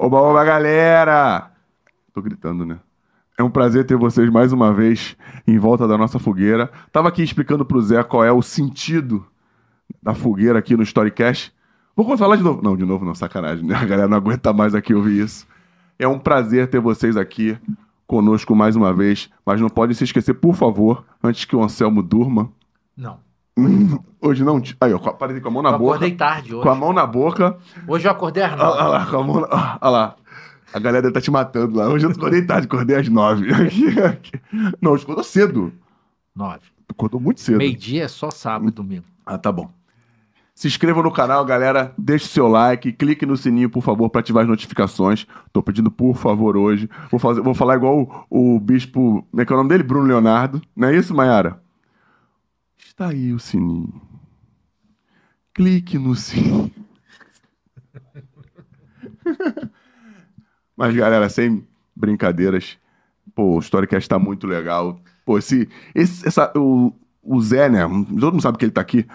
Oba, oba, galera! Tô gritando, né? É um prazer ter vocês mais uma vez em volta da nossa fogueira. Tava aqui explicando pro Zé qual é o sentido da fogueira aqui no Storycast. Vou falar de novo. Não, de novo não, sacanagem. Né? A galera não aguenta mais aqui ouvir isso. É um prazer ter vocês aqui conosco mais uma vez. Mas não pode se esquecer, por favor, antes que o Anselmo durma. Não. Hoje não. Aí, ó, parei com a mão na eu boca. acordei tarde hoje. Com a mão na boca. Hoje eu acordei às Olha nove. lá, com a mão na... Olha lá. A galera tá te matando lá. Hoje eu acordei tarde, acordei às nove. Não, hoje acordou cedo. Nove. Acordou muito cedo. Meio-dia é só sábado e domingo. Ah, tá bom. Se inscreva no canal, galera. Deixe seu like, clique no sininho, por favor, para ativar as notificações. Tô pedindo por favor hoje. Vou, fazer, vou falar igual o, o bispo. Como é que é o nome dele? Bruno Leonardo. Não é isso, Mayara? Está aí o sininho. Clique no sininho. Mas, galera, sem brincadeiras, pô, o Storycast tá muito legal. Pô, esse, esse essa, o, o Zé, né? Todo mundo sabe que ele tá aqui.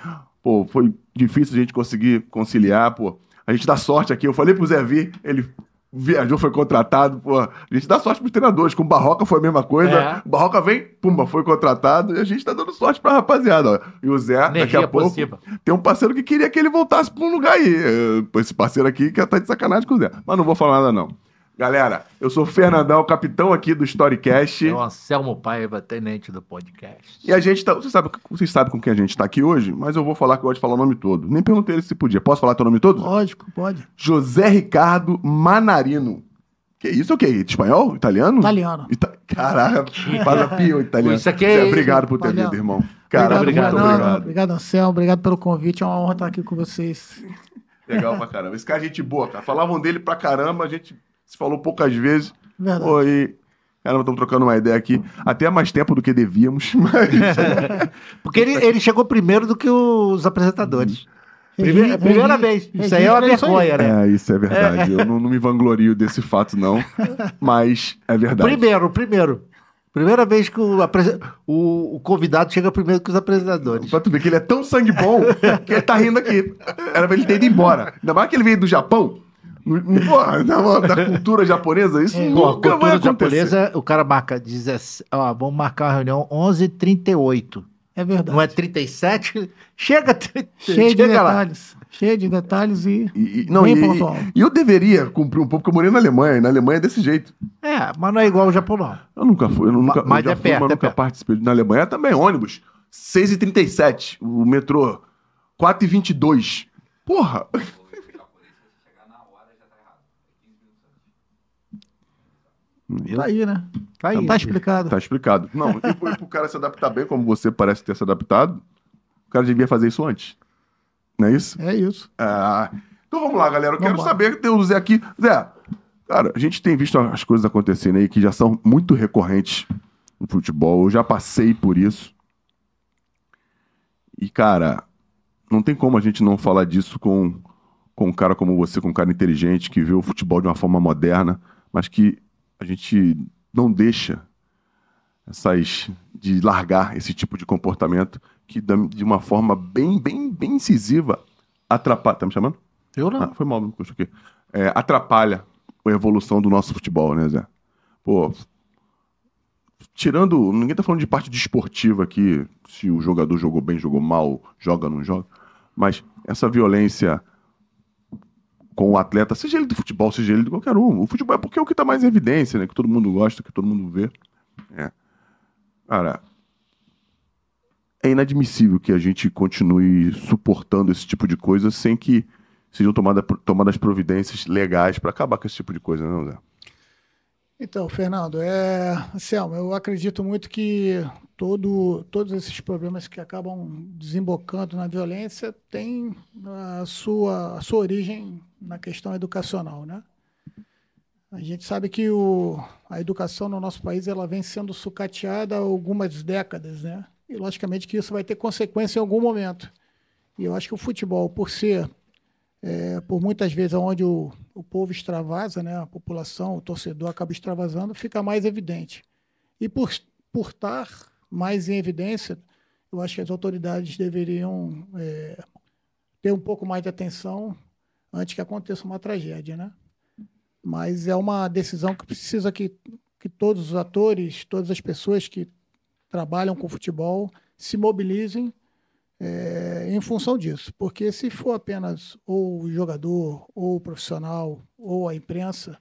Pô, foi difícil a gente conseguir conciliar, pô. A gente dá sorte aqui. Eu falei pro Zé vir, ele viajou, foi contratado, pô. A gente dá sorte pros treinadores. Com o Barroca foi a mesma coisa. É. O Barroca vem, pumba, foi contratado. E a gente tá dando sorte pra rapaziada, ó. E o Zé, daqui Energia a pouco, possível. tem um parceiro que queria que ele voltasse pra um lugar aí. Esse parceiro aqui que tá de sacanagem com o Zé. Mas não vou falar nada, não. Galera, eu sou o Fernandão, capitão aqui do Storycast. É o Anselmo Paiva, tenente do podcast. E a gente tá. Você sabe, vocês sabem com quem a gente tá aqui hoje, mas eu vou falar que eu gosto de falar o nome todo. Nem perguntei ele se podia. Posso falar teu nome todo? Lógico, pode. José Ricardo Manarino. Que isso o quê? Espanhol? Italiano? Italiano. Ita... Caraca, fala pio italiano. Isso aqui é- obrigado por ter Valeu. vindo, irmão. Cara, obrigado, obrigado. Obrigado, Anselmo. Obrigado pelo convite. É uma honra estar aqui com vocês. Legal pra caramba. Esse cara é gente boa, cara. Falavam dele pra caramba, a gente se falou poucas vezes. Verdade. Oi. Caramba, estamos trocando uma ideia aqui. Até há mais tempo do que devíamos, mas. Porque ele, ele chegou primeiro do que os apresentadores. Primeira, Regi- primeira regi- vez. Isso aí é uma vergonha, né? É, isso é verdade. Eu não, não me vanglorio desse fato, não. Mas é verdade. Primeiro, primeiro. Primeira vez que o, apresen- o, o convidado chega primeiro que os apresentadores. Pra tu ver que ele é tão sangue bom que ele tá rindo aqui. Era pra ele ter ido embora. Ainda mais que ele veio do Japão. Porra, da, da cultura japonesa, isso a nunca vai cultura acontecer. japonesa, o cara marca 17. Ó, vamos marcar uma reunião 11h38. É verdade. Não é 37? Chega, Cheio de chega lá. detalhes. Cheio de detalhes e. E, e- não, Bem e, pontual. e eu deveria cumprir um pouco, porque eu morei na Alemanha, e na Alemanha é desse jeito. É, mas não é igual ao Japão, não. Eu nunca fui, eu nunca, mas eu já é fui, perto, mas é nunca perto. participei. Na Alemanha também, ônibus. 6h37, o metrô 4h22. Porra! Tá aí, né? Tá aí. Tá explicado. Tá explicado. Não, e pro, e pro cara se adaptar bem, como você parece ter se adaptado, o cara devia fazer isso antes. Não é isso? É isso. Ah, então vamos lá, galera. Eu quero Vambora. saber, tem o Zé aqui. Zé, cara, a gente tem visto as coisas acontecendo aí que já são muito recorrentes no futebol. Eu já passei por isso. E, cara, não tem como a gente não falar disso com, com um cara como você, com um cara inteligente, que vê o futebol de uma forma moderna, mas que a gente não deixa essas de largar esse tipo de comportamento que de uma forma bem, bem, bem incisiva atrapalha. Tá me chamando? Eu não. Ah, foi mal, puxo aqui. É, atrapalha a evolução do nosso futebol, né, Zé? Pô, tirando. Ninguém tá falando de parte desportiva aqui, se o jogador jogou bem, jogou mal, joga, não joga. Mas essa violência com o atleta, seja ele do futebol, seja ele de qualquer um. O futebol é porque é o que tá mais em evidência, né? Que todo mundo gosta, que todo mundo vê. É. Cara, é inadmissível que a gente continue suportando esse tipo de coisa sem que sejam tomada, tomadas providências legais para acabar com esse tipo de coisa, não, Zé? Então, Fernando, é, Selma, eu acredito muito que todo, todos esses problemas que acabam desembocando na violência têm a sua, a sua origem na questão educacional, né? A gente sabe que o, a educação no nosso país ela vem sendo sucateada há algumas décadas, né? E logicamente que isso vai ter consequência em algum momento. E eu acho que o futebol, por ser é, por muitas vezes onde o, o povo extravasa, né, a população, o torcedor acaba extravasando, fica mais evidente. E por, por estar mais em evidência, eu acho que as autoridades deveriam é, ter um pouco mais de atenção antes que aconteça uma tragédia, né? Mas é uma decisão que precisa que, que todos os atores, todas as pessoas que trabalham com futebol se mobilizem é, em função disso. Porque se for apenas ou o jogador, ou o profissional, ou a imprensa,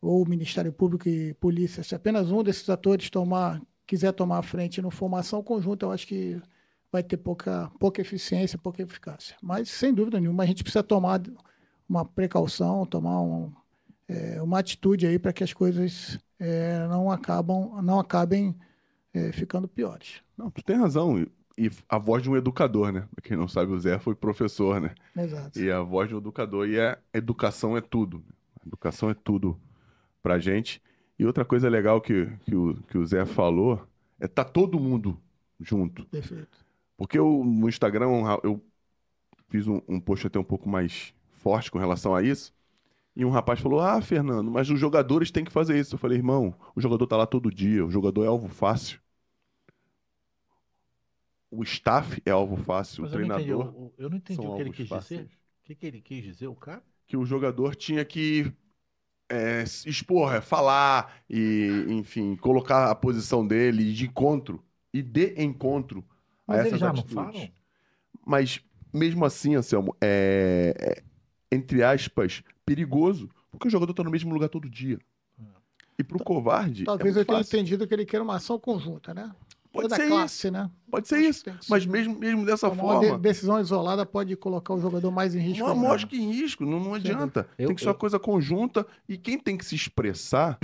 ou o Ministério Público e polícia, se apenas um desses atores tomar, quiser tomar a frente no formação conjunta, eu acho que vai ter pouca, pouca eficiência, pouca eficácia. Mas, sem dúvida nenhuma, a gente precisa tomar uma precaução, tomar um, é, uma atitude aí para que as coisas é, não, acabam, não acabem é, ficando piores. Não, tu tem razão. E, e a voz de um educador, né? Pra quem não sabe, o Zé foi professor, né? Exato. E a voz de um educador. E a educação é tudo. A educação é tudo pra gente. E outra coisa legal que, que, o, que o Zé falou é tá todo mundo junto. Perfeito. Porque eu, no Instagram eu fiz um, um post até um pouco mais forte com relação a isso. E um rapaz falou: Ah, Fernando, mas os jogadores têm que fazer isso. Eu falei, irmão, o jogador tá lá todo dia, o jogador é alvo fácil. O staff é alvo fácil, Mas o eu treinador. o- eu não entendi o que ele quis fáceis. dizer. O que, que ele quis dizer, o cara? Que o jogador tinha que é, expor, é, falar e, enfim, colocar a posição dele de encontro e de encontro a Mas essas eles já atitudes. não falam? Mas mesmo assim, Anselmo, é, é, entre aspas, perigoso, porque o jogador tá no mesmo lugar todo dia. E pro covarde. Talvez é eu tenha fácil. entendido que ele queira uma ação conjunta, né? Pode Toda ser classe, né? Pode ser Acho isso. que Mas ser. mesmo, mesmo dessa Tomar uma de- forma. decisão isolada pode colocar o jogador mais em risco. Não, lógico que em risco, não, não adianta. Eu- tem que ser uma eu- coisa conjunta e quem tem que se expressar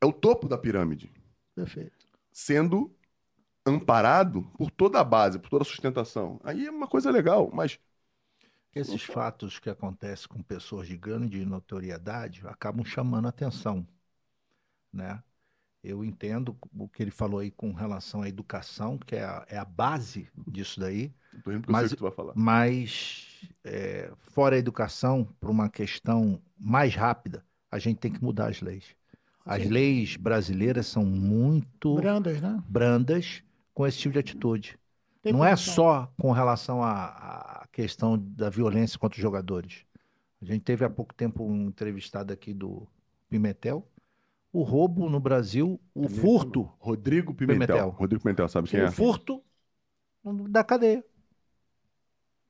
é o topo da pirâmide, Perfeito. sendo amparado por toda a base, por toda a sustentação. Aí é uma coisa legal, mas Esses fatos que acontecem com pessoas de grande notoriedade acabam chamando a atenção, né? Eu entendo o que ele falou aí com relação à educação, que é a, é a base disso daí, tô rindo porque eu Mas- sei o que tu vai falar. mas é, fora a educação, por uma questão mais rápida, a gente tem que mudar as leis. As Sim. leis brasileiras são muito Brandas, né? brandas com esse tipo de atitude. Tem Não é só com relação à questão da violência contra os jogadores. A gente teve há pouco tempo um entrevistado aqui do Pimentel. O roubo no Brasil, o É furto, Rodrigo Pimentel. Pimentel. Rodrigo Pimentel, sabe quem é? o furto da cadeia.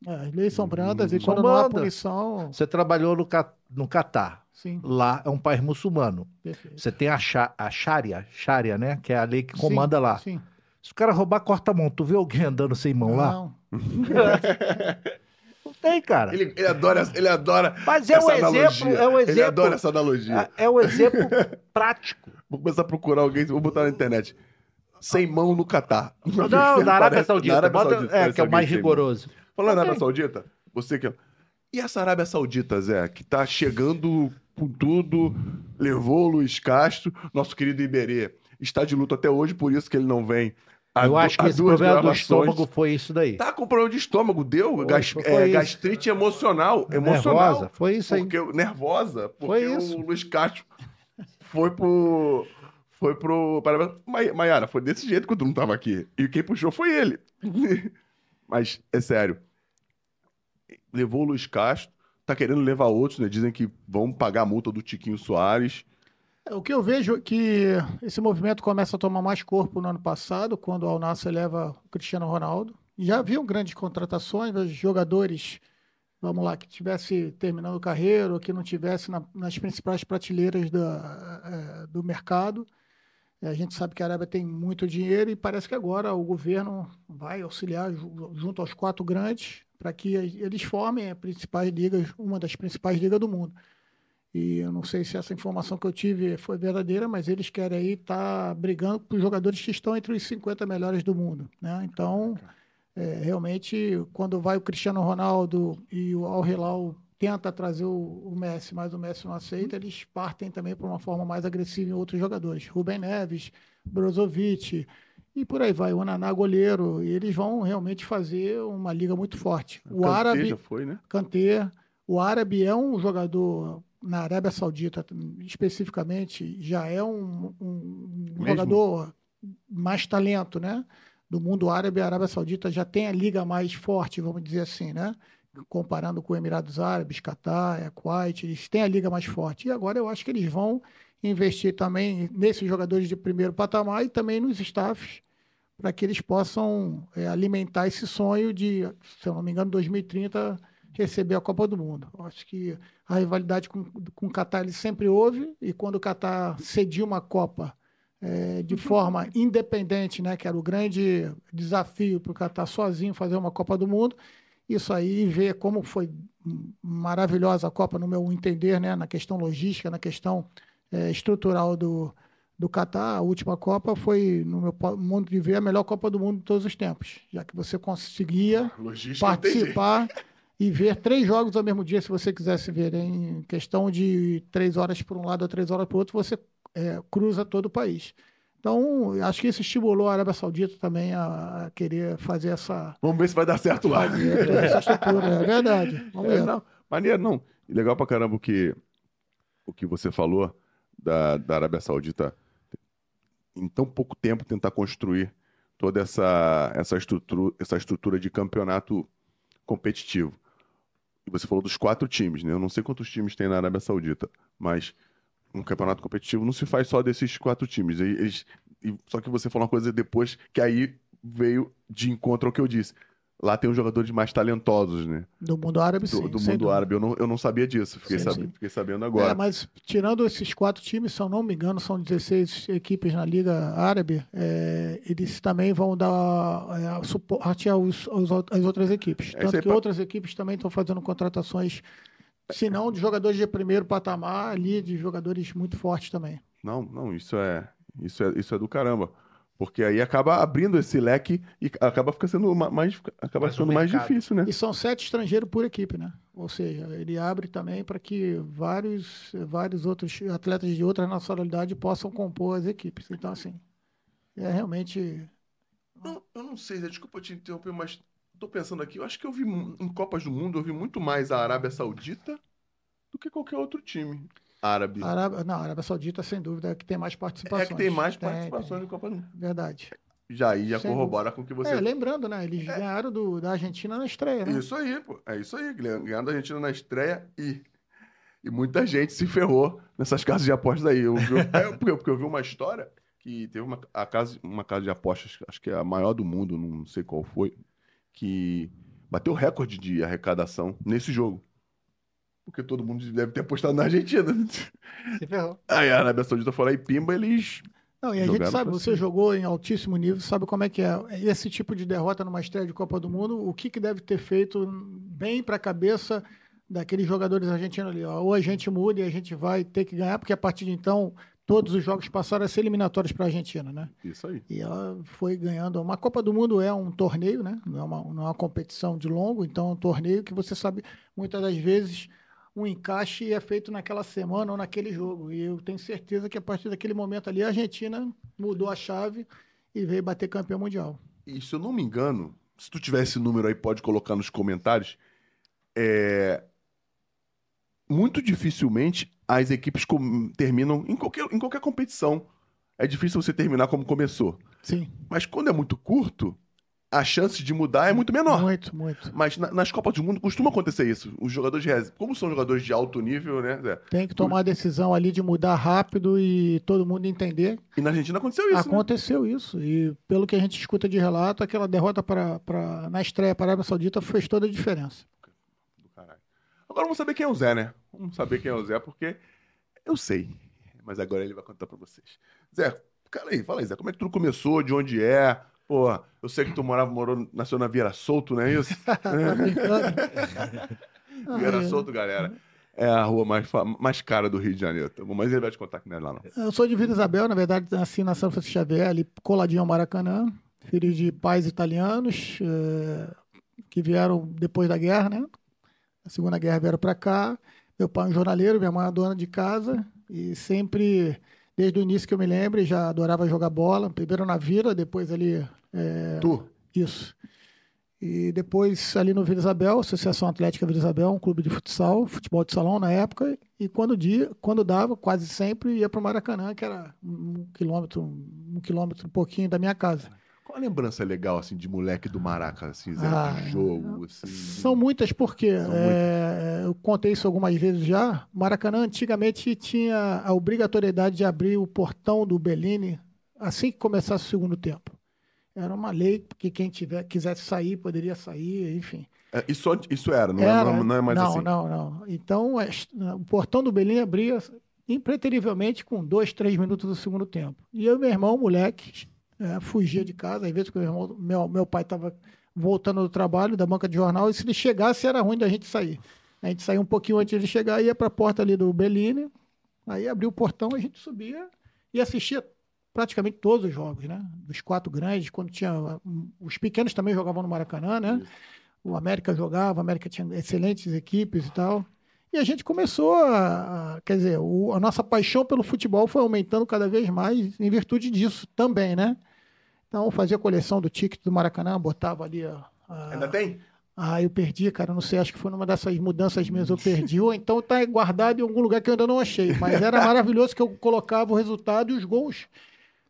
É, as leis são brandas e quando não há punição. Você trabalhou no, no Catar. Sim, Lá é um país muçulmano. perfeito. Você tem a, a Sharia, Sharia, né? Que é a lei que comanda Sim, lá. Sim. Se o cara roubar, corta a mão. Tu vê alguém andando sem mão lá? Não. Não tem, cara. Ele, ele adora, ele adora Mas é um exemplo, é um Ele exemplo. adora essa analogia. É, é um exemplo prático. Vou começar a procurar alguém, vou botar na internet. Sem mão no Catar. Não, na Arábia Saudita. na Arábia Bota- Saudita é, que é o mais rigoroso. Falando na Ok. Arábia Saudita, você que. E essa Arábia Saudita, Zé, que tá chegando com tudo, levou o Luiz Castro, nosso querido Iberê. Está de luto até hoje, por isso que ele não vem. Há Eu acho que esse problema do gravações. estômago foi isso daí. Tá com problema de estômago, deu? Foi, Gas- foi é, gastrite emocional. Emocional. Nervosa, foi isso aí. Porque, nervosa, porque Foi isso. o Luiz Castro foi pro. Foi pro. Maiara, foi desse jeito quando tu não tava aqui. E quem puxou foi ele. Mas, é sério. Levou o Luiz Castro, tá querendo levar outros, né? Dizem que vão pagar a multa do Tiquinho Soares. É, O que eu vejo é que esse movimento começa a tomar mais corpo no ano passado, quando o Alnasser leva o Cristiano Ronaldo. Já haviam grandes contratações, jogadores, vamos lá, que tivesse terminando carreira, ou que não tivesse na- nas principais prateleiras da, eh, do mercado. Eh, A gente sabe que a Arábia tem muito dinheiro e parece que agora o governo vai auxiliar ju- junto aos quatro grandes para que eles formem as principais ligas, uma das principais ligas do mundo. E eu não sei se essa informação que eu tive foi verdadeira, mas eles querem aí estar brigando por jogadores que estão entre os 50 melhores do mundo. Né? Então, é, realmente, quando vai o Cristiano Ronaldo e o Al Hilal tenta trazer o, o Messi, mas o Messi não aceita, eles partem também para uma forma mais agressiva em outros jogadores. Rubem Neves, Brozovic e por aí vai. O Naná goleiro. E eles vão realmente fazer uma liga muito forte. O Kanté árabe... já foi, né? Kanté. O árabe é um jogador, na Arábia Saudita especificamente, já é um, um jogador mais talento, né? Do mundo árabe, a Arábia Saudita já tem a liga mais forte, vamos dizer assim, né? comparando com Emirados Árabes, Catar, é, Kuwait, eles têm a liga mais forte. E agora eu acho que eles vão investir também nesses jogadores de primeiro patamar e também nos staffs para que eles possam é, alimentar esse sonho de, se eu não me engano, 2030 receber a Copa do Mundo. Acho que a rivalidade com, com o Catar ele sempre houve e quando o Catar cediu uma Copa é, de forma independente, né, que era o grande desafio para o Catar sozinho fazer uma Copa do Mundo, isso aí ver como foi maravilhosa a Copa no meu entender, né, na questão logística, na questão é, estrutural do, do Catar, a última Copa foi, no meu mundo de ver, a melhor Copa do Mundo de todos os tempos, já que você conseguia Logística participar e ver três jogos ao mesmo dia, se você quisesse ver, em questão de três horas por um lado ou três horas para o outro, você é, cruza todo o país. Então, acho que isso estimulou a Arábia Saudita também a, querer fazer essa. Vamos ver se vai dar certo lá. essa estrutura, é verdade. Vamos é, ver. Não, maneiro, não. E legal pra caramba o que, o que você falou da, da Arábia Saudita em tão pouco tempo tentar construir toda essa, essa, estrutura, essa estrutura de campeonato competitivo. Você falou dos quatro times, né? Eu não sei quantos times tem na Arábia Saudita, mas um campeonato competitivo não se faz só desses quatro times. Eles, só que você falou uma coisa depois que aí veio de encontro ao que eu disse. Lá tem os jogadores mais talentosos, né? Do mundo árabe, sim. Do, do mundo árabe. Eu não, eu não sabia disso, fiquei, sim, sab... sim. fiquei sabendo agora. É, mas tirando esses quatro times, se eu não me engano, são 16 equipes na Liga Árabe, é, eles também vão dar é, suporte aos, aos, às outras equipes. É, Tanto que outras equipes também estão fazendo contratações, se não de jogadores de primeiro patamar, ali de jogadores muito fortes também. Não, não, isso é, isso é, isso é do caramba. Porque aí acaba abrindo esse leque e acaba ficando mais, acaba ficando mais difícil, né? E são sete estrangeiros por equipe, né? Ou seja, ele abre também para que vários, vários outros atletas de outra nacionalidade possam compor as equipes. Então, assim, é realmente. Não, eu não sei, desculpa te interromper, mas estou pensando aqui, eu acho que eu vi em Copas do Mundo, eu vi muito mais a Arábia Saudita do que qualquer outro time árabe. Arábia, não, Arábia Saudita, sem dúvida, é que tem mais participações. É que tem mais participações no Copa do Mundo. Verdade. Já aí já sem corrobora dúvida. com o que você. É, lembrando, né? Eles é. ganharam do, da Argentina na estreia, né? Isso aí, pô. É isso aí. Ganharam da Argentina na estreia e. E muita gente se ferrou nessas casas de apostas aí. Eu vi, é, porque, porque eu vi uma história que teve uma, a casa, uma casa de apostas, acho que é a maior do mundo, não sei qual foi, que bateu recorde de arrecadação nesse jogo. Porque todo mundo deve ter apostado na Argentina. Se ferrou. Aí a Arábia Saudita foi lá e pimba, eles. Não, e a gente sabe, você cima. jogou em altíssimo nível, sabe como é que é. Esse tipo de derrota numa estreia de Copa do Mundo, o que, que deve ter feito bem para a cabeça daqueles jogadores argentinos ali. Ó. Ou a gente muda e a gente vai ter que ganhar, porque a partir de então todos os jogos passaram a ser eliminatórios para a Argentina, né? Isso aí. E ela foi ganhando. Uma Copa do Mundo é um torneio, né? Não é uma, não é uma competição de longo, então é um torneio que você sabe, muitas das vezes um encaixe é feito naquela semana ou naquele jogo. E eu tenho certeza que a partir daquele momento ali a Argentina mudou a chave e veio bater campeão mundial. E se eu não me engano, se tu tiver esse número aí, pode colocar nos comentários. É... Muito dificilmente as equipes terminam em qualquer, em qualquer competição. É difícil você terminar como começou. Sim. Mas quando é muito curto, a chance de mudar é muito menor. Muito, muito. Mas na, nas Copas do Mundo costuma acontecer isso. Os jogadores de como são jogadores de alto nível, né? Zé? Tem que tomar a decisão ali de mudar rápido e todo mundo entender. E na Argentina aconteceu isso. Né? Aconteceu né? isso. E pelo que a gente escuta de relato, aquela derrota para, para, na estreia para a Arábia Saudita fez toda a diferença. Do caralho. Agora vamos saber quem é o Zé, né? Vamos saber quem é o Zé, porque eu sei. Mas agora ele vai contar para vocês. Zé, cara aí, fala aí, Zé, como é que tudo começou? De onde é? Porra, eu sei que tu morava, morou, nasceu na Vieira Solto, não é isso? Vieira Solto, galera. É a rua mais, mais cara do Rio de Janeiro. Tá mas ele vai te contar que não é lá, não. Eu sou de Vila Isabel, na verdade, nasci na São Francisco Xavier, ali coladinho ao Maracanã. Filho de pais italianos é, que vieram depois da guerra, né? A Segunda Guerra vieram para cá. Meu pai é um jornaleiro, minha mãe é dona de casa. E sempre Desde o início que eu me lembro, já adorava jogar bola. Primeiro na Vila, depois ali. É... Tu? Isso. E depois ali no Vila Isabel, Associação Atlética Vila Isabel, um clube de futsal, futebol de salão na época. E quando, dia, quando dava, quase sempre ia para o Maracanã, que era um quilômetro, um quilômetro um pouquinho da minha casa. Qual a lembrança legal, assim, de moleque do Maraca, assim, Ah, de jogo, assim? São muitas, porque São é, eu contei isso algumas vezes já. Maracanã antigamente tinha a obrigatoriedade de abrir o portão do Bellini assim que começasse o segundo tempo. Era uma lei que quem tiver, quisesse sair poderia sair, enfim. É, isso, isso era, não, Era, é, não, não é mais não, assim. Não, não, Então, é, o portão do Belém abria impreterivelmente com dois, três minutos do segundo tempo. E eu e meu irmão, moleque, é, fugia de casa. Às vezes, meu, irmão, meu, meu pai estava voltando do trabalho, da banca de jornal, e se ele chegasse, era ruim da gente sair. A gente saía um pouquinho antes de ele chegar, ia para a porta ali do Bellini, aí abria o portão, a gente subia e assistia praticamente todos os jogos, né? Dos quatro grandes, quando tinha... Os pequenos também jogavam no Maracanã, né? Isso. o América jogava, o América tinha excelentes equipes e tal. E a gente começou a, quer dizer, o- a nossa paixão pelo futebol foi aumentando cada vez mais em virtude disso também, né? Então, eu fazia coleção do ticket do Maracanã, botava ali a, a- Ainda tem? ah, eu perdi, cara, não sei, acho que foi numa dessas mudanças minhas eu perdi, ou então tá guardado em algum lugar que eu ainda não achei, mas era maravilhoso que eu colocava o resultado e os gols.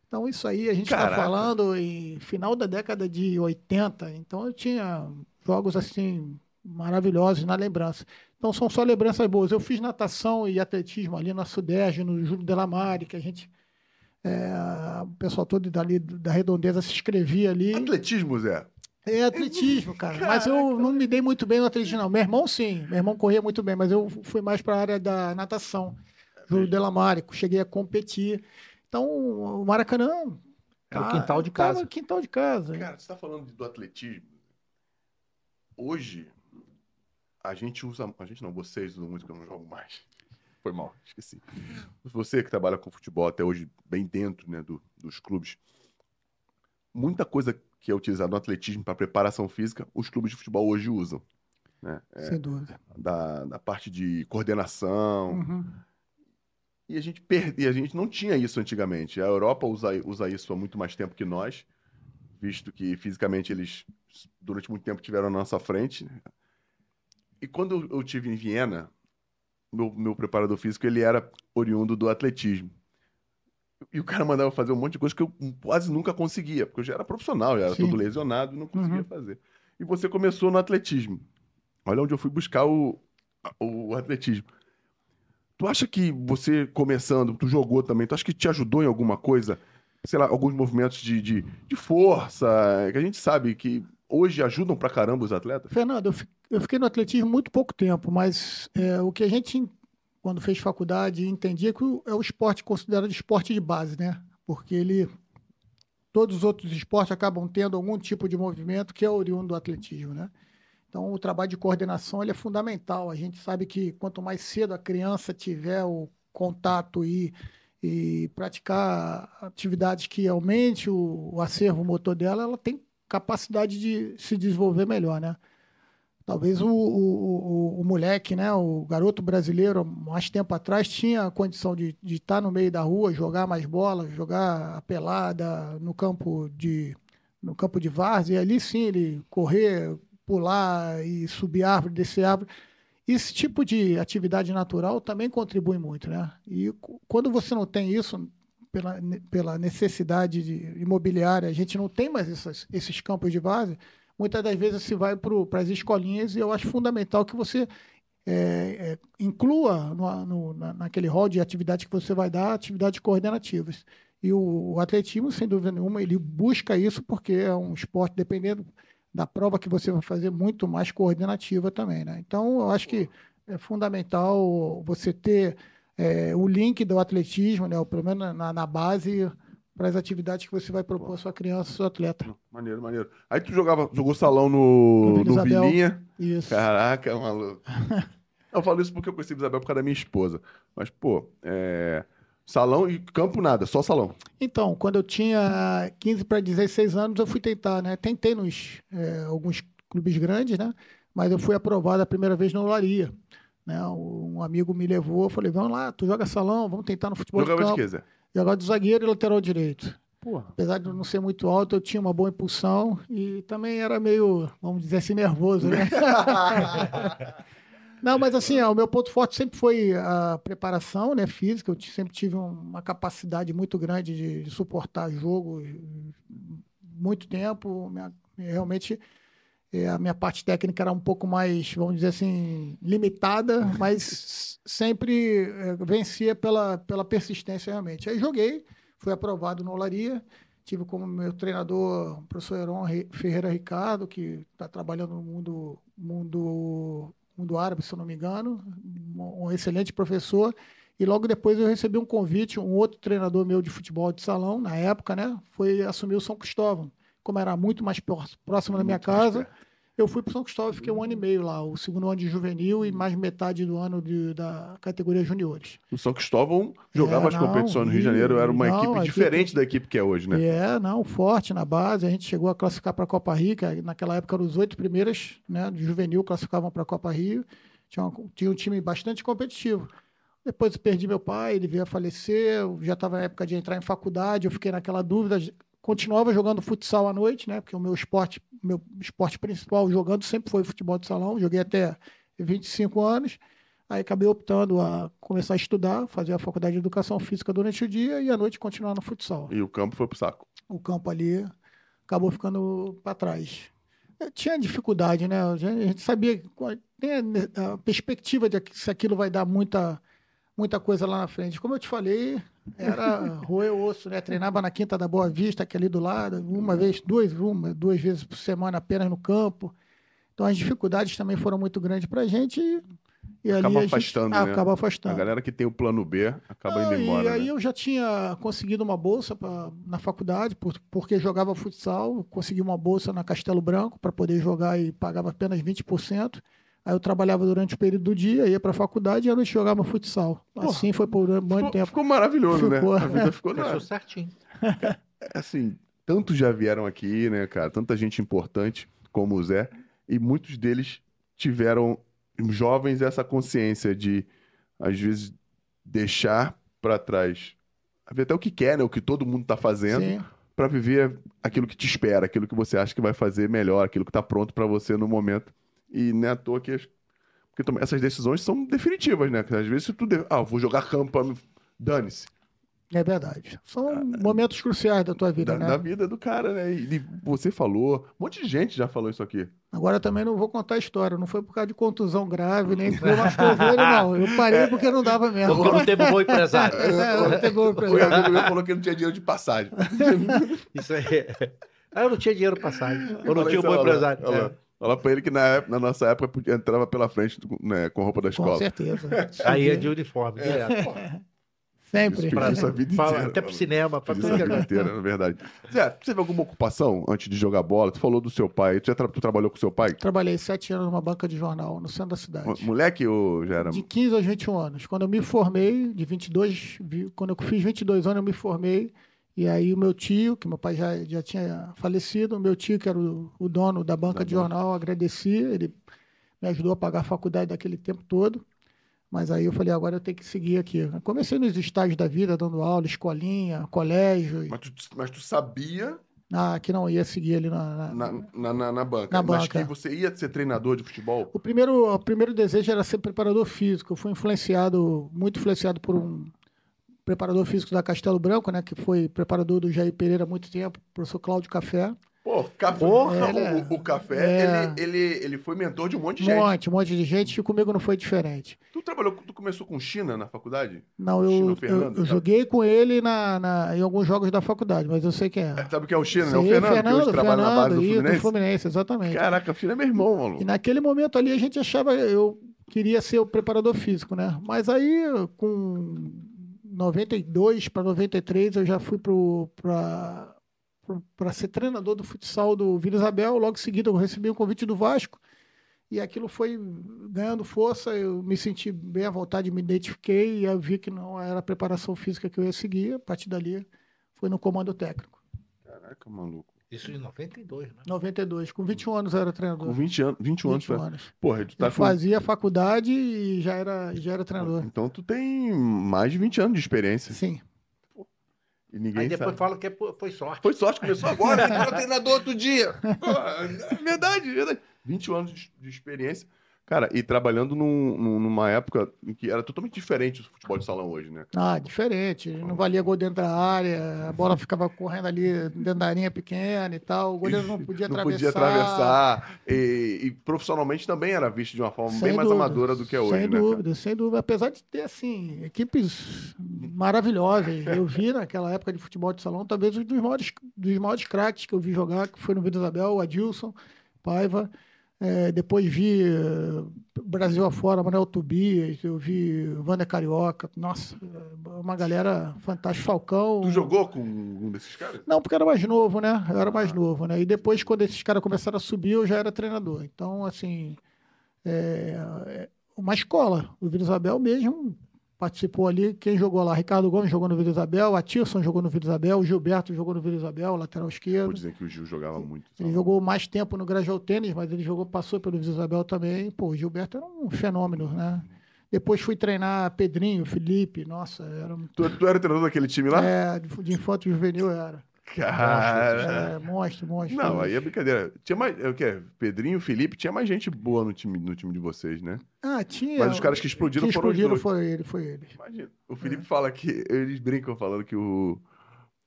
Então isso aí a gente está falando em final da década de 80, então eu tinha jogos assim maravilhosos na lembrança. Então são só lembranças boas. Eu fiz natação e atletismo ali na Sudeste, no Júlio Delamare, que a gente é, o pessoal todo dali da redondeza se inscrevia ali. Atletismo, Zé. É atletismo, cara. Mas eu não me dei muito bem no atletismo, não. Meu irmão, sim. Meu irmão corria muito bem, mas eu fui mais para a área da natação. Júlio Delamare, cheguei a competir. Então, o Maracanã. Era o quintal de casa. quintal de casa. Cara, você tá falando do atletismo. Hoje, a gente usa. A gente não, vocês usam muito que eu não jogo mais. Foi mal, esqueci. Você que trabalha com futebol até hoje, bem dentro né, do- dos clubes, muita coisa que é utilizada no atletismo para preparação física, os clubes de futebol hoje usam. Né? É, Sem dúvida. da, da parte de coordenação, Uhum. E a gente perde, a gente não tinha isso antigamente. A Europa usa, usa isso há muito mais tempo que nós, visto que fisicamente eles durante muito tempo tiveram na nossa frente. né? E quando eu, tive em Viena, meu, meu preparador físico ele era oriundo do atletismo. E o cara mandava fazer um monte de coisa que eu quase nunca conseguia, porque eu já era profissional, já era Sim. todo lesionado e não conseguia Uhum. fazer. E você começou no atletismo. Olha onde eu fui buscar o, o atletismo. Tu acha que você começando, tu jogou também, tu acha que te ajudou em alguma coisa? Sei lá, alguns movimentos de, de, de força, que a gente sabe que hoje ajudam pra caramba os atletas? Fernando, eu fi- eu fiquei no atletismo muito pouco tempo, mas é, o que a gente, quando fez faculdade, entendia que é o esporte considerado esporte de base, né? Porque ele. Todos os outros esportes acabam tendo algum tipo de movimento que é oriundo do atletismo, né? Então, o trabalho de coordenação ele é fundamental. A gente sabe que quanto mais cedo a criança tiver o contato e, e praticar atividades que aumente o, o acervo motor dela, ela tem capacidade de se desenvolver melhor, né? Talvez o, o, o, o moleque, né, o garoto brasileiro, mais tempo atrás, tinha a condição de de estar no meio da rua, jogar mais bola, jogar a pelada no campo de, no campo de várzea, e ali sim ele correr, pular e subir árvore, descer árvore. Esse tipo de atividade natural também contribui muito, né? E quando você não tem isso, pela, pela necessidade de imobiliária, a gente não tem mais essas, esses campos de várzea, muitas das vezes se vai para as escolinhas e eu acho fundamental que você é, é, inclua no, no, na, naquele rol de atividades que você vai dar, atividades coordenativas. E o, o atletismo, sem dúvida nenhuma, ele busca isso porque é um esporte, dependendo da prova que você vai fazer, muito mais coordenativa também. Né? Então, eu acho que é fundamental você ter é, o link do atletismo, né, pelo menos na, na base, para as atividades que você vai propor à sua criança, seu atleta. Maneiro, maneiro. Aí tu jogava, jogou salão no, No. Vilinha. Isso. Caraca, maluco. Eu falo isso porque eu conheci Isabel por causa da minha esposa. Mas, pô, é... salão e campo nada, só salão. Então, quando eu tinha 15 para 16 anos, eu fui tentar, né? Tentei nos é, alguns clubes grandes, né? Mas eu fui aprovado a primeira vez no Olaria. Né? Um amigo me levou, eu falei, vamos lá, tu joga salão, vamos tentar no futebol Jogava de de campo. quê, Zé? Jogava de zagueiro e lateral direito. Porra. Apesar de não ser muito alto, eu tinha uma boa impulsão e também era meio, vamos dizer assim, nervoso, né? Não, mas assim, ó, o meu ponto forte sempre foi a preparação né, física. Eu sempre tive um- uma capacidade muito grande de, de suportar jogo, muito tempo. Minha- realmente a minha parte técnica era um pouco mais, vamos dizer assim, limitada, mas sempre é, vencia pela, pela persistência realmente. Aí joguei, fui aprovado no Olaria, tive como meu treinador o professor Heron Re- Ferreira Ricardo, que está trabalhando no mundo, mundo, mundo árabe, se eu não me engano, um um excelente professor. E logo depois eu recebi um convite, um outro treinador meu de futebol de salão, na época, né? Foi assumir o São Cristóvão. Como era muito mais pró- próximo da minha casa, eu fui para São Cristóvão, fiquei um ano e meio lá, o segundo ano de juvenil e mais metade do ano de- da categoria juniores. O São Cristóvão jogava É, as não, competições no Rio de e- Janeiro, era uma não, equipe diferente equipe- da equipe que é hoje, né? E é, não, forte na base. A gente chegou a classificar para a Copa Rio, que naquela época eram os oito primeiras, né, de juvenil classificavam para a Copa Rio. Tinha, uma- tinha um time bastante competitivo. Depois eu perdi meu pai, ele veio a falecer, já estava na época de entrar em faculdade, eu fiquei naquela dúvida. Continuava jogando futsal à noite, né? Porque o meu esporte, meu esporte principal jogando sempre foi futebol de salão. Joguei até 25 anos. Aí acabei optando a começar a estudar, fazer a faculdade de educação física durante o dia e à noite continuar no futsal E o campo foi pro saco. o campo ali acabou ficando para trás. Eu tinha dificuldade, né? A gente sabia tem a perspectiva de que se aquilo vai dar muita, muita coisa lá na frente. Como eu te falei, era roer o osso, né? Treinava na Quinta da Boa Vista, aqui ali do lado, uma vez, duas, uma, duas vezes por semana apenas no campo. Então as dificuldades também foram muito grandes para a gente e, e ali Acaba a gente afastando, ah, né? acaba A afastando. galera que tem o plano B acaba indo e embora. aí né? eu já tinha conseguido uma bolsa pra, na faculdade, por- porque jogava futsal, consegui uma bolsa na Castelo Branco para poder jogar e pagava apenas 20%. Aí eu trabalhava durante o período do dia, ia para a faculdade e à noite jogava futsal. Assim foi por muito Ficou, tempo. ficou maravilhoso, Ficou. né? A vida ficou Fechou na... certinho. Assim, tantos já vieram aqui, né, cara? Tanta gente importante como o Zé. E muitos deles tiveram, jovens, essa consciência de, às vezes, deixar para trás. Ver até o que quer, né? O que todo mundo tá fazendo. Para viver aquilo que te espera, aquilo que você acha que vai fazer melhor, aquilo que tá pronto para você no momento. E não é à toa que as- porque essas decisões são definitivas, né? Porque às vezes se tu de... ah, eu vou jogar campo, dane-se. É verdade. São momentos cruciais da tua vida, Da, né? da vida do cara, né? E, você falou, um monte de gente já falou isso aqui. Agora também não vou contar a história. Não foi por causa de contusão grave, nem porque eu machuquei o joelho, não. Eu parei porque não dava mesmo. Porque não teve um bom empresário. É, não pegou pra- O amigo meu falou que não tinha dinheiro de passagem. Isso aí. Ah, eu não tinha dinheiro pra passagem. Eu não tinha um bom empresário. É. Fala pra ele que na, época- na nossa época podia- entrava pela frente do- né, com roupa da Com escola. certeza. Aí é de uniforme, direto. Sempre. Isso, Pra- isso a vida pra- inteira, até pro cinema, pra tudo é vida inteira, na verdade. Zé, você teve alguma ocupação antes de jogar bola? Tu falou do seu pai. Tu, já tra- tu trabalhou com seu pai? Trabalhei sete anos numa banca de jornal no centro da cidade. Mo- Moleque ou já era? De 15 aos 21 anos. Quando eu me formei, de 22, vi- quando eu fiz 22 anos, eu me formei. E aí o meu tio, que meu pai já, já tinha falecido, o meu tio, que era o, o dono da banca Da de banca. jornal, agradecia. Ele me ajudou a pagar a faculdade daquele tempo todo. Mas aí eu falei, agora eu tenho que seguir aqui. Comecei nos estágios da vida, dando aula, escolinha, colégio. Mas tu, mas tu sabia Ah, que não ia seguir ali na- na, na, na, na, na banca. Na mas banca. que você ia ser treinador de futebol? O primeiro, o primeiro desejo era ser preparador físico. Eu fui influenciado, muito influenciado por um preparador físico da Castelo Branco, né, que foi preparador do Jair Pereira há muito tempo, professor Cláudio Café. Pô, café, o, é. o- o café, É. ele, ele, ele foi mentor de um monte de Um gente. monte, um monte de gente, e comigo não foi diferente. Tu trabalhou, tu começou com China na faculdade? Não, eu, Fernando, eu, eu tá? joguei com ele na, na- em alguns jogos da faculdade, mas eu sei quem é. É, sabe o que é o China, né? O Sei, Fernando, que trabalha na base do Fluminense. do Fluminense, exatamente. Caraca, o China é meu irmão, E maluco. naquele momento ali a gente achava, eu queria ser o preparador físico, né? Mas aí com 92 para 93 eu já fui para ser treinador do futsal do Vila Isabel. Logo em seguida eu recebi um convite do Vasco e aquilo foi ganhando força. Eu me senti bem à vontade, me identifiquei e eu vi que não era a preparação física que eu ia seguir. A partir dali foi no comando técnico. Caraca, maluco. Isso em 92, né? 92, com 21 anos eu era treinador. Com 20 anos, 21 anos. 21 tu é- anos. Porra, tu tá eu com... fazia faculdade e já era, já era treinador. Então tu tem mais de 20 anos de experiência. Sim. E ninguém Aí depois sabe. fala que é foi sorte. Foi sorte, começou agora, ele era treinador outro dia. Porra, é verdade, é verdade. 21 anos de, de experiência. Cara, e trabalhando num- num- numa época em que era totalmente diferente do futebol de salão hoje, né? Ah, diferente. Não valia gol dentro da área, a bola ficava correndo ali dentro da arinha pequena e tal. O goleiro não podia Não atravessar. podia atravessar. E, e profissionalmente também era visto de uma forma Sem bem mais dúvida, amadora do que é hoje, Sem né? cara? dúvida, sem dúvida. Apesar de ter, assim, equipes maravilhosas. Eu vi naquela época de futebol de salão, talvez um dos maiores, dos maiores craques que eu vi jogar, que foi no Vila Isabel, o Adilson Paiva. É, depois vi eh, Brasil afora, Manuel Tobias, eu vi Wander Carioca. Nossa, é uma galera fantástica. Falcão. Tu jogou com um desses caras? Não, porque era mais novo, né? Eu era mais novo, né? E depois, quando esses caras começaram a subir, eu já era treinador. Então, assim, é, é uma escola. O Vila Isabel mesmo participou ali. Quem jogou lá? Ricardo Gomes jogou no Vila Isabel, Atilson jogou no Vila Isabel, o Gilberto jogou no Vila Isabel, lateral Vou esquerdo. dizer que o Gil jogava muito. Ele jogou mais tempo no Grajaú Tênis, mas ele jogou, passou pelo Vila Isabel também. Pô, o Gilberto era um fenômeno, né? Depois fui treinar Pedrinho, Felipe, nossa, era um- Tu, tu era treinador daquele time lá? é, de, de infanto juvenil era. Cara. É, monstro, monstro. Não, aí é brincadeira. Tinha mais. É o quê? Pedrinho, Felipe, tinha mais gente boa no time, no time de vocês, né? Ah, tinha. Mas os caras que explodiram que foram os explodiram foi ele, foi ele. Imagina. O Felipe fala que. Eles brincam falando que o.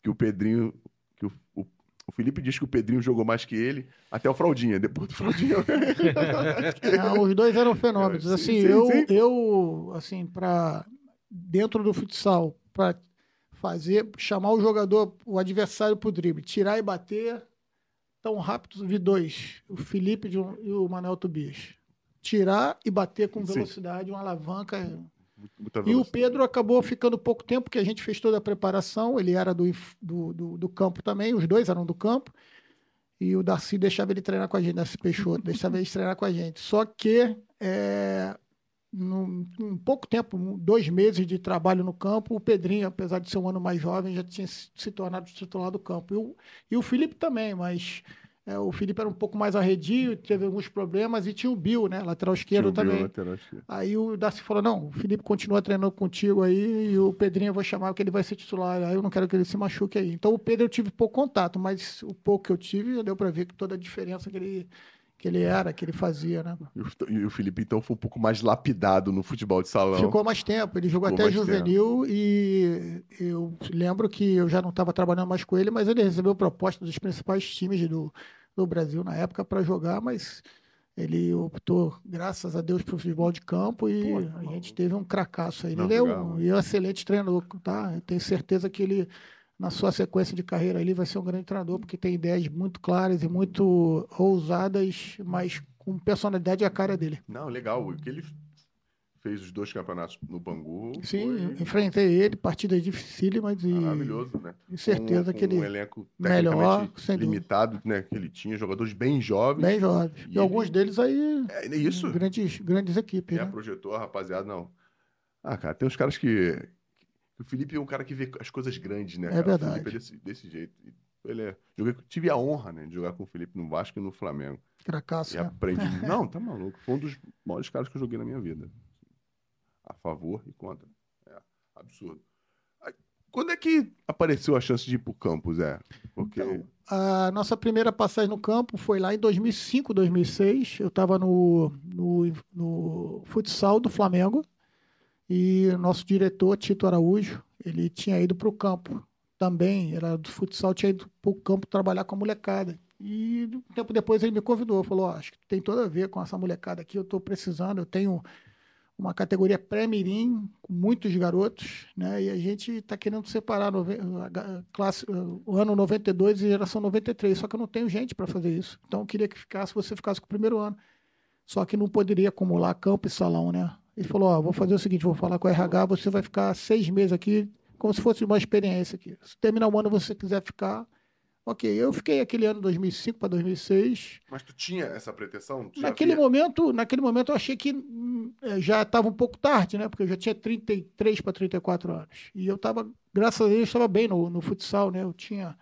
Que o Pedrinho. Que o, o, o Felipe diz que o Pedrinho jogou mais que ele, até o Fraldinha. Depois do Fraldinha. Ah, os dois eram fenômenos. Sim, Assim, sim, eu, sim. eu, assim, para dentro do futsal, para fazer, chamar o jogador, o adversário pro drible, tirar e bater, tão rápido, vi dois, o Felipe de um- e o Manuel Tobias. Tirar e bater com Sim. velocidade, uma alavanca. Muita E o velocidade. Pedro acabou ficando pouco tempo, porque a gente fez toda a preparação. Ele era do, do, do, do campo também, os dois eram do campo. E o Darcy deixava ele treinar com a gente, Darcy Peixoto, deixava ele treinar com a gente. Só que, é, num, em pouco tempo, dois meses de trabalho no campo, o Pedrinho, apesar de ser um ano mais jovem, já tinha se tornado titular do campo. E o, e o Felipe também, mas é, o Felipe era um pouco mais arredio, teve alguns problemas, e tinha o Bill, né, lateral esquerdo o Bill, também. lateral esquerdo. Aí o Darcy falou: não, o Felipe continua treinando contigo aí e o Pedrinho eu vou chamar que ele vai ser titular. Aí eu não quero que ele se machuque aí. Então o Pedro eu tive pouco contato, mas o pouco que eu tive já deu para ver que toda a diferença que ele, que ele era, que ele fazia, né? E o- Felipe, então, foi um pouco mais lapidado no futebol de salão. Ficou mais tempo, ele jogou Ficou até juvenil e eu lembro que eu já não estava trabalhando mais com ele, mas ele recebeu proposta dos principais times do, do Brasil na época para jogar, mas ele optou, graças a Deus, para o futebol de campo e Pô, a gente teve um cracaço aí. Não, ele é um, é um excelente treinador, tá? Eu tenho certeza que ele, na sua sequência de carreira ali, vai ser um grande treinador, porque tem ideias muito claras e muito ousadas, mas com personalidade e a cara dele. Não, legal. O que ele fez os dois campeonatos no Bangu Sim, foi enfrentei ele, partidas dificílimas e, maravilhoso, né? e certeza Com- que com um ele elenco melhor, limitado, né? Que ele tinha, jogadores bem jovens. bem jovem. E E, alguns ele- deles aí, É isso. grandes, grandes equipes, Já né? projetou, rapaziada, não. Ah, cara, tem uns caras que. O Felipe é um cara que vê as coisas grandes, né? É cara? verdade. O Felipe é desse, desse jeito. Ele é... Joguei... Tive a honra, né, de jogar com o Felipe no Vasco e no Flamengo. Cracaço, E né? aprendi. Não, tá maluco. Foi um dos maiores caras que eu joguei na minha vida. A favor e contra. É absurdo. Quando é que apareceu a chance de ir pro campus, é? Porque. Então, A nossa primeira passagem no campo foi lá em 2005, 2006. Eu estava no, no, no futsal do Flamengo e nosso diretor, Tito Araújo, ele tinha ido para o campo também, era do futsal, tinha ido para o campo trabalhar com a molecada. E um tempo depois ele me convidou, falou, "Ó, acho que tem tudo a ver com essa molecada aqui, eu estou precisando, eu tenho uma categoria pré-mirim com muitos garotos, né? E a gente está querendo separar classe, o ano 92 e geração 93, só que eu não tenho gente para fazer isso. Então eu queria que ficasse, você ficasse com o primeiro ano. Só que não poderia acumular campo e salão, né? Ele falou, ó, vou fazer o seguinte, vou falar com o RH, você vai ficar seis meses aqui, como se fosse uma experiência aqui. Se terminar o ano você quiser ficar, ok. Eu fiquei aquele ano 2005 para 2006, Mas tu tinha essa pretensão? Tu Naquele momento, naquele momento eu achei que eh, já estava um pouco tarde, né? Porque eu já tinha 33 para 34 anos. E eu estava, graças a Deus, estava bem no, no futsal, né? Eu tinha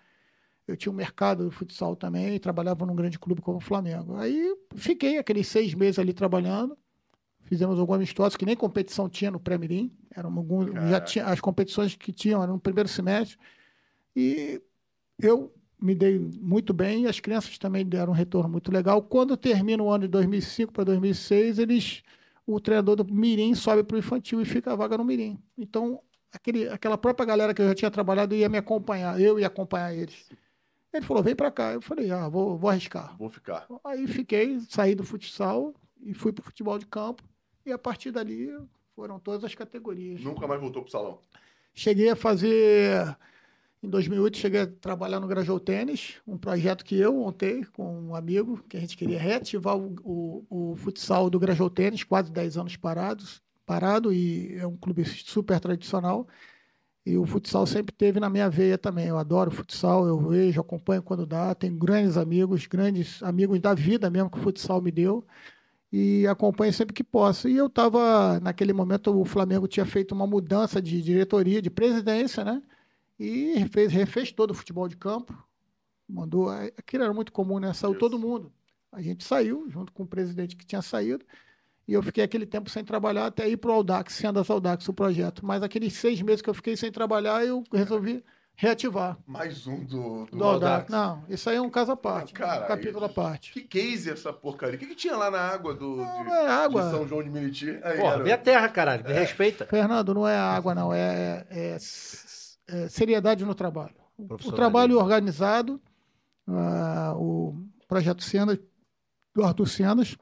eu tinha um mercado do futsal também, trabalhava num grande clube como o Flamengo. Aí fiquei aqueles seis meses ali trabalhando. Fizemos alguns amistosos que nem competição tinha no Pré-Mirim. Já tinha as competições que tinham eram no primeiro semestre. E eu me dei muito bem e as crianças também deram um retorno muito legal. Quando termina o ano de 2005 para 2006, eles, o treinador do Mirim sobe para o infantil e fica a vaga no Mirim. Então, aquele, aquela própria galera que eu já tinha trabalhado ia me acompanhar, eu ia acompanhar eles. Ele falou, vem para cá. Eu falei, ah, vou, vou arriscar. Vou ficar. Aí fiquei, saí do futsal e fui para o futebol de campo. E a partir dali foram todas as categorias. Nunca mais voltou pro salão. Cheguei a fazer. Em 2008, cheguei a trabalhar no Grajou Tênis, um projeto que eu montei com um amigo, que a gente queria reativar o, o, o futsal do Grajou Tênis, quase 10 anos parados, parado, e é um clube super tradicional. E o futsal sempre teve na minha veia também. Eu adoro futsal, eu vejo, acompanho quando dá. Tenho grandes amigos, grandes amigos da vida mesmo que o futsal me deu. E acompanho sempre que posso. E eu estava, naquele momento, o Flamengo tinha feito uma mudança de diretoria, de presidência, né? E refez, refez todo o futebol de campo. Mandou. Aquilo era muito comum, né? Saiu Isso. todo mundo. A gente saiu, junto com o presidente que tinha saído. E eu fiquei aquele tempo sem trabalhar até ir para o Audax, sendo as Audax o projeto. Mas aqueles seis meses que eu fiquei sem trabalhar, eu resolvi reativar. Mais um do, do, Do Audax. Não, isso aí é um caso à parte, Cara, um capítulo à isso- parte. Que case é essa porcaria? O que, que tinha lá na água do Não, de, não é água. de São João de Meriti? Aí, Porra, garoto. minha terra, caralho. Me respeita. Fernando, não é água, não. É, é- é seriedade no trabalho. O trabalho organizado, ah, o projeto Cenas, do Arthur Cenas,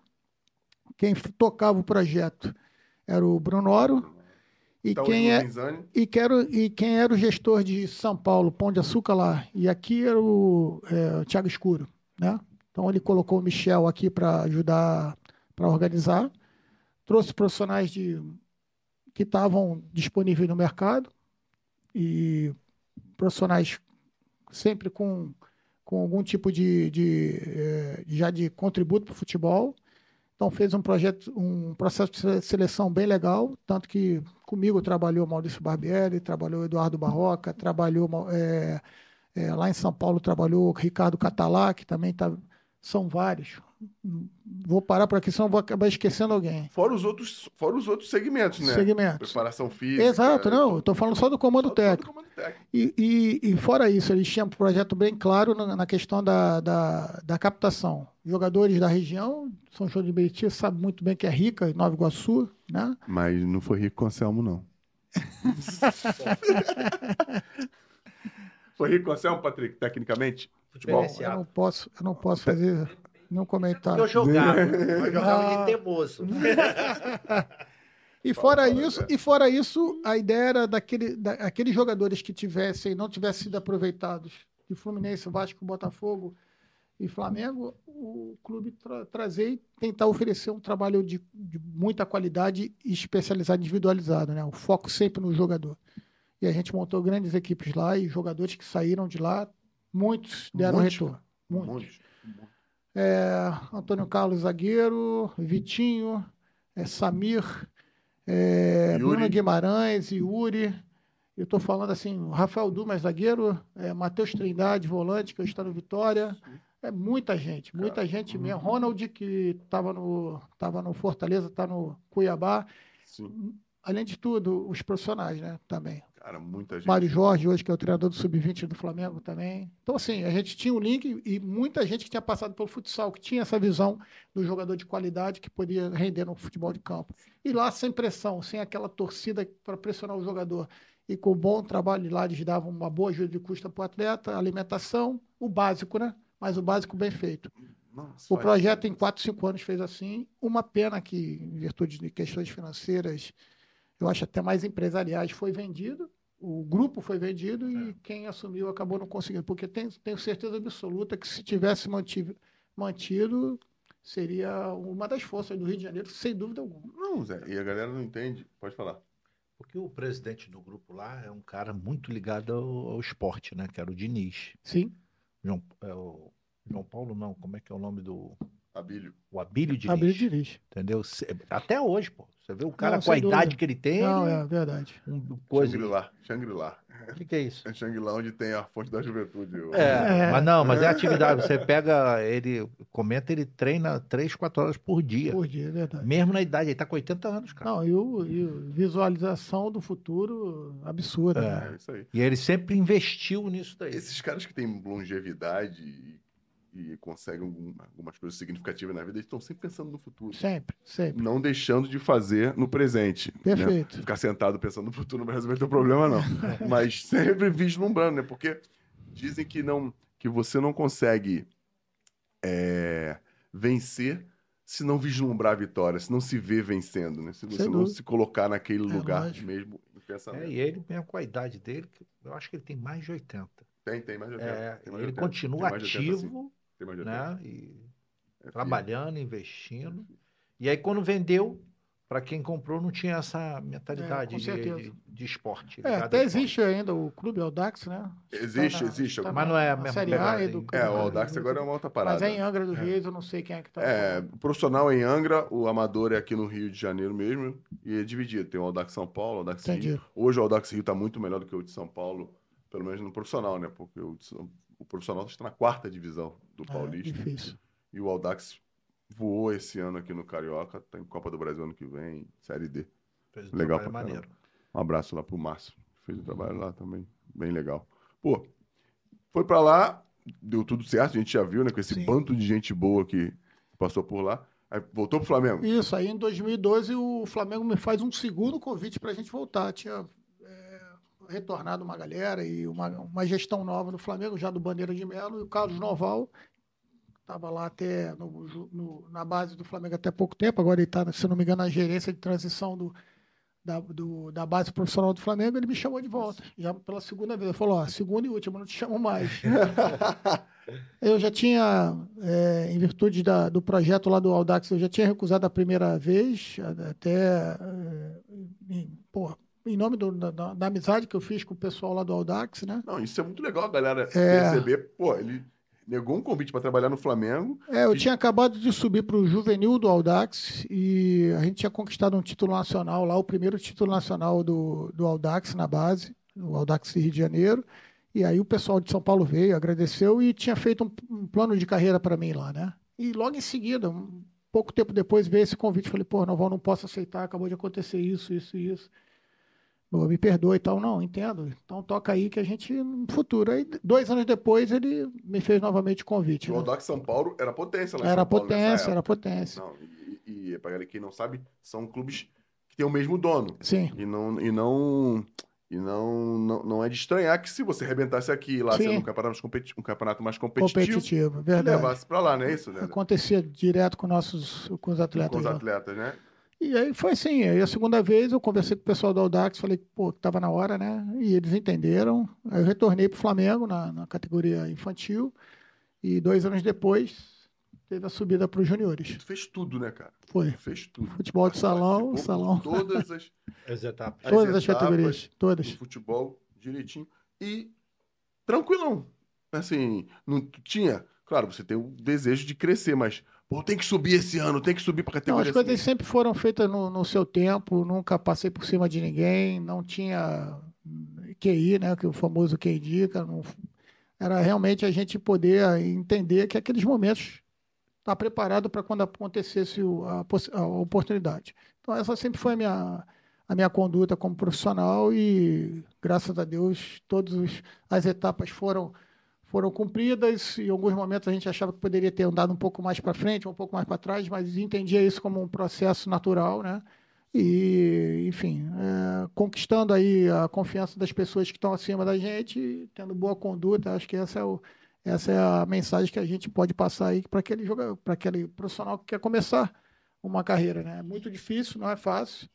quem tocava o projeto era o Bruno Oro, e Tá quem é e, quero, e quem era o gestor de São Paulo, Pão de Açúcar lá, e aqui era o, é, o Thiago Escuro, né? Então ele colocou o Michel aqui para ajudar para organizar, trouxe profissionais de que estavam disponíveis no mercado e profissionais sempre com, com algum tipo de, de eh, já de contributo para o futebol. Então fez um projeto, um processo de sele- seleção bem legal, tanto que comigo trabalhou Maurício Barbieri, trabalhou Eduardo Barroca, trabalhou eh, eh, lá em São Paulo trabalhou Ricardo Catalá, que também tá, são vários. Vou parar por aqui, senão vou acabar esquecendo alguém. Fora os outros, fora os outros segmentos, né? Segmentos. Preparação física. Exato, não, estou falando só do comando só- só do técnico. comando técnico. E, e, e fora isso, eles tinham um projeto bem claro na, na questão da, da, da captação. Jogadores da região, São João de Meriti sabe muito bem que é rica, Nova Iguaçu, né? Mas não foi rico com Anselmo, não. foi rico com Anselmo, Patrick, tecnicamente? Futebol? Eu não posso, eu não posso fazer nenhum comentário. Eu jogava. Eu jogava Ah. de temoso. E fora isso, e fora isso, a ideia era daquele, da, aqueles jogadores que tivessem, não tivessem sido aproveitados de Fluminense, Vasco, Botafogo e Flamengo, o clube tra- trazer e tentar oferecer um trabalho de, de muita qualidade e especializado, individualizado, né? O foco sempre no jogador. E a gente montou grandes equipes lá e jogadores que saíram de lá, muitos deram Muitos, retorno. Muitos. Muitos. É, Antônio Carlos Zagueiro, Vitinho, é, Samir, é. Bruno Guimarães, Yuri. Eu estou falando assim, Rafael Dumas, zagueiro, é, Matheus Trindade, volante, que estou no Vitória. É muita gente, muita gente mesmo. Ronald, que estava no, tava no Fortaleza, está no Cuiabá. Sim. Além de tudo, os profissionais, né, também. Cara, muita gente. Mário Jorge, hoje, que é o treinador do Sub-20 do Flamengo também. Então, assim, a gente tinha um link e muita gente que tinha passado pelo futsal, que tinha essa visão do jogador de qualidade que podia render no futebol de campo. E lá, sem pressão, sem aquela torcida para pressionar o jogador. E com o bom trabalho lá, eles davam uma boa ajuda de custo para o atleta, alimentação, o básico, né? Mas o básico bem feito. Nossa, O projeto, em 4, 5 anos, fez assim. Uma pena que, em virtude de questões financeiras, eu acho até mais empresariais, foi vendido. O grupo foi vendido e quem assumiu acabou não conseguindo. Porque tenho, tenho certeza absoluta que se tivesse mantido, mantido, seria uma das forças do Rio de Janeiro, sem dúvida alguma. Não, Zé, e a galera não entende. Pode falar. Porque o presidente do grupo lá é um cara muito ligado ao, ao esporte, né? Que era o Diniz. Sim. João, é o João Paulo, não, como é que é o nome do. Abílio. O Abílio Diniz. Abrir dirige. Entendeu? Até hoje, pô. Você vê o cara Não, com a sem idade dúvida. que ele tem, Não, ele- é verdade. um coisa. Shangri-La. Shangri-La. O que, que é isso? É Shangri-La onde tem a fonte da juventude. o- É, É. mas não, mas é atividade. Você pega, ele comenta, ele treina 3, 4 horas por dia. Por dia, é verdade. Mesmo na idade, ele tá com 80 anos, cara. Não, e, o, e o visualização do futuro absurda. né? É isso aí. E ele sempre investiu nisso daí. Esses caras que têm longevidade e, e conseguem algum- algumas coisas significativas na vida, eles estão sempre pensando no futuro. Sempre, sempre. Não deixando de fazer no presente. né? Perfeito. Ficar sentado pensando no futuro não vai resolver teu problema, não. Mas sempre vislumbrando, né? Porque dizem que não que você não consegue é, vencer se não vislumbrar a vitória, se não se vê vencendo, né? Se você Sem não dúvida. se colocar naquele É, lugar lógico. mesmo em pensamento. É, e ele, mesmo com a idade dele, que eu acho que ele tem mais de 80. Tem, tem mais de 80. É, mais ele 80. continua Tem mais de 80, sim. ativo, Tem mais de 80. Né? E É trabalhando, investindo. E aí, quando vendeu, para quem comprou, não tinha essa mentalidade É, de, de, de esporte. É, até esporte. existe ainda o Clube Audax, né? Existe, Tá na- existe. tá Mas não é a mesma Série A e do aí. É, o Audax agora é uma outra parada. Mas é em Angra dos Reis, eu não sei quem é que tá. É, o profissional é em Angra, o amador é aqui no Rio de Janeiro mesmo, e é dividido. Tem o Audax São Paulo, o Audax Rio. Entendi. Hoje o Audax Rio está muito melhor do que o de São Paulo, pelo menos no profissional, né? Porque o, de São- o profissional está na quarta divisão do É, Paulista. difícil. e o Audax voou esse ano aqui no Carioca, tem Copa do Brasil ano que vem, Série D. Fez um Legal trabalho pra maneiro. Um abraço lá pro Márcio, fez o trabalho lá também, bem legal. Pô, foi pra lá, deu tudo certo, a gente já viu, né? Com esse Sim. bando de gente boa que passou por lá. Aí voltou pro Flamengo. Isso, aí em 2012 o Flamengo me faz um segundo convite para a gente voltar. Tinha retornado uma galera e uma, uma gestão nova no Flamengo, já do Bandeira de Melo, e o Carlos Noval estava lá até no- no- na base do Flamengo até pouco tempo, agora ele está, se não me engano, na gerência de transição do, da, do- da base profissional do Flamengo, ele me chamou de volta, já pela segunda vez. Ele falou, ó, segunda e última, não te chamo mais. Eu já tinha, é, em virtude da- do projeto lá do Audax, eu já tinha recusado a primeira vez, até é, em, porra, em nome do- da, da- amizade que eu fiz com o pessoal lá do Audax, né? Não, isso é muito legal a galera É. perceber. Pô, ele negou um convite para trabalhar no Flamengo. É, eu E- tinha acabado de subir para o juvenil do Audax e a gente tinha conquistado um título nacional lá, o primeiro título nacional do, do Audax na base, o Audax Rio de Janeiro. E aí o pessoal de São Paulo veio, agradeceu e tinha feito um, um plano de carreira para mim lá, né? E logo em seguida, um pouco tempo depois, veio esse convite. Falei, pô, Noval, não posso aceitar, acabou de acontecer isso, isso e isso. Me perdoe e tal. Não, entendo. Então toca aí que a gente, no futuro. Aí, dois anos depois, ele me fez novamente o convite. O né? Audax São Paulo era potência lá em Era São potência, era potência. Não, e, e para galera que não sabe, são clubes que têm o mesmo dono. Sim, E não e não e não, não, não é de estranhar que se você arrebentasse aqui lá Sim. sendo um campeonato mais, competi- um campeonato mais competitivo, competitivo, verdade. levasse para lá, não é isso, né? Acontecia direto com nossos com os atletas. Com os atletas, né? E aí foi assim, aí a segunda vez eu conversei com o pessoal do Audax, falei, pô, que tava na hora, né? E eles entenderam. Aí eu retornei pro Flamengo na, na categoria infantil e dois anos depois teve a subida para os juniores. Tu fez tudo, né, cara? Foi. Tu fez tudo. Futebol de salão, Participou salão. Todas as As etapas. As Todas as etapas categorias, todas. futebol direitinho e tranquilão. Assim, não tinha, claro, você tem o desejo de crescer, mas pô, tem que subir esse ano, tem que subir para Não, categoria. as coisas sempre foram feitas no, no seu tempo, nunca passei por cima de ninguém, não tinha QI, né, que o famoso QI indica, não- era realmente a gente poder entender que aqueles momentos está preparado para quando acontecesse a, a oportunidade. Então essa sempre foi a minha a minha conduta como profissional e graças a Deus todas as etapas foram foram cumpridas. Em alguns momentos a gente achava que poderia ter andado um pouco mais para frente, um pouco mais para trás, mas entendia isso como um processo natural, né? E, enfim, é, conquistando aí a confiança das pessoas que estão acima da gente, tendo boa conduta, acho que essa é, o, essa é a mensagem que a gente pode passar aí para aquele jogador, para aquele profissional que quer começar uma carreira, né? É muito difícil, não é fácil.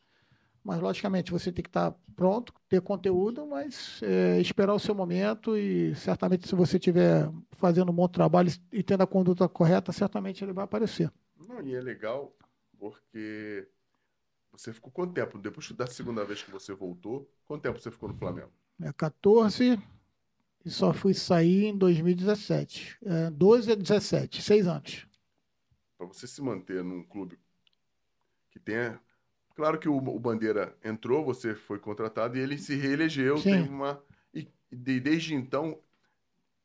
Mas, logicamente, você tem que estar pronto, ter conteúdo, mas é, esperar o seu momento e certamente se você estiver fazendo um bom trabalho e tendo a conduta correta, certamente ele vai aparecer. Não, e é legal porque você ficou quanto tempo? Depois da segunda vez que você voltou, quanto tempo você ficou no Flamengo? É 14 e só fui sair em 2017. É, 12 a 17, seis anos. Para você se manter num clube que tenha. Claro que o, o Bandeira entrou, você foi contratado e ele se reelegeu. Sim. Tem uma. E de- desde então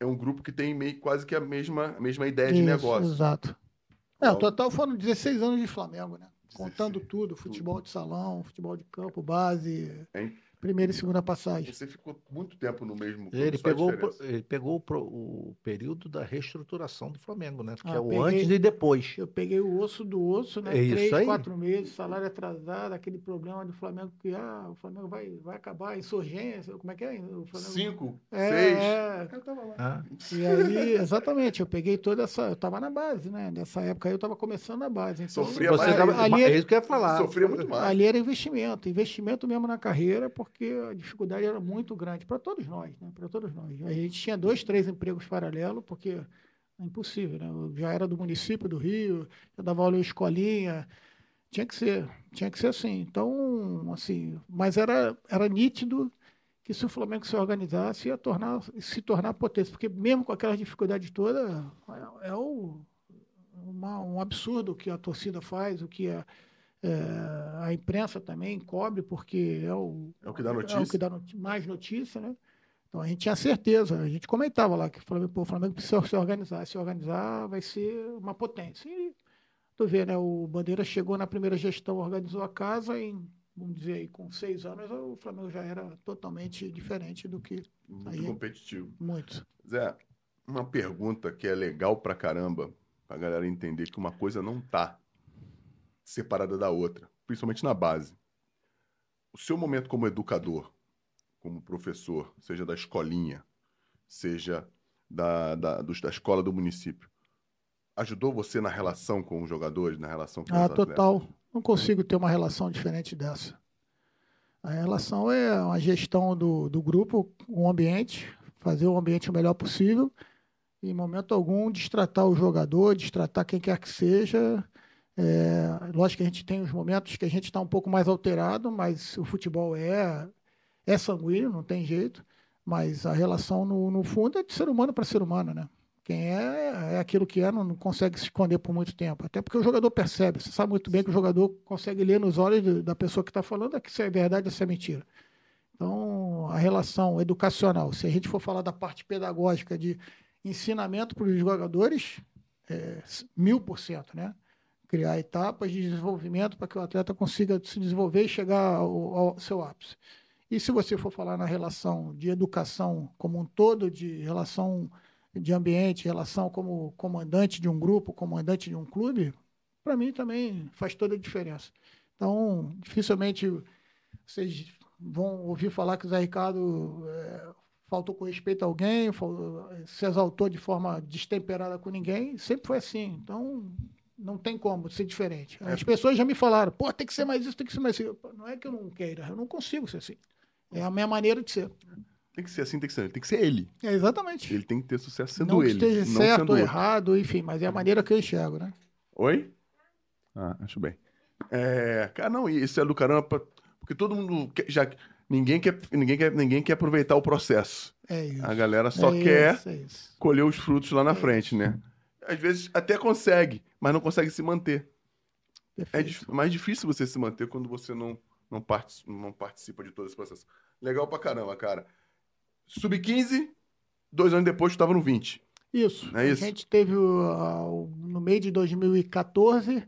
é um grupo que tem meio, quase que a mesma, a mesma ideia de Isso, negócio. Exato. É, o total foram 16 anos de Flamengo, né? 16, Contando tudo, futebol de salão, futebol de campo, base, Hein? Primeira e segunda passagem. Você ficou muito tempo no mesmo clube. Ele pegou, o ele pegou o, o período da reestruturação do Flamengo, né? Que Ah, é o peguei. antes e depois. Eu peguei o osso do osso, né? É isso Três, aí. quatro meses, salário atrasado, aquele problema do Flamengo que ah, o Flamengo vai, vai acabar, insurgência, como é que é? O Flamengo... Cinco, É, seis. é. Eu tava lá. Ah, E aí, exatamente, eu peguei toda essa. Eu estava na base, né? Nessa época aí eu estava começando na base. Então, Sofria você mais, tava- ali- é isso que eu ia falar. Sofria muito mais. Ali era investimento, investimento mesmo na carreira, porque a dificuldade era muito grande para todos nós, né? Para todos nós. A gente tinha dois, três empregos paralelos, porque é impossível, né? Eu já era do município do Rio, eu dava aula em escolinha, tinha que ser, tinha que ser assim. Então, assim, mas era, era nítido que se o Flamengo se organizasse ia tornar, se tornar potência, porque mesmo com aquelas dificuldades todas, é, é o, uma- um absurdo o que a torcida faz, o que a, é, a imprensa também cobre, porque é o, É o que dá é o notícia. que dá mais notícia, né? Então a gente tinha certeza, a gente comentava lá que o Flamengo, pô, o Flamengo precisa se organizar, se organizar vai ser uma potência. E tu vê, né? O Bandeira chegou na primeira gestão, organizou a casa em, vamos dizer aí, com seis anos, o Flamengo já era totalmente diferente do que Muito Aí- competitivo. muitos. Zé, uma pergunta que é legal pra caramba, pra galera entender que uma coisa não tá separada da outra, principalmente na base. O seu momento como educador, como professor, seja da escolinha, seja da, da, dos- da escola do município, ajudou você na relação com os jogadores, na relação com Ah, os atletas? total. Não consigo ter uma relação diferente dessa. A relação é uma gestão do, do grupo, o ambiente, fazer o ambiente o melhor possível e, em momento algum, destratar o jogador, destratar quem quer que seja. É, lógico que a gente tem os momentos que a gente está um pouco mais alterado, mas o futebol é, é sanguíneo, não tem jeito. Mas a relação, no, no fundo, é de ser humano para ser humano, né? Quem é, é aquilo que é, não, não consegue se esconder por muito tempo. Até porque o jogador percebe. Você sabe muito bem que o jogador consegue ler nos olhos do- da pessoa que está falando é que isso é verdade, isso é mentira. Então, a relação educacional, se a gente for falar da parte pedagógica de ensinamento para os jogadores, é mil por cento, né? Criar etapas de desenvolvimento para que o atleta consiga se desenvolver e chegar ao, ao seu ápice. E se você for falar na relação de educação como um todo, de relação de ambiente, relação como comandante de um grupo, comandante de um clube, para mim também faz toda a diferença. Então, dificilmente vocês vão ouvir falar que o Zé Ricardo é, faltou com respeito a alguém, se exaltou de forma destemperada com ninguém, sempre foi assim. Então, não tem como ser diferente. As pessoas já me falaram, pô, tem que ser mais isso, tem que ser mais isso. Não é que eu não queira, eu não consigo ser assim. É a minha maneira de ser. Tem que ser assim, tem que ser, tem que ser ele. É exatamente. Ele tem que ter sucesso sendo não que ele. esteja não certo ou errado, enfim, mas é a maneira que eu enxergo, né? Oi? Ah, acho bem. É, cara, não, isso é do caramba, porque todo mundo quer- já ninguém quer, ninguém quer, ninguém quer aproveitar o processo. É isso. A galera só é quer Isso, é isso. colher os frutos lá na É frente, né? Às vezes até consegue, mas não consegue se manter. É Perfeito. mais difícil você se manter quando você não, não, parti- não participa de todo esse processo. Legal pra caramba, cara. Sub-15, dois anos depois tu tava no 20. Isso. Não é isso? A gente teve, o- o- no meio de 2014,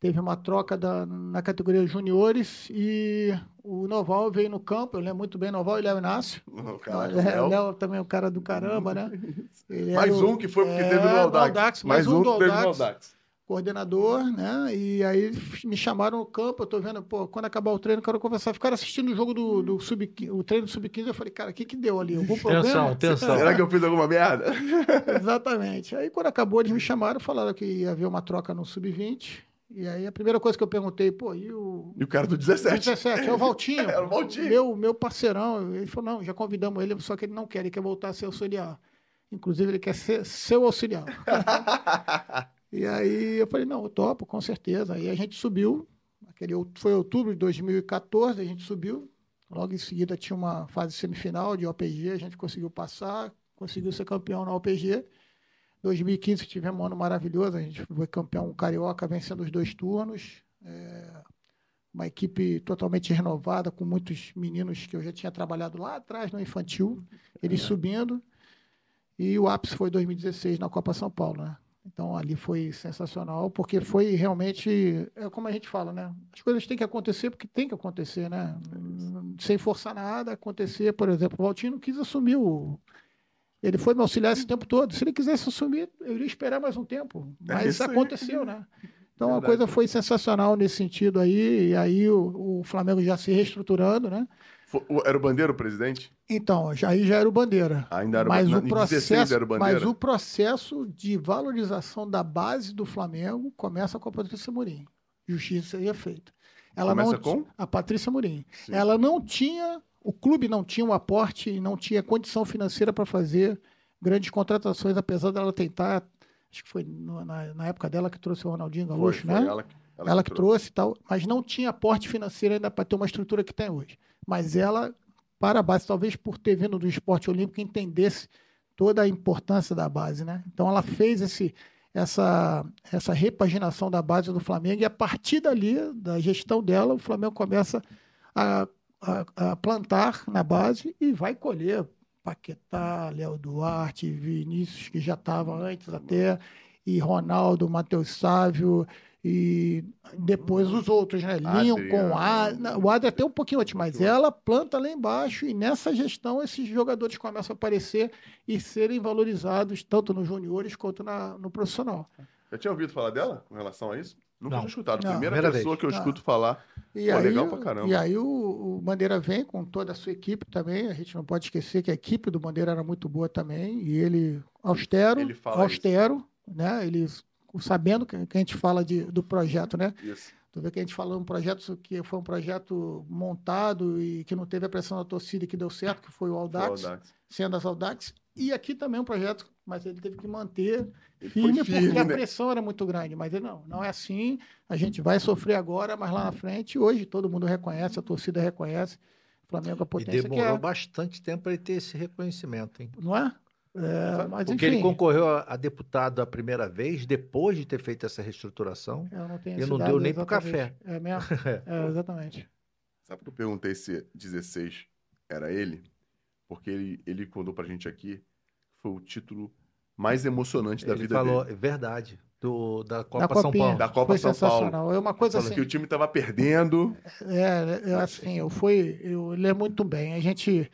teve uma troca da- na categoria juniores e o Noval veio no campo. Eu lembro muito bem Noval e Léo Inácio. Oh, caraca, É, Léo. o Léo também é um cara do caramba, né? Mais o- um que foi porque é, teve no do Aldax. Audax, mais um do que teve Audax. Aldax. Coordenador, né? E aí me chamaram no campo, eu tô vendo, pô, quando acabar o treino, eu quero conversar. Ficaram assistindo o jogo do, do sub o treino do sub-15, eu falei, cara, o que que deu ali? Algum problema? Tensão, tensão. Será que eu fiz alguma merda? Exatamente. Aí quando acabou, eles me chamaram, falaram que ia haver uma troca no sub-20. E aí a primeira coisa que eu perguntei, pô, e o E o cara do 17. 17, é o Valtinho. Era o Valtinho. Meu, meu parceirão. Ele falou, não, já convidamos ele, só que ele não quer, ele quer voltar a ser auxiliar. Inclusive, ele quer ser seu auxiliar. E aí eu falei, não, eu topo, com certeza. Aí a gente subiu, aquele, foi outubro de 2014, a gente subiu. Logo em seguida tinha uma fase semifinal de OPG, a gente conseguiu passar, conseguiu ser campeão na OPG. 2015 tivemos um ano maravilhoso, a gente foi campeão carioca vencendo os dois turnos. É, uma equipe totalmente renovada, com muitos meninos que eu já tinha trabalhado lá atrás no infantil, eles subindo. E o ápice foi 2016 na Copa São Paulo, né? Então ali foi sensacional, porque foi realmente, é como a gente fala, né? As coisas têm que acontecer porque tem que acontecer, né? Sem forçar nada, acontecer, por exemplo, o Valtinho não quis assumir o. Ele foi me auxiliar esse tempo todo. Se ele quisesse assumir, eu iria esperar mais um tempo. É Mas aí. aconteceu, né? Então a Verdade. coisa foi sensacional nesse sentido aí. E aí o, o Flamengo já se reestruturando, né? Era o Bandeira o presidente? Então, já, aí já era o Bandeira. Ainda era o Mas Ba- o, na- em 16 processo, era o Bandeira. mas o processo de valorização da base do Flamengo começa com a Patrícia Murim. Justiça seria feita. Ela Começa não, com? A Patrícia Murim. Sim. Ela não tinha, o clube não tinha o aporte e não tinha condição financeira para fazer grandes contratações, apesar dela tentar. Acho que foi na, na época dela que trouxe o Ronaldinho Foi, Gaúcho, foi né? ela, que- ela que trouxe e tal, mas não tinha aporte financeiro ainda para ter uma estrutura que tem hoje. Mas ela, para a base, talvez por ter vindo do esporte olímpico, entendesse toda a importância da base, né? Então ela fez esse, essa, essa repaginação da base do Flamengo e a partir dali, da gestão dela, o Flamengo começa a, a, a plantar na base e vai colher Paquetá, Léo Duarte, Vinícius, que já estava antes até, e Ronaldo, Matheus Sávio, e depois os outros, né? Lincoln, a, não, o Adria até um pouquinho antes, mas ela planta lá embaixo e nessa gestão esses jogadores começam a aparecer e serem valorizados tanto nos juniores quanto na, no profissional. Já tinha ouvido falar dela com relação a isso? Nunca Não. tinha escutado. Não. Primeira, Primeira pessoa vez. que eu Não. escuto falar. E Pô, aí, legal pra caramba. E aí o, o Bandeira vem com toda a sua equipe também. A gente não pode esquecer que a equipe do Bandeira era muito boa também. E ele, austero, Ele austero, né? Ele sabendo que, que a gente fala de, do projeto, né? Isso. Tu vê que a gente falou um projeto que foi um projeto montado e que não teve a pressão da torcida e que deu certo, que foi o Audax, Foi o Dax. sendo as Audax. E aqui também um projeto, mas ele teve que manter firme, firme, porque a né? pressão era muito grande. Mas ele não, não é assim. A gente vai sofrer agora, mas lá na frente, hoje todo mundo reconhece, a torcida reconhece. O Flamengo é a E potência que demorou é. bastante tempo para ele ter esse reconhecimento, hein? Não é? É, mas Porque enfim, ele concorreu a, a deputado a primeira vez, depois de ter feito essa reestruturação. eu não tenho e não deu nem pro exatamente. café. É mesmo? É, exatamente. Sabe que eu perguntei se 16 era ele? Porque ele, ele contou pra gente aqui que foi o título mais emocionante da ele vida falou, dele. é verdade, do, da Copa Da São Copinha. Paulo. Da Copa foi São Paulo. É uma coisa Falando assim. que o time tava perdendo. É, é, assim, eu fui, eu lembro muito bem. A gente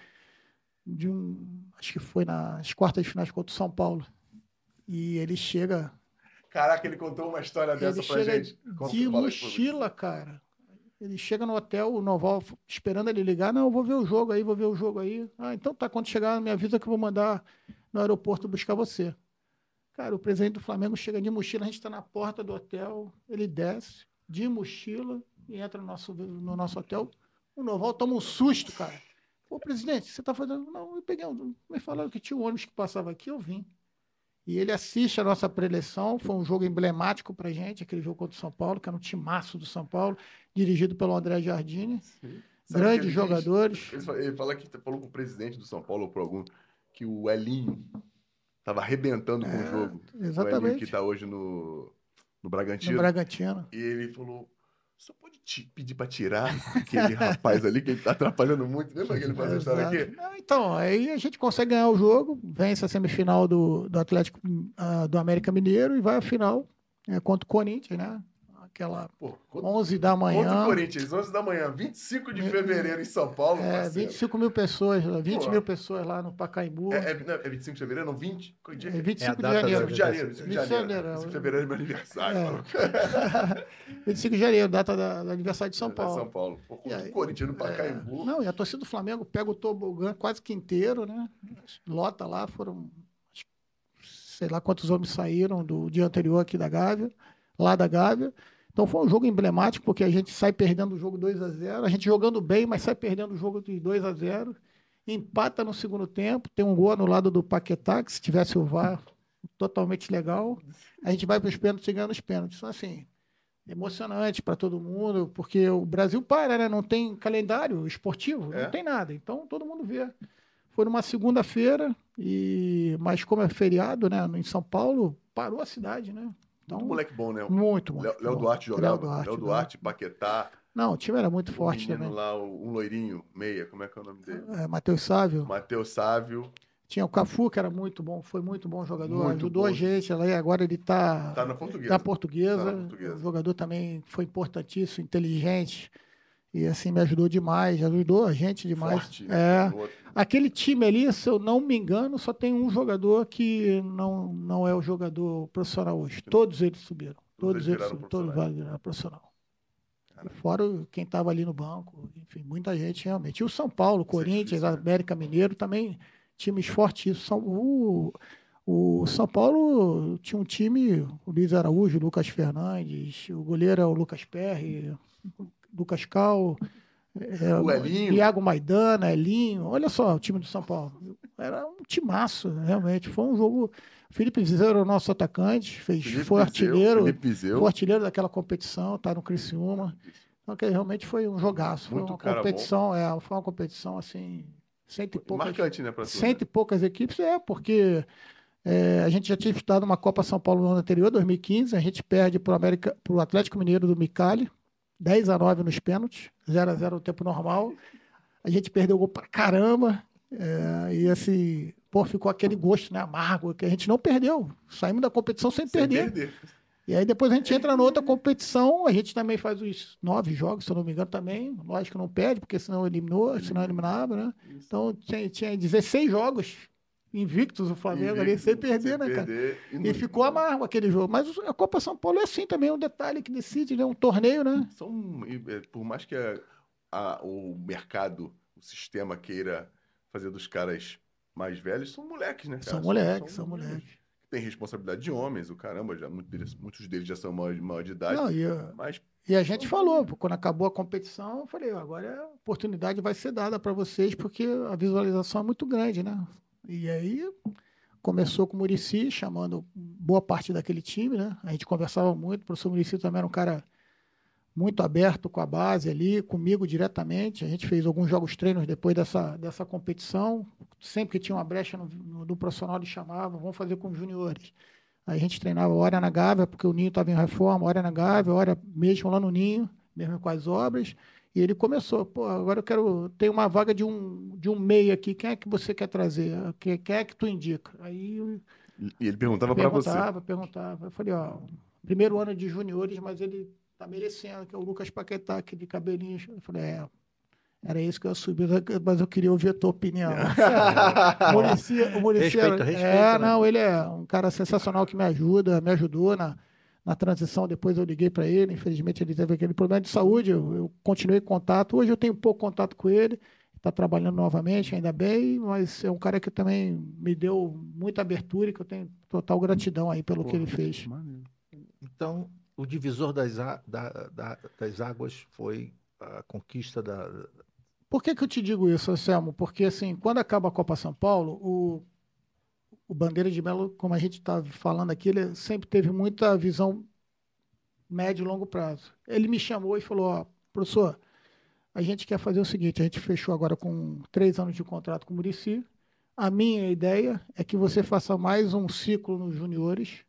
de um, acho que foi nas quartas de finais contra o São Paulo. E ele chega, Caraca, ele contou uma história dessa ele pra chega gente. De mochila, cara. Ele chega no hotel, o Noval esperando ele ligar, não, eu vou ver o jogo aí, vou ver o jogo aí. Ah, então tá, quando chegar, me avisa que eu vou mandar no aeroporto buscar você. Cara, o presidente do Flamengo chega de mochila, a gente está na porta do hotel, ele desce de mochila e entra no nosso, no nosso hotel. O Noval toma um susto, cara. Pô, presidente, você tá fazendo. Não, eu peguei um. Me falaram que tinha um ônibus que passava aqui, eu vim. E ele assiste a nossa preleção. Foi um jogo emblemático pra gente, aquele jogo contra o São Paulo, que era um timaço do São Paulo, dirigido pelo André Jardine. Grandes jogadores. Ele fala, que falou com o presidente do São Paulo ou por algum que o Elinho tava arrebentando com o jogo. O Elinho que Exatamente. tá hoje no, no Bragantino. No Bragantino. E ele falou: só pode ti- pedir pra tirar aquele rapaz ali que ele tá atrapalhando muito. Lembra que ele fazia a história Exato. aqui? Então, aí a gente consegue ganhar o jogo, vence a semifinal do, do Atlético ah, do América Mineiro e vai à final é, contra o Corinthians, né? Aquela Pô, contra, 11 da contra o manhã. Corinthians, 11 da manhã, 25 de fevereiro em São Paulo, É, parceiro. 25 mil pessoas, 20 Pô. mil pessoas lá no Pacaembu. É, é, não, é 25 de fevereiro? Não, 20? Qual dia? É que 25 É a de janeiro. 25 de janeiro, 25 de 25 de janeiro. janeiro. 25 de fevereiro é meu aniversário. É. maluco. 25 de janeiro, data da, do aniversário de São É Paulo. São Paulo. Pô, contra aí? o Corinthians no É, Pacaembu. não, e a torcida do Flamengo pega o tobogã quase que inteiro, né? Lota lá, foram sei lá quantos homens saíram do dia anterior aqui da Gávea, lá da Gávea. Então foi um jogo emblemático, porque a gente sai perdendo o jogo 2 a 0 a gente jogando bem, mas sai perdendo o jogo de 2 a 0 empata no segundo tempo, tem um gol anulado do Paquetá, que se tivesse o VAR, totalmente legal. A gente vai para os pênaltis e ganha nos pênaltis. Então, assim, emocionante para todo mundo, porque o Brasil para, né? Não tem calendário esportivo, É. não tem nada. Então todo mundo vê. Foi numa segunda-feira, e mas como é feriado, né? Em São Paulo, parou a cidade, né? Então, Muito moleque bom, né? muito, muito. Léo. Duarte jogava. Léo Duarte, Léo Duarte, Paquetá, Não, o time era muito O forte menino também. lá, o- um loirinho, meia, como é que é o nome dele? É, Matheus Sávio. Matheus Sávio. Tinha o Cafu, que era muito bom, foi muito bom jogador, Muito ajudou bom. a gente. Ela, agora ele está Tá na portuguesa. na portuguesa. Tá na portuguesa. O jogador também foi importantíssimo, inteligente. E assim, me ajudou demais, ajudou a gente demais. Forte. É. no outro. Aquele time ali, se eu não me engano, só tem um jogador que não, não é o jogador profissional hoje. Todos eles subiram. Todos Todos eles subiram. Todos viraram profissional. Fora quem estava ali no banco, enfim, muita gente realmente. E o São Paulo, Corinthians, difícil, né? América Mineiro também, times fortíssimos. São, o, o São Paulo tinha um time, o Luiz Araújo, o Lucas Fernandes, o goleiro é o Lucas Perry, o Lucas Cal, é, O Elinho. Thiago Maidana, Elinho, olha só o time do São Paulo. Era um timaço, realmente. Foi um jogo. Felipe Vizeu era o nosso atacante, fez, Felipe foi artilheiro, foi artilheiro daquela competição, tá no Criciúma. Então, que realmente foi um jogaço. Foi Muito uma cara competição, é, foi uma competição assim, cento e poucas, Marcante, né, pra cento e poucas equipes, é, porque é, a gente já tinha disputado uma Copa São Paulo no ano anterior, 2015, a gente perde América, pro Atlético Mineiro do Micali, 10 a 9 nos pênaltis, 0 a 0 no tempo normal. A gente perdeu o gol pra caramba. é, e assim, pô, ficou aquele gosto, né, amargo, que a gente não perdeu. Saímos da competição sem, Sem perder. perder. E aí depois a gente entra na outra competição, a gente também faz os nove jogos, se eu não me engano, também. Lógico que não perde, porque senão eliminou, senão eliminava, né? Então tinha, tinha 16 jogos invictos o Flamengo ali, sem perder, né, cara? perder. E não- ficou amargo aquele jogo. Mas a Copa São Paulo é assim também, é um detalhe que decide, né? Um torneio, né? São, e, é, por mais que a- a- o mercado, o sistema queira fazer dos caras mais velhos, são moleques, né? cara? São moleques, são moleques. Tem responsabilidade de homens, o caramba, já, muitos deles já são maior, maior de idade. Não, e, Mas E a gente falou, quando acabou a competição, eu falei, agora a oportunidade vai ser dada para vocês, porque a visualização é muito grande, né? E aí começou com o Murici, chamando boa parte daquele time, né? A gente conversava muito, o professor Murici também era um cara muito aberto com a base ali, comigo diretamente. A gente fez alguns jogos treinos depois dessa, dessa competição. Sempre que tinha uma brecha no, no, no profissional, ele chamava, vamos fazer com os juniores. Aí a gente treinava hora na Gávea, porque o Ninho estava em reforma, hora na Gávea, hora mesmo lá no Ninho, mesmo com as obras. E ele começou, pô, agora eu quero, tem uma vaga de um, de um meia aqui, quem é que você quer trazer? Quem, quem é que tu indica? Aí eu e ele perguntava para você. perguntava, perguntava. Eu falei, ó, primeiro ano de juniores, mas ele tá merecendo, que é o Lucas Paquetá, aquele cabelinho. Eu falei, é, era isso que eu subi, mas eu queria ouvir a tua opinião. o Muricy, o Muricy Respeito, era- respeito, É, né? não, ele é um cara sensacional que me ajuda, me ajudou na, na transição. Depois eu liguei para ele, infelizmente ele teve aquele problema de saúde, eu, eu continuei em contato. Hoje eu tenho pouco contato com ele, está trabalhando novamente, ainda bem, mas é um cara que também me deu muita abertura e que eu tenho total gratidão aí pelo que ele fez. Então, o divisor das, á- da- da- das águas foi a conquista da. Por que, que eu te digo isso, Anselmo? Porque, assim, quando acaba a Copa São Paulo, o, o Bandeira de Melo, como a gente está falando aqui, ele sempre teve muita visão médio e longo prazo. Ele me chamou e falou: Ó, professor, a gente quer fazer o seguinte: a gente fechou agora com três anos de contrato com o Murici. A minha ideia é que você faça mais um ciclo nos juniores,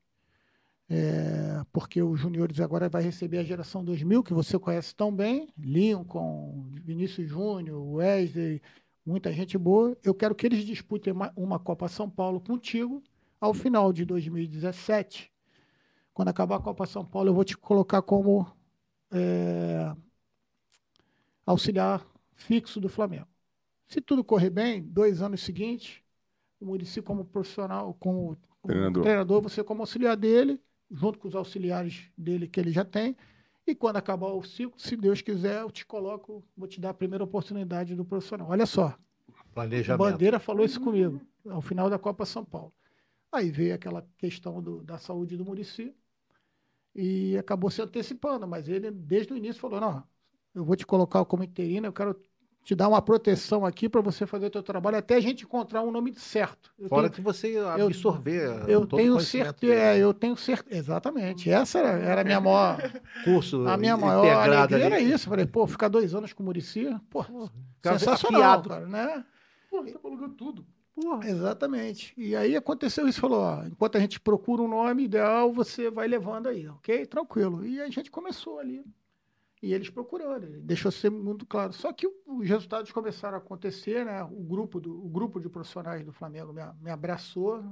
é, porque os juniores agora vai receber a geração 2000, que você conhece tão bem, Lincoln, Vinícius Júnior, Wesley, muita gente boa. Eu quero que eles disputem uma, uma Copa São Paulo contigo ao final de 2017. Quando acabar a Copa São Paulo, eu vou te colocar como é, auxiliar fixo do Flamengo. Se tudo correr bem, dois anos seguintes, o Murici como profissional, como, como Treinador. treinador, você como auxiliar dele, junto com os auxiliares dele que ele já tem. E quando acabar o ciclo, se Deus quiser, eu te coloco, vou te dar a primeira oportunidade do profissional. Olha só, Planejamento. Bandeira falou isso comigo, ao final da Copa São Paulo. Aí veio aquela questão do- da saúde do Murici e acabou se antecipando, mas ele, desde o início, falou: não, eu vou te colocar como interino, eu quero te dar uma proteção aqui para você fazer o teu trabalho até a gente encontrar um nome certo. Eu Fora tenho- que você absorver eu todo o tenho certeza, é, eu tenho certeza, exatamente. Essa era, era a minha maior, curso a minha maior alegria ali. era isso. Falei, pô, ficar dois anos com o Murici, pô, cara sensacional, afiado. cara, né? Pô, você falou tudo. Porra, exatamente. E aí aconteceu isso, falou, ó, enquanto a gente procura um nome ideal, você vai levando aí, ok? Tranquilo. E a gente começou ali. E eles procurando, deixou ser muito claro. Só que os resultados começaram a acontecer, né? O grupo, do, o grupo de profissionais do Flamengo me, me abraçou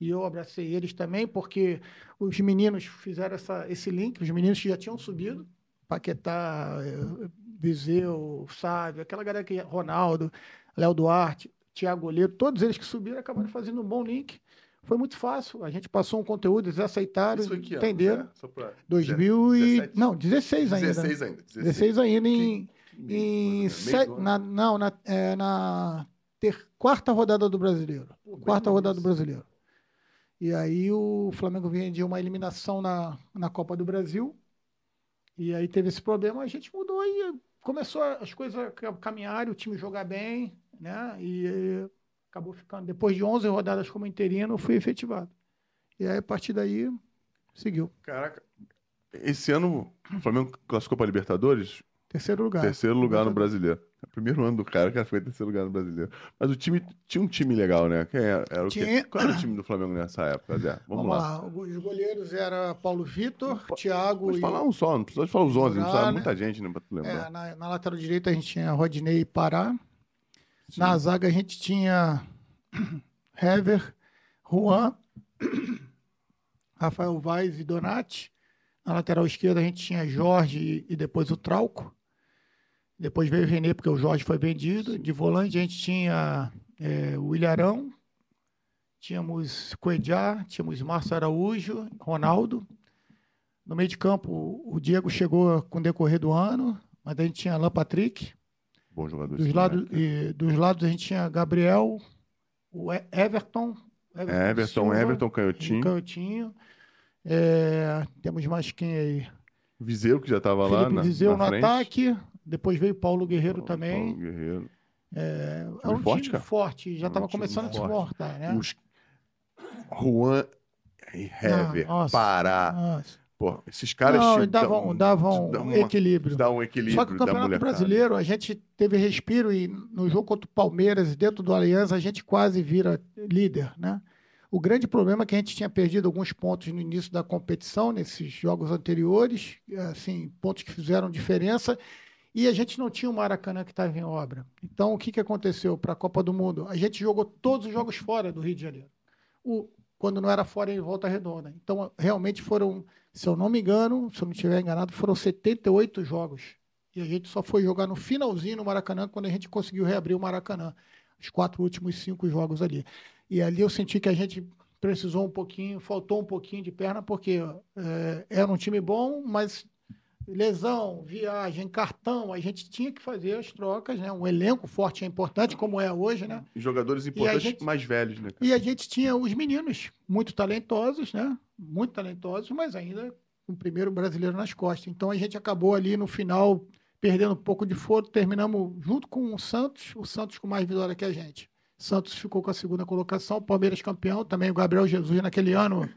e eu abracei eles também, porque os meninos fizeram essa, esse link, os meninos que já tinham subido, Paquetá, eh, Viseu, Sávio, aquela galera que Ronaldo, Léo Duarte, Tiago Goleiro, todos eles que subiram acabaram fazendo um bom link. Foi muito fácil. A gente passou um conteúdo, eles aceitaram, Isso aqui, entenderam. Só pra... 2000 e... Não, 16 ainda. 16 ainda. 16, 16 ainda em... Que... em set... na, não, na, é, na ter... quarta rodada do Brasileiro. Pô, quarta rodada do Brasileiro. E aí o Flamengo vinha de uma eliminação na, na Copa do Brasil. E aí teve esse problema, a gente mudou e começou as coisas a caminhar, o time jogar bem, né? E acabou ficando. Depois de 11 rodadas como interino, fui efetivado. E aí, a partir daí, seguiu. Caraca, esse ano o Flamengo classificou para Libertadores? Terceiro lugar. Terceiro lugar no Brasileiro. É o primeiro ano do cara que foi terceiro lugar no Brasileiro. Mas o time tinha um time legal, né? Quem era, era o tinha... Qual era o time do Flamengo nessa época, Zé? Vamos, Vamos lá. lá. Os goleiros era Paulo Vitor, Thiago Pode e... falar um só, não precisa falar os 11, não precisa né? muita gente, né, pra tu lembrar. É, na, na lateral direita a gente tinha Rodney e Pará. Sim. Na zaga a gente tinha Hever, Juan, Rafael Vaz e Donati. Na lateral esquerda a gente tinha Jorge e depois o Trauco. Depois veio o Renê, porque o Jorge foi vendido. De volante a gente tinha é, o Ilharão, tínhamos Coedjá, tínhamos Márcio Araújo, Ronaldo. No meio de campo, o Diego chegou com o decorrer do ano, mas a gente tinha Alain Patrick. Bom jogador. Dos, lados, e, dos lados a gente tinha Gabriel, o Everton. Everton, Everton, Silva, Everton Canhotinho. Canhotinho. É, temos mais quem aí? Viseu, que já estava lá. Na, Viseu na no frente. ataque. Depois veio Paulo Guerreiro Paulo, também. Paulo Guerreiro. É, é um forte, time cara. forte, já estava começando a se mortar, né? Os... Juan e Hever, ah, Pará. Nossa. Pô, esses caras Não, davam, davam um equilíbrio. Dá um equilíbrio. Só que o Campeonato Brasileiro, a gente teve respiro e no jogo contra o Palmeiras, dentro do Aliança, a gente quase vira líder, né? O grande problema é que a gente tinha perdido alguns pontos no início da competição, nesses jogos anteriores, assim, pontos que fizeram diferença, e a gente não tinha o Maracanã que estava em obra. Então, o que, que aconteceu para a Copa do Mundo? A gente jogou todos os jogos fora do Rio de Janeiro. O, quando não era fora em Volta Redonda. Então, realmente foram, se eu não me engano, se eu não estiver enganado, foram 78 jogos. E a gente só foi jogar no finalzinho no Maracanã quando a gente conseguiu reabrir o Maracanã. Os quatro últimos cinco jogos ali. E ali eu senti que a gente precisou um pouquinho, faltou um pouquinho de perna, porque é, era um time bom, mas lesão, viagem, cartão, a gente tinha que fazer as trocas, né? Um elenco forte é importante, como é hoje, né? Jogadores importantes gente, mais velhos, né? Cara? E a gente tinha os meninos muito talentosos, né? Muito talentosos, mas ainda com o primeiro brasileiro nas costas. Então a gente acabou ali no final perdendo um pouco de foro, terminamos junto com o Santos, o Santos com mais vitória que a gente. Santos ficou com a segunda colocação, Palmeiras campeão, também o Gabriel Jesus naquele ano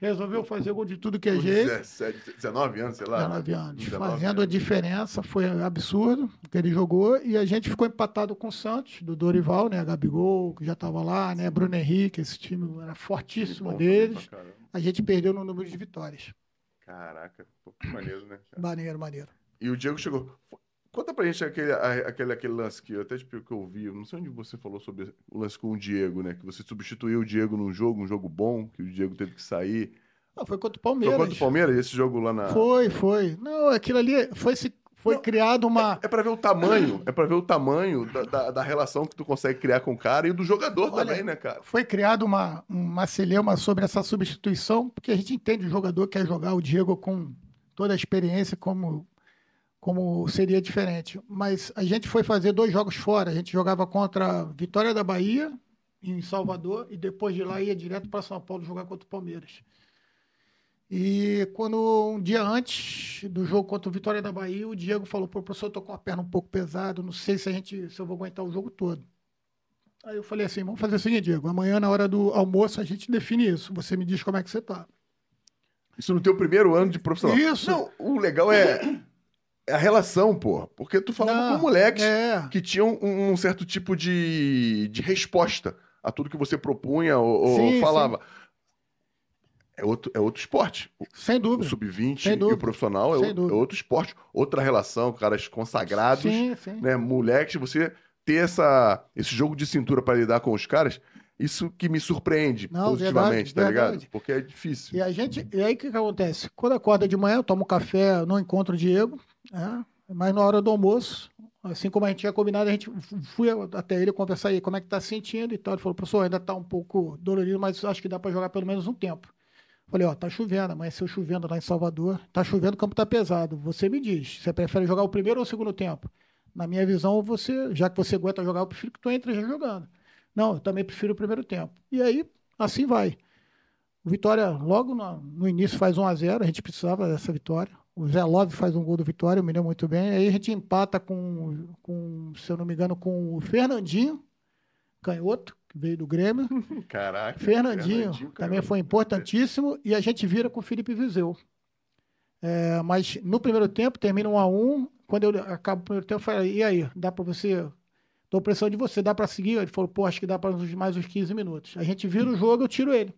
resolveu fazer gol de tudo que é jeito. 17, 19 anos, sei lá. 19 anos. 19 fazendo anos. a diferença, foi absurdo que ele jogou. E a gente ficou empatado com o Santos, do Dorival, né? Gabigol, que já estava lá, né? Bruno Henrique, esse time era fortíssimo deles. A gente perdeu no número de vitórias. Caraca, pô, maneiro, né? Cara? Maneiro, maneiro. E o Diego chegou. Conta pra gente aquele, aquele, aquele lance que eu até tipo, que eu vi, não sei onde você falou sobre o lance com o Diego, né? Que você substituiu o Diego num jogo, um jogo bom, que o Diego teve que sair. Não, foi contra o Palmeiras. Foi contra o Palmeiras, esse jogo lá na. Foi, foi. Não, aquilo ali foi se. Foi não, criado uma. É, é para ver o tamanho, é para ver o tamanho da, da, da, relação que tu consegue criar com o cara e do jogador Olha, também, né, cara? Foi criado uma, uma celeuma sobre essa substituição, porque a gente entende o jogador quer jogar o Diego com toda a experiência como como seria diferente. Mas a gente foi fazer dois jogos fora. A gente jogava contra Vitória da Bahia, em Salvador, e depois de lá ia direto para São Paulo jogar contra o Palmeiras. E quando um dia antes do jogo contra o Vitória da Bahia, o Diego falou: Pô, professor, eu tô com a perna um pouco pesada, não sei se a gente se eu vou aguentar o jogo todo. Aí eu falei assim: vamos fazer o seguinte, Diego, amanhã na hora do almoço a gente define isso. Você me diz como é que você tá. Isso no teu primeiro ano de profissional. Isso. Não, o legal é a relação, pô. Porque tu falava com moleques é. que tinham um, um, certo tipo de, de resposta a tudo que você propunha ou, sim, falava. Sim. é outro, é outro esporte. Sem O dúvida. sub-20 Sem e o profissional é, o- é outro esporte, outra relação, caras consagrados, Sim, sim. né? Moleques, você ter essa, esse jogo de cintura para lidar com os caras, isso que me surpreende Não, positivamente, verdade, tá ligado? verdade. Porque é difícil. E a gente, e aí o que, que acontece? Quando acorda de manhã, eu tomo café, não encontro o Diego, né? mas na hora do almoço, assim como a gente tinha combinado, a gente fui até ele conversar aí como é que tá se sentindo e tal. Ele falou, professor, ainda tá um pouco dolorido, mas acho que dá para jogar pelo menos um tempo. Falei, ó, tá chovendo, amanheceu chovendo lá em Salvador, tá chovendo, o campo tá pesado. Você me diz, você prefere jogar o primeiro ou o segundo tempo? Na minha visão, você, já que você aguenta jogar, eu prefiro que tu entre já jogando. Não, eu também prefiro o primeiro tempo. E aí, assim vai. Vitória, logo no, no início, faz 1 a 0 a gente precisava dessa vitória. O Zé Love faz um gol do Vitória, eu me lembro muito bem. Aí a gente empata com, com, se eu não me engano, com o Fernandinho, canhoto, que veio do Grêmio. Caraca. Fernandinho, também caramba. foi importantíssimo. E a gente vira com o Felipe Viseu. É, mas no primeiro tempo, termina 1 a 1 Quando eu acabo o primeiro tempo, eu falei, e aí, dá para você... Tô pressão de você, dá para seguir? Ele falou, pô, acho que dá para mais uns 15 minutos. A gente vira o jogo, eu tiro ele.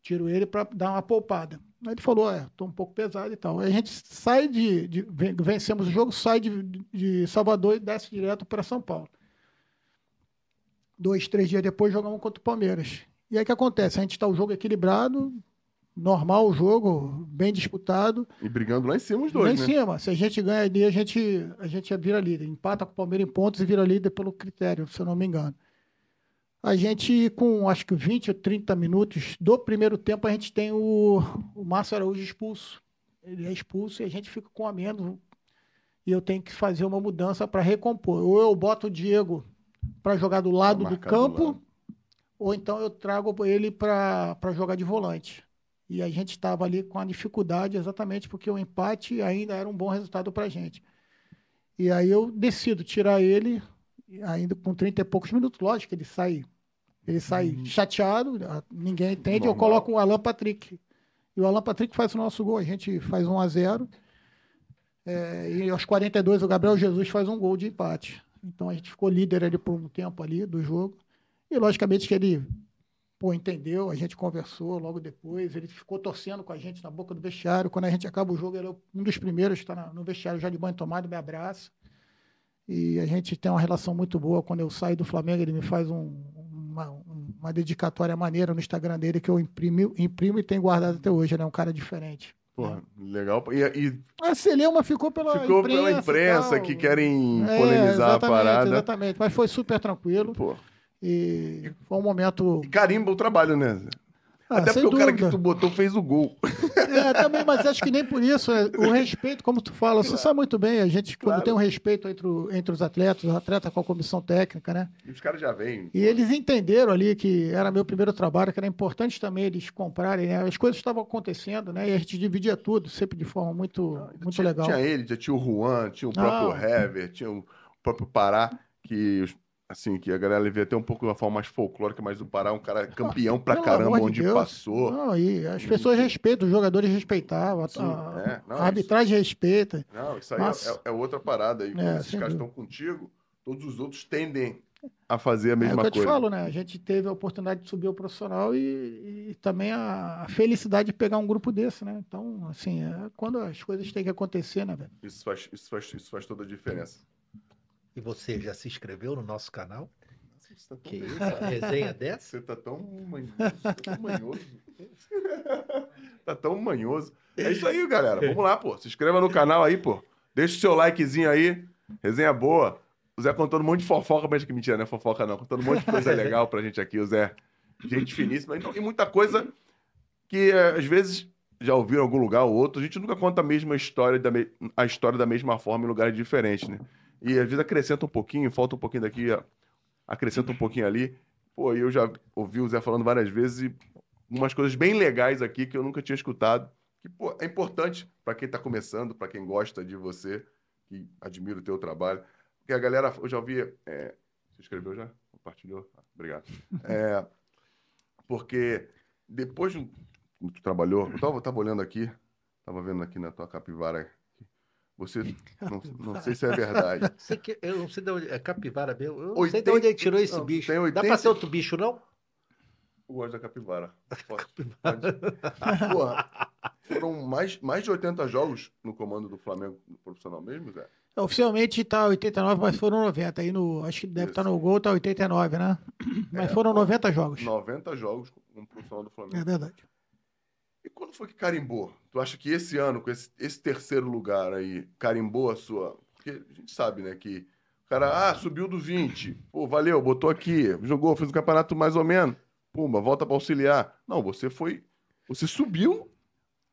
Tiro ele para dar uma poupada. Aí ele falou, é, tô um pouco pesado e tal. Aí a gente sai de, de- ven- vencemos o jogo, sai de, de Salvador e desce direto para São Paulo. Dois, três dias depois jogamos contra o Palmeiras. E aí o que acontece? A gente está o jogo equilibrado, normal o jogo, bem disputado. E brigando lá em cima os Lá dois, em né? cima, se a gente ganha ali, a gente, a gente vira líder. Empata com o Palmeiras em pontos e vira líder pelo critério, se eu não me engano. A gente, com acho que 20 ou 30 minutos do primeiro tempo, a gente tem o, o Márcio Araújo expulso. Ele é expulso e a gente fica com a menos. E eu tenho que fazer uma mudança para recompor. Ou eu boto o Diego para jogar do lado do campo, lado. ou então eu trago ele para jogar de volante. E a gente estava ali com a dificuldade exatamente porque o empate ainda era um bom resultado para a gente. E aí eu decido tirar ele, ainda com 30 e poucos minutos. Lógico ele sai, ele sai chateado, a- ninguém entende. Eu Uhum. Normal. coloco o Alan Patrick. E o Alan Patrick faz o nosso gol, a gente faz 1 a 0 É, e aos 42 o Gabriel Jesus faz um gol de empate. Então a gente ficou líder ali por um tempo ali do jogo. E logicamente que ele pô, entendeu, a gente conversou logo depois, ele ficou torcendo com a gente na boca do vestiário. Quando a gente acaba o jogo, ele é um dos primeiros que está no vestiário já de banho tomado, me abraça. E a gente tem uma relação muito boa. Quando eu saio do Flamengo, ele me faz um- uma, uma dedicatória maneira no Instagram dele que eu imprimo, imprimo e tenho guardado até hoje. Ele é um cara diferente. Porra, legal. E, e A Celeuma ficou pela ficou imprensa. pela imprensa que querem É, polemizar a parada. Exatamente, mas foi super tranquilo. Pô. E foi um momento. E carimba o trabalho, né? Ah, Até porque o cara dúvida. que tu botou fez o gol. É, também, mas acho que nem por isso. é, O respeito, como tu fala, você sabe muito bem, a gente, Claro. quando tem um respeito entre, o- entre os atletas, os atletas com a comissão técnica, né? E os caras já vêm. E eles entenderam ali que era meu primeiro trabalho, que era importante também eles comprarem, né? As coisas estavam acontecendo, né? E a gente dividia tudo, sempre de forma muito, muito tinha, legal. Tinha ele, tinha o Juan, tinha o próprio Não. Hever, tinha o próprio Pará, que os- assim, que a galera vê até um pouco de uma forma mais folclórica, mas o Pará é um cara campeão pra Pelo caramba onde Deus. passou. Não, e as pessoas respeitam, os jogadores respeitavam, a, Sim, a- é, não, a arbitragem respeita. Não, isso aí é, é- é outra parada. E quando É, esses caras estão contigo, todos os outros tendem a fazer a É o mesma que eu te coisa. falo, né? A gente teve a oportunidade de subir o profissional e, e também a, a felicidade de pegar um grupo desse, né? Então, assim, é quando as coisas têm que acontecer, né, velho? Isso faz, isso, faz, isso faz toda a diferença. E você já se inscreveu no nosso canal? Você tá tão, Que isso? Resenha dessa? você tá tão manhoso. Tá tão manhoso. tá tão manhoso. É isso aí, galera. Vamos lá, pô. Se inscreva no canal aí, pô. Deixa o seu likezinho aí. Resenha boa. O Zé contando um monte de fofoca, mas que mentira, não é fofoca não. Contando um monte de coisa legal pra gente aqui, o Zé. Gente finíssima. Então, e muita coisa que é, às vezes já ouviram em algum lugar ou outro. A gente nunca conta a mesma história, da me- a história da mesma forma em lugares diferentes, né? E às vezes acrescenta um pouquinho, falta um pouquinho daqui, acrescenta um pouquinho ali. Pô, eu já ouvi o Zé falando várias vezes e umas coisas bem legais aqui que eu nunca tinha escutado. Que, pô, é importante pra quem tá começando, pra quem gosta de você, que admira o teu trabalho. Porque a galera, eu já ouvi. é, Você escreveu já? Compartilhou? Ah, obrigado. É, porque depois de. Tu trabalhou, eu tava, tava olhando aqui, tava vendo aqui na tua capivara. Você. Não, não sei se é verdade. Sei que, eu não sei de onde. É capivara mesmo? Eu não sei de Oitenta- onde ele tirou esse não, bicho. tem Dá 80 pra ser outro bicho, não? Eu gosto da capivara. Pode, pode. Porra, foram mais, mais de 80 jogos no comando do Flamengo no profissional mesmo, Zé? Oficialmente tá 89, mas foram 90. Aí no, acho que deve estar tá no gol, tá 89, né? Mas é, foram 90 jogos. 90 jogos no profissional do Flamengo. É verdade. E quando foi que carimbou? Tu acha que esse ano, com esse, esse terceiro lugar aí, carimbou a sua. Porque a gente sabe, né, que o cara, ah, subiu do 20. Pô, valeu, botou aqui, jogou, fez um campeonato mais ou menos. Pumba, volta para auxiliar. Não, você foi. Você subiu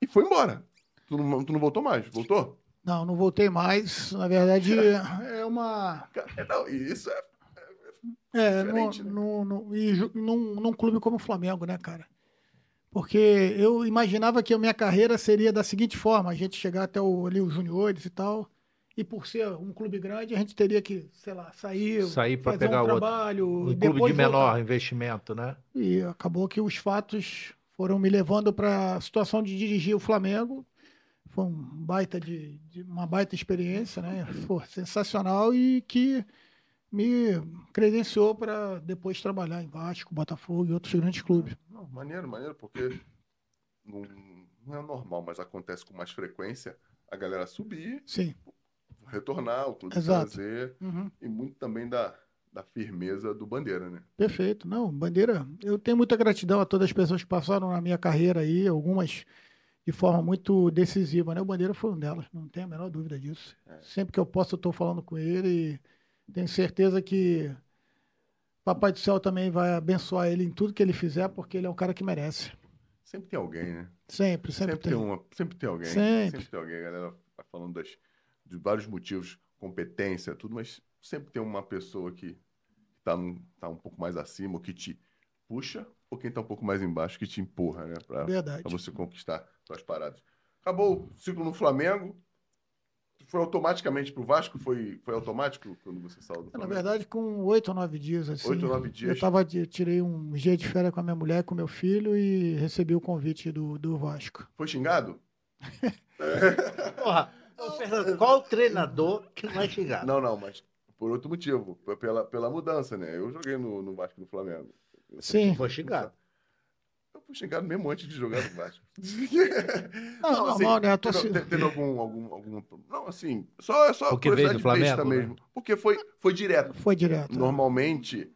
e foi embora. Tu não, tu não voltou mais, voltou? Não, não voltei mais. Na verdade, é uma. Não, isso é. É, é no, né? no, no, e num, num clube como o Flamengo, né, cara? Porque eu imaginava que a minha carreira seria da seguinte forma: a gente chegar até o, ali os juniores e tal. E por ser um clube grande, a gente teria que, sei lá, sair, sair para pegar um trabalho, outro. Um clube de menor voltar. investimento, né? E acabou que os fatos foram me levando para a situação de dirigir o Flamengo. Foi um baita de, de uma baita experiência, né? Foi sensacional e que me credenciou para depois trabalhar em Vasco, Botafogo e outros grandes clubes. Não, maneiro, maneiro, porque não, não é normal, mas acontece com mais frequência a galera subir, Sim retornar, o clube Exato. trazer, uhum. e muito também da, da firmeza do Bandeira, né? Perfeito. Não, Bandeira, eu tenho muita gratidão a todas as pessoas que passaram na minha carreira aí, algumas de forma muito decisiva, né? O Bandeira foi um delas, não tenho a menor dúvida disso. É. Sempre que eu posso, eu estou falando com ele e tenho certeza que Papai do Céu também vai abençoar ele em tudo que ele fizer, porque ele é um cara que merece. Sempre tem alguém, né? Sempre, sempre, sempre tem. tem. uma, sempre tem alguém. Sempre. sempre tem alguém, a galera tá falando das de vários motivos, competência, tudo, mas sempre tem uma pessoa que está tá um pouco mais acima, ou que te puxa, ou quem está um pouco mais embaixo, que te empurra, né? Para você conquistar suas paradas. Acabou o ciclo no Flamengo. Foi automaticamente para o Vasco? Foi, foi automático quando você saiu do Flamengo? Na verdade, com oito ou nove dias. Assim, oito ou nove dias. Eu tava, tirei um dia de férias com a minha mulher, com meu filho e recebi o convite do, do Vasco. Foi xingado? Porra, Fernando, qual treinador que é xingado? Não, não, mas por outro motivo, pela, pela mudança, né? Eu joguei no, no Vasco do Flamengo. Sim. Foi xingado. Fui xingado mesmo antes de jogar no Vasco. não, não assim, normal, né? Teve, teve, teve algum, algum, algum. Não, assim, só, só Porque veio do Flamengo, né? mesmo. Porque foi, foi direto. Foi direto. Normalmente,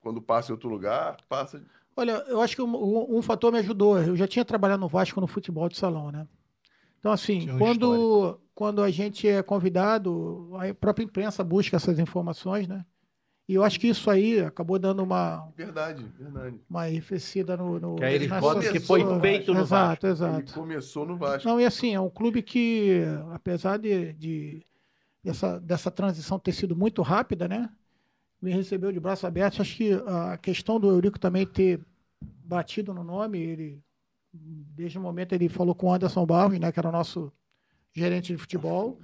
quando passa em outro lugar, passa. Olha, eu acho que um, um fator me ajudou. Eu já tinha trabalhado no Vasco no futebol de salão, né? Então, assim, quando, quando a gente é convidado, a própria imprensa busca essas informações, né? E eu acho que isso aí acabou dando uma. Verdade, verdade. Uma enriquecida no. no que aí botam que foi feito no exato, Vasco. Exato, Ele começou no Vasco. Não, e assim, é um clube que, apesar de, de dessa, dessa transição ter sido muito rápida, né? Me recebeu de braços abertos. Acho que a questão do Eurico também ter batido no nome, ele desde o momento ele falou com o Anderson Barros, né, que era o nosso gerente de futebol.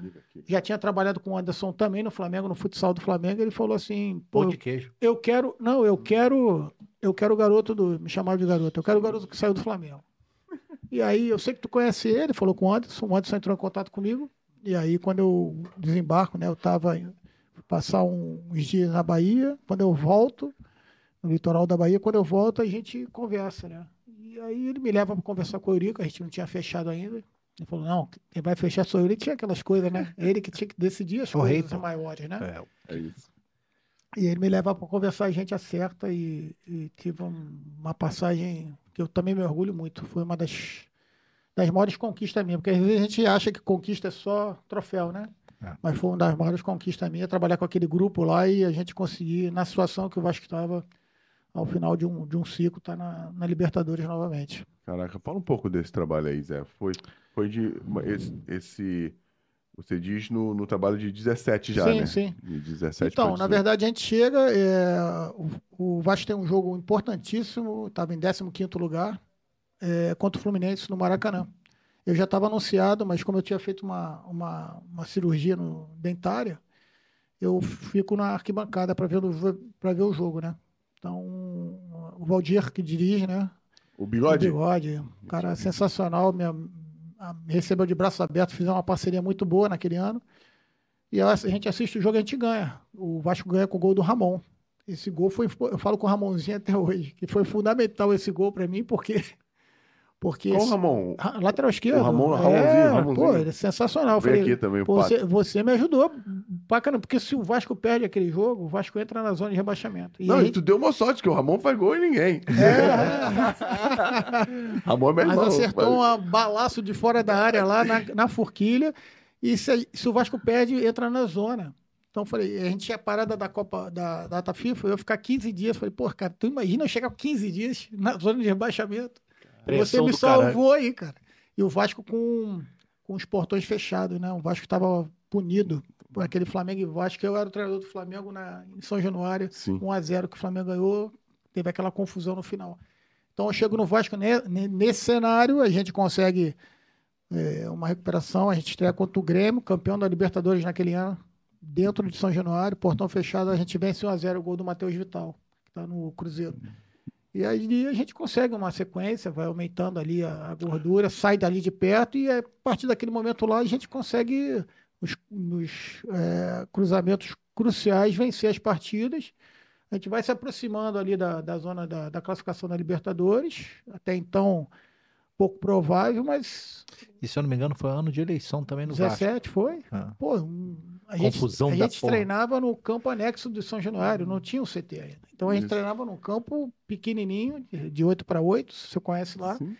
Já tinha trabalhado com o Anderson também no Flamengo, no futsal do Flamengo. Ele falou assim: Pô, de queijo. Eu quero, não, eu quero, eu quero o garoto do, me chamava de garoto. Eu quero o garoto que saiu do Flamengo. E aí eu sei que tu conhece ele, falou com o Anderson. O Anderson entrou em contato comigo. E aí quando eu desembarco, né, eu tava passar uns dias na Bahia. Quando eu volto no litoral da Bahia, quando eu volto a gente conversa, né? E aí ele me leva para conversar com o Eurico, a gente não tinha fechado ainda. Ele falou, não, quem vai fechar sou eu. Ele tinha aquelas coisas, né? Ele que tinha que decidir as o coisas rei, maiores, né? É, é isso. E ele me leva para conversar, a gente acerta e, e tive uma passagem que eu também me orgulho muito. Foi uma das, das maiores conquistas minhas, porque às vezes a gente acha que conquista é só troféu, né? É. Mas foi uma das maiores conquistas minhas, trabalhar com aquele grupo lá e a gente conseguir, na situação que o Vasco estava, ao final de um, de um ciclo, tá na, na Libertadores novamente. Caraca, fala um pouco desse trabalho aí, Zé. Foi, foi de esse, esse você diz no, no trabalho de 17 já, sim, né? Sim, sim. 17 então, na verdade, a gente chega, é, o, o Vasco tem um jogo importantíssimo, estava em 15º lugar, é, contra o Fluminense no Maracanã. Eu já estava anunciado, mas como eu tinha feito uma, uma, uma cirurgia no, dentária, eu fico na arquibancada para ver, ver o jogo, né? Então, o Valdir que dirige, né? O Bigode? O Bigode, um cara sensacional, me recebeu de braço aberto, fizemos uma parceria muito boa naquele ano. E a gente assiste o jogo e a gente ganha. O Vasco ganha com o gol do Ramon. esse gol foi, eu falo com o Ramonzinho até hoje, que foi fundamental esse gol para mim, porque porque Qual o Ramon? Lateral esquerdo. O Ramon- é, Ramonzinho, Ramonzinho. Pô, ele é sensacional. Veio falei, aqui também o você, você me ajudou pra caramba, porque se o Vasco perde aquele jogo, o Vasco entra na zona de rebaixamento. E Não, a e tu deu uma sorte, que o Ramon faz gol e ninguém. É. Ramon é meu Mas irmão. acertou um balaço de fora da área lá na, na forquilha. E se, se o Vasco perde, entra na zona. Então eu falei, a gente tinha parada da Copa da data FIFA, eu ia ficar 15 dias. Falei, pô, cara, tu imagina eu chegar 15 dias na zona de rebaixamento. Você me do caralho. salvou aí, cara. E o Vasco com, com os portões fechados, né? O Vasco estava punido por aquele Flamengo e Vasco. Eu era o treinador do Flamengo na, em São Januário, Sim. 1 a 0 que o Flamengo ganhou, teve aquela confusão no final. Então eu chego no Vasco ne- nesse cenário, a gente consegue é, uma recuperação, a gente estreia contra o Grêmio, campeão da Libertadores naquele ano, dentro de São Januário, portão fechado, a gente vence 1 a 0 o gol do Matheus Vital, que está no Cruzeiro. E aí a gente consegue uma sequência, vai aumentando ali a, a gordura, sai dali de perto e a partir daquele momento lá a gente consegue os, nos é, cruzamentos cruciais vencer as partidas. A gente vai se aproximando ali da, da zona da, da classificação da Libertadores. Até então, pouco provável, mas E se eu não me engano, foi ano de eleição também no Vasco. 17 foi. Ah. Pô, um- a gente, Confusão a da gente porra. treinava no campo anexo de São Januário, não tinha o CT ainda. Então a gente Isso. treinava num campo pequenininho, de- de 8 para 8, se você conhece lá. Sim.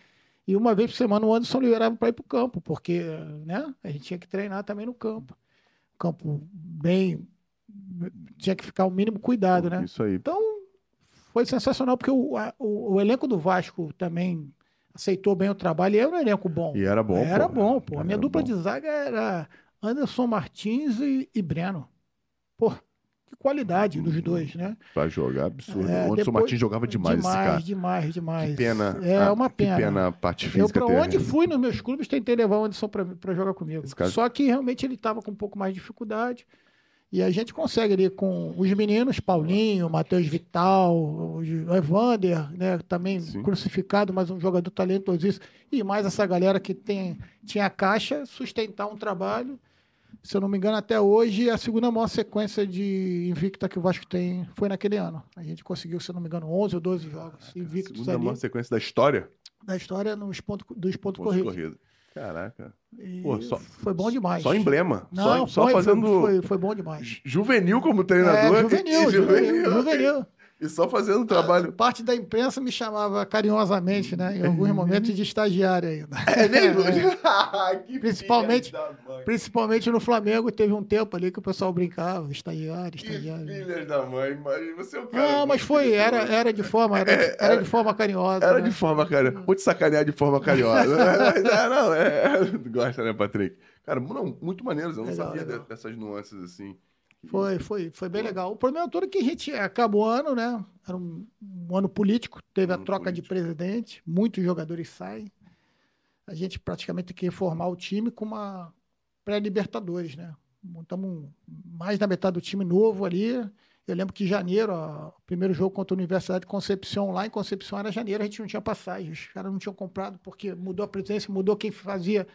E uma vez por semana o Anderson liberava para ir para o campo, porque né, a gente tinha que treinar também no campo. Campo bem. Tinha que ficar o mínimo cuidado, né? Isso aí. Então, foi sensacional, porque o, a- o, o elenco do Vasco também aceitou bem o trabalho e era um elenco bom. E era bom. era pô. bom, pô. A minha dupla bom. de zaga era Anderson Martins e, e Breno. Pô, que qualidade dos dois, né? Pra jogar, absurdo. É, o Anderson Martins jogava demais, esse cara. demais, demais. Que pena. É ah, uma pena. Que pena a parte Eu, física pra ter- onde fui nos meus clubes, tentei levar o Anderson para jogar comigo. Cara- Só que realmente ele estava com um pouco mais de dificuldade. E a gente consegue ali com os meninos, Paulinho, Matheus Vital, o Evander, né, também Sim. crucificado, mas um jogador talentosíssimo. E mais essa galera que tem, tinha a caixa, sustentar um trabalho. Se eu não me engano, até hoje, a segunda maior sequência de invicta que o Vasco tem foi naquele ano. A gente conseguiu, se eu não me engano, 11 ou 12 jogos invictos Segunda ali maior sequência da história. da história nos pontos, dos pontos Pontos corridos. corridos. Caraca. Pô, só- foi bom demais. Só emblema. Não, só, só foi, fazendo foi, foi, bom demais. juvenil como treinador. É, juvenil, e juvenil, juvenil. E só fazendo trabalho. Parte da imprensa me chamava carinhosamente, né? Em alguns momentos de estagiário ainda. É mesmo? Que Principalmente-. Principalmente no Flamengo, teve um tempo ali que o pessoal brincava, estagiário, Que estagiário. filhas da mãe. Mas você é o cara. Ah, mas foi, era, era de forma, era, É, era de forma carinhosa. Era né? de forma carinhosa. Vou te sacanear de forma carinhosa. Mas, é, não, é. Gosta, né, Patrick? Cara, não, muito maneiro. Eu não Legal, sabia legal. de- dessas nuances assim. Foi, foi, foi bem legal. O problema todo é que a gente acabou o ano, né? Era um, um ano político, teve a Ano troca de político. presidente, muitos jogadores saem. A gente praticamente tem que reformar o time com uma pré-Libertadores, né? Montamos mais da metade do time novo ali. Eu lembro que em janeiro, ó, o primeiro jogo contra a Universidade de Concepción, lá em Concepción era janeiro, a gente não tinha passagem. Os caras não tinham comprado porque mudou a presidência, mudou quem fazia.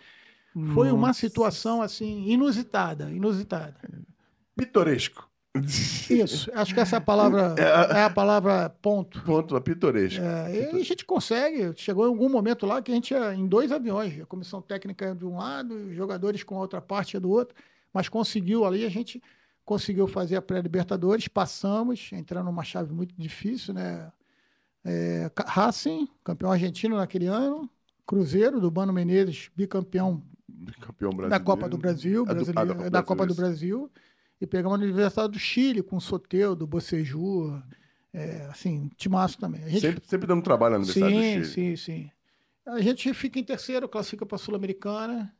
Foi uma situação assim inusitada, inusitada. Pitoresco. Isso, acho que essa palavra é a palavra ponto. Ponto, a pitoresco. É, e a gente consegue, chegou em algum momento lá que a gente ia em dois aviões, a comissão técnica de um lado os jogadores com a outra parte do outro, mas conseguiu ali, a gente conseguiu fazer a pré-libertadores, passamos, entrando numa chave muito difícil, né? É, Racing, campeão argentino naquele ano, Cruzeiro, do Bano Menezes, bicampeão Campeão brasileiro. da Copa do Brasil, Ah, do- ah, da Copa da do Copa do Brasil, Brasil, e pegamos a Universidade do Chile com o Soteudo, Boceju, é, assim, timaço também. A gente, Sempre, sempre dando trabalho na Universidade sim, do Chile. sim, sim. A gente fica em terceiro, classifica para a Sul-Americana.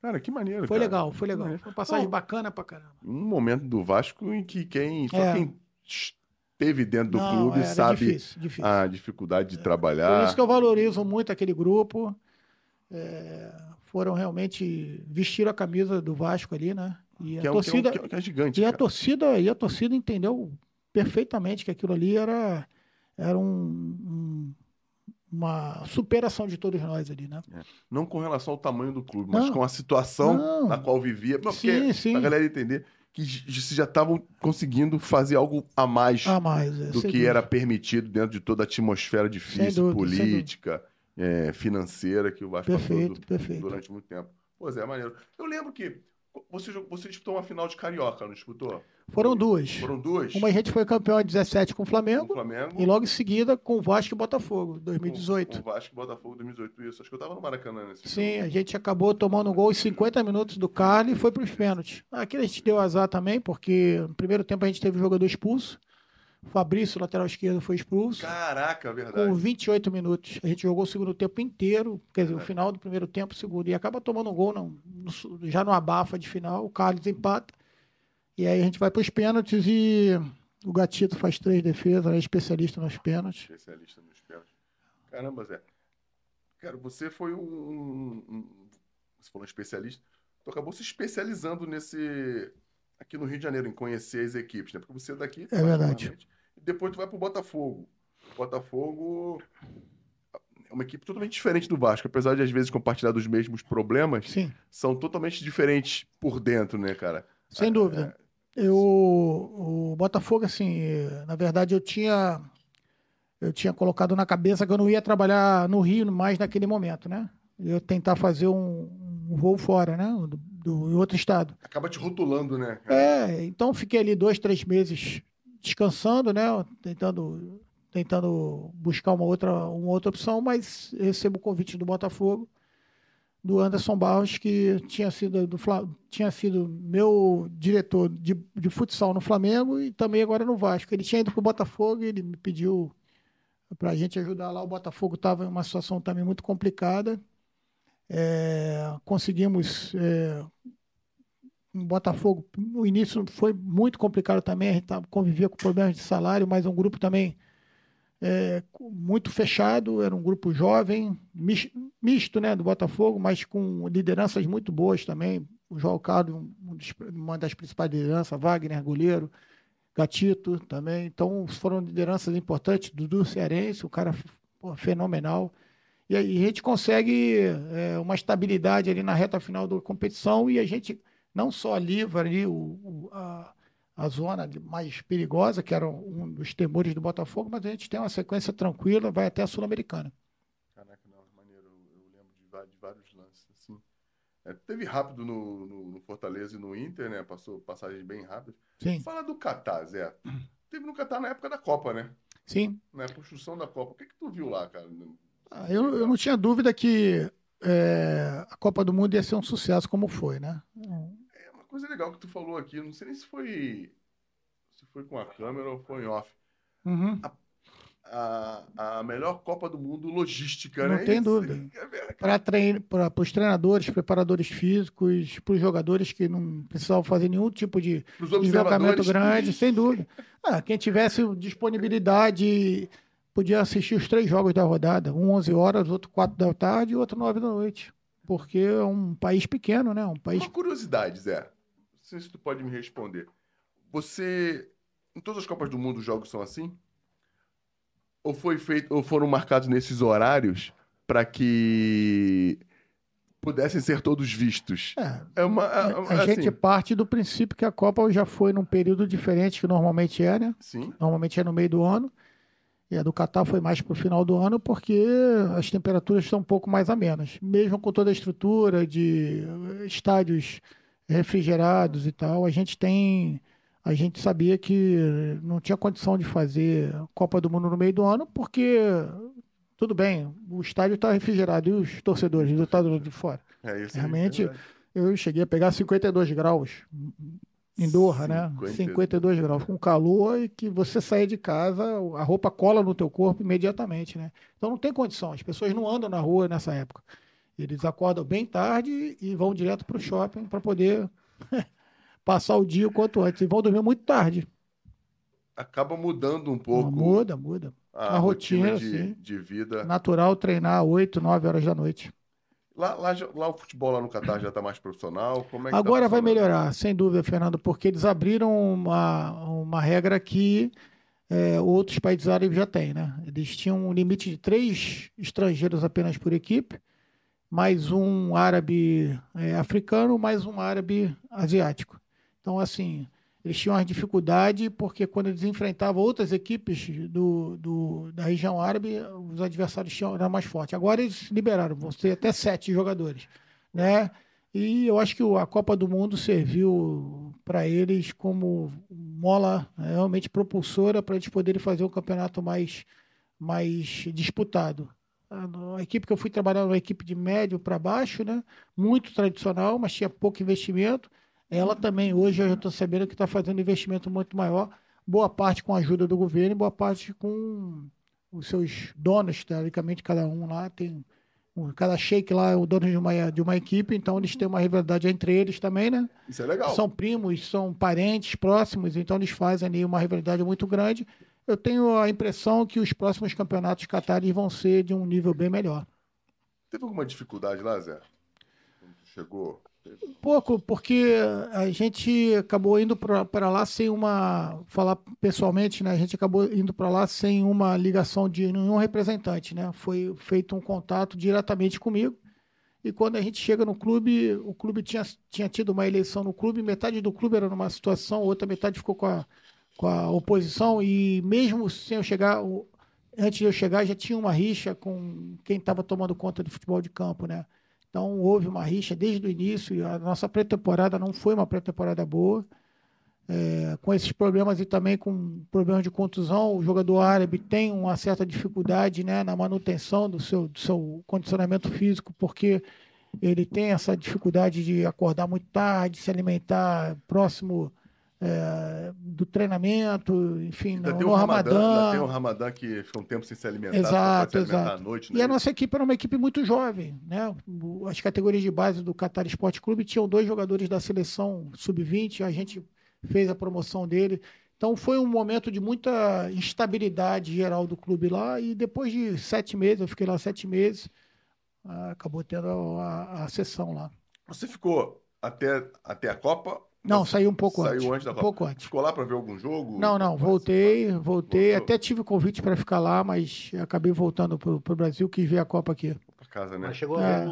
Cara, que maneiro. Foi cara. legal, foi legal. Foi uma passagem Não. bacana pra caramba. Um momento do Vasco em que quem, só É. quem esteve dentro do Não, clube sabe difícil, difícil. a dificuldade de Por trabalhar. isso que eu valorizo muito aquele grupo. É, foram realmente vestiram a camisa do Vasco ali, né? E a que é, um, torcida, que é, um- que é gigante. E a cara. torcida, e a torcida entendeu perfeitamente que aquilo ali era, era um- um- uma superação de todos nós ali, né? Não com relação ao tamanho do clube, mas Não. com a situação Não. na qual vivia. Não, Sim, porque sim. a galera entender que já estavam conseguindo fazer algo a mais, a mais é, do que dúvida. era permitido dentro de toda a atmosfera difícil, dúvida, política, é, financeira que o Vasco perfeito, passou perfeito. durante muito tempo. Pois é, maneiro. Eu lembro que você, você disputou uma final de Carioca, não disputou? Foram duas. Foram duas? Uma a gente foi campeão em 17 com o Flamengo, com o Flamengo. E logo em seguida com o Vasco e Botafogo, 2018. Com, com o Vasco e Botafogo, 2018, isso. Acho que eu tava no Maracanã nesse Sim, jogo. a gente acabou tomando um gol em 50 minutos do Carly e foi para os pênaltis. Aqui a gente deu azar também, porque no primeiro tempo a gente teve o jogador expulso. Fabrício, lateral esquerdo, foi expulso. Caraca, verdade. Com 28 minutos. A gente jogou o segundo tempo inteiro, quer dizer, é. o final do primeiro tempo, segundo. E acaba tomando um gol não, já no abafa de final. O Carlos empata. E aí a gente vai para os pênaltis e o Gatito faz três defesas, é especialista nos pênaltis. Especialista nos pênaltis. Caramba, Zé. Cara, você foi um, um, um você falou especialista, tu acabou se especializando nesse aqui no Rio de Janeiro em conhecer as equipes, né? Porque você é daqui. É verdade. E depois tu vai pro Botafogo. Botafogo é uma equipe totalmente diferente do Vasco, apesar de às vezes compartilhar dos mesmos problemas, Sim. são totalmente diferentes por dentro, né, cara? Sem dúvida. É, eu, o Botafogo, assim, na verdade eu tinha eu tinha colocado na cabeça que eu não ia trabalhar no Rio mais naquele momento, né? Eu ia tentar fazer um, um voo fora, né? Do, outro estado. Acaba te rotulando, né? É, então fiquei ali dois, três meses descansando, né? Tentando, tentando buscar uma outra, uma outra opção, mas recebo o convite do Botafogo do Anderson Barros, que tinha sido, do, tinha sido meu diretor de, de futsal no Flamengo e também agora no Vasco. Ele tinha ido para o Botafogo e ele me pediu para a gente ajudar lá. O Botafogo estava em uma situação também muito complicada. É, conseguimos. É, um Botafogo, no início foi muito complicado também, a gente convivia com problemas de salário, mas um grupo também é, muito fechado, era um grupo jovem, misto né, do Botafogo, mas com lideranças muito boas também. O João Carlos, uma das principais lideranças, Wagner, goleiro, Gatito também. Então foram lideranças importantes. Dudu Cearense, o cara pô, fenomenal. E aí a gente consegue é, uma estabilidade ali na reta final da competição e a gente não só livra ali o, o a, a zona mais perigosa, que era um dos temores do Botafogo, mas a gente tem uma sequência tranquila, vai até a Sul-Americana. Caraca, não, maneiro. Eu, eu lembro de, de, vários lances. Assim. É, teve rápido no, no, no, Fortaleza e no Inter, né? Passou passagens bem rápidas. Sim. Fala do Catar, Zé. Teve no Catar na época da Copa, né? Sim. Na construção da Copa. O que, que tu viu lá, cara? Ah, eu, eu não tinha dúvida que é, a Copa do Mundo ia ser um sucesso como foi, né? coisa legal que tu falou aqui, não sei nem se foi se foi com a câmera ou foi em off. Uhum. A, a, a, melhor Copa do Mundo logística, não né? Não tem dúvida. É para trein, os treinadores, preparadores físicos, para os jogadores que não precisavam fazer nenhum tipo de deslocamento grande, sem dúvida. Ah, quem tivesse disponibilidade podia assistir os três jogos da rodada, um 11 horas, outro 4 da tarde e outro 9 da noite. Porque é um país pequeno, né? Um país... Uma curiosidade, Zé sei se tu pode me responder. Você. Em todas as Copas do Mundo os jogos são assim? Ou foi feito, ou foram marcados nesses horários para que pudessem ser todos vistos? É, é uma, é, a, a assim... gente parte do princípio que a Copa já foi num período diferente que normalmente é, né? Sim. Normalmente é no meio do ano. E a do Catar foi mais para o final do ano porque as temperaturas estão um pouco mais amenas. Mesmo com toda a estrutura de estádios refrigerados e tal, a gente tem. A gente sabia que não tinha condição de fazer Copa do Mundo no meio do ano, porque, tudo bem, o estádio está refrigerado e os torcedores do estado de fora. É isso Realmente, é eu cheguei a pegar 52 graus em Doha, 50... né? 52 graus, com calor e que você sair de casa, a roupa cola no teu corpo imediatamente, né? Então não tem condição, as pessoas não andam na rua nessa época. Eles acordam bem tarde e vão direto para o shopping para poder passar o dia o quanto antes. E vão dormir muito tarde. Acaba mudando um pouco. Muda, muda. A, a rotina, rotina de, de, vida. Natural treinar 8, 9 horas da noite. Lá, lá, lá o futebol lá no Catar já está mais profissional? É tá Agora tá vai melhorar, sem dúvida, Fernando, porque eles abriram uma, uma regra que é, outros países árabes já têm, né? Eles tinham um limite de três estrangeiros apenas por equipe mais um árabe é, africano, mais um árabe asiático. Então, assim, eles tinham uma dificuldade porque quando eles enfrentavam outras equipes do, do, da região árabe, os adversários tinham, eram mais fortes. Agora eles liberaram, vão ter até sete jogadores, né? E eu acho que a Copa do Mundo serviu para eles como mola né, realmente propulsora para eles poderem fazer um campeonato mais, mais disputado. A, equipe que eu fui trabalhar era uma equipe de médio para baixo, né? muito tradicional, mas tinha pouco investimento. Ela também, hoje, eu estou sabendo que está fazendo investimento muito maior, boa parte com a ajuda do governo e boa parte com os seus donos, teoricamente, cada um lá tem. Cada shake lá é o dono de uma, de uma equipe, então eles têm uma rivalidade entre eles também, né? Isso é legal. São primos, são parentes próximos, então eles fazem ali uma rivalidade muito grande. Eu tenho a impressão que os próximos campeonatos catares vão ser de um nível bem melhor. Teve alguma dificuldade lá, Zé? Quando chegou? Um pouco, porque a gente acabou indo para lá sem uma. Falar pessoalmente, né? A gente acabou indo para lá sem uma ligação de nenhum representante, né? Foi feito um contato diretamente comigo. E quando a gente chega no clube, o clube tinha, tinha tido uma eleição no clube, metade do clube era numa situação, outra metade ficou com a, com a oposição. E mesmo sem eu chegar, antes de eu chegar, já tinha uma rixa com quem estava tomando conta do futebol de campo, né? Então houve uma rixa desde o início. A nossa pré-temporada não foi uma pré-temporada boa. É, com esses problemas e também com problemas de contusão, o jogador árabe tem uma certa dificuldade né, na manutenção do seu, do seu condicionamento físico, porque ele tem essa dificuldade de acordar muito tarde, se alimentar próximo é, do treinamento, enfim, no, no Ramadã. Tem o Ramadã que fica um tempo sem se alimentar, exato, se alimentar exato. à noite. Né? E a nossa equipe era uma equipe muito jovem, né? As categorias de base do Qatar Esporte Clube tinham dois jogadores da seleção sub-20, a gente fez a promoção dele. Então foi um momento de muita instabilidade geral do clube lá e depois de sete meses, eu fiquei lá sete meses, acabou tendo a, a, a sessão lá. Você ficou até, até a Copa não, saiu um pouco saiu antes. Saiu antes da Copa. Um pouco antes. Ficou lá para ver algum jogo? Não, não, voltei, voltei. Voltou. Até tive convite para ficar lá, mas acabei voltando para o Brasil, quis ver a Copa aqui. Casa, né? Mas chegou, é. a,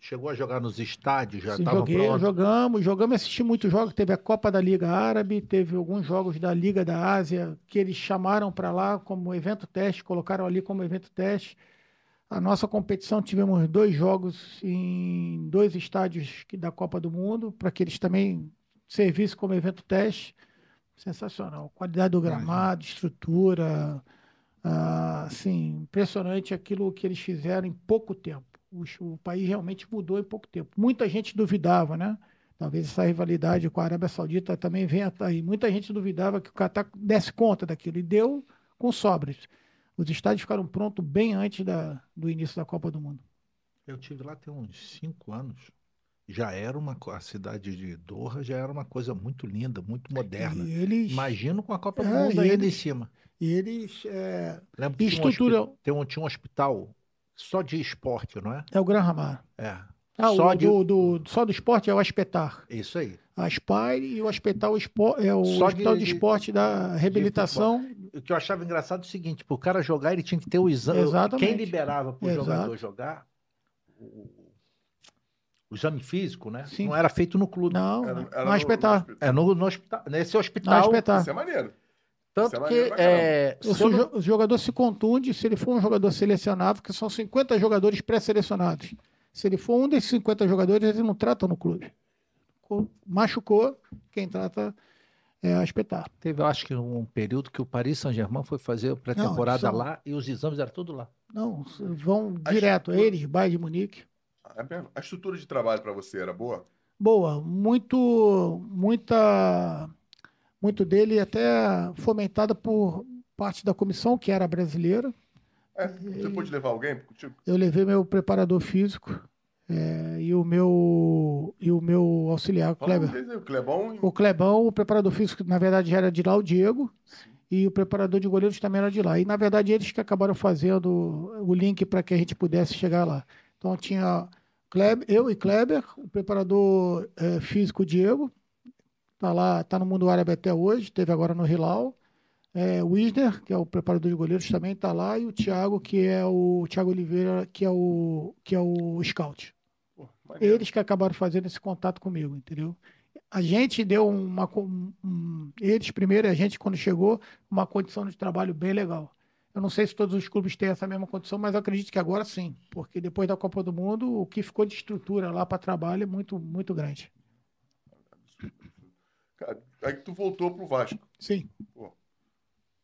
chegou a jogar nos estádios, já estava pronto? Jogamos, jogamos, assisti muitos jogos. Teve a Copa da Liga Árabe, teve alguns jogos da Liga da Ásia que eles chamaram para lá como evento teste, colocaram ali como evento teste. A nossa competição tivemos dois jogos em dois estádios da Copa do Mundo, para que eles também serviço como evento teste, sensacional. Qualidade do gramado, estrutura, ah, assim, impressionante aquilo que eles fizeram em pouco tempo. O, o, país realmente mudou em pouco tempo. Muita gente duvidava, né? Talvez essa rivalidade com a Arábia Saudita também venha aí. Muita gente duvidava que o Catar desse conta daquilo e deu com sobras. Os estádios ficaram prontos bem antes da, do início da Copa do Mundo. Eu tive lá tem uns cinco anos já era uma a cidade de Doha já era uma coisa muito linda, muito moderna. E eles, Imagino com a Copa do é, Mundo ainda em cima. E eles é, Lembro que estrutura... tinha, um, tinha um hospital só de esporte, não é? É o Gran Ramar. É. Ah, só, o, de... do, do, só do esporte é o Aspetar. Isso aí. A Aspire e o Aspetar espor... é o só hospital de, de esporte da reabilitação. o que eu achava engraçado é o seguinte, para o cara jogar ele tinha que ter o exame. Exatamente. Quem liberava para o jogador jogar, o exame físico, né? Sim. Não era feito no clube. Não, era, era no, hospital. É no, no hospital. Nesse hospital. No hospital. Isso é maneiro. Tanto é que é, o, não... o, jogador se contunde se ele for um jogador selecionável, que são 50 jogadores pré-selecionados. Se ele for um desses 50 jogadores, ele não trata no clube. Machucou, quem trata é a espetar. Teve, eu acho que um período que o Paris Saint-Germain foi fazer pré-temporada são... lá e os exames eram tudo lá. Não, vão direto. Eles, Bayern de Munique. É a estrutura de trabalho para você era boa? Boa, muito, muita, muito dele até fomentada por parte da comissão que era brasileira. É, você e, pôde levar alguém contigo? Eu levei meu preparador físico é, e o meu e o meu auxiliar, o Kleber. O Clebão, o Clebão, o preparador físico na verdade já era de lá, o Diego. Sim. E o preparador de goleiros também era de lá. E, na verdade, eles que acabaram fazendo o link para que a gente pudesse chegar lá. Então, tinha Kleber, eu e Kleber, o preparador é, físico Diego, tá lá, tá no mundo árabe até hoje, teve agora no Hilal. É, o Wisner, que é o preparador de goleiros, também está lá, e o Thiago, que é o Thiago Oliveira, que é o, que é o scout. Pô, Eles que acabaram fazendo esse contato comigo, entendeu? a gente deu uma. Um, eles primeiro, a gente, quando chegou, uma condição de trabalho bem legal. Eu não sei se todos os clubes têm essa mesma condição, mas acredito que agora sim, porque depois da Copa do Mundo, o que ficou de estrutura lá para trabalho é muito, muito grande. Aí que tu voltou pro Vasco. Sim. Pô,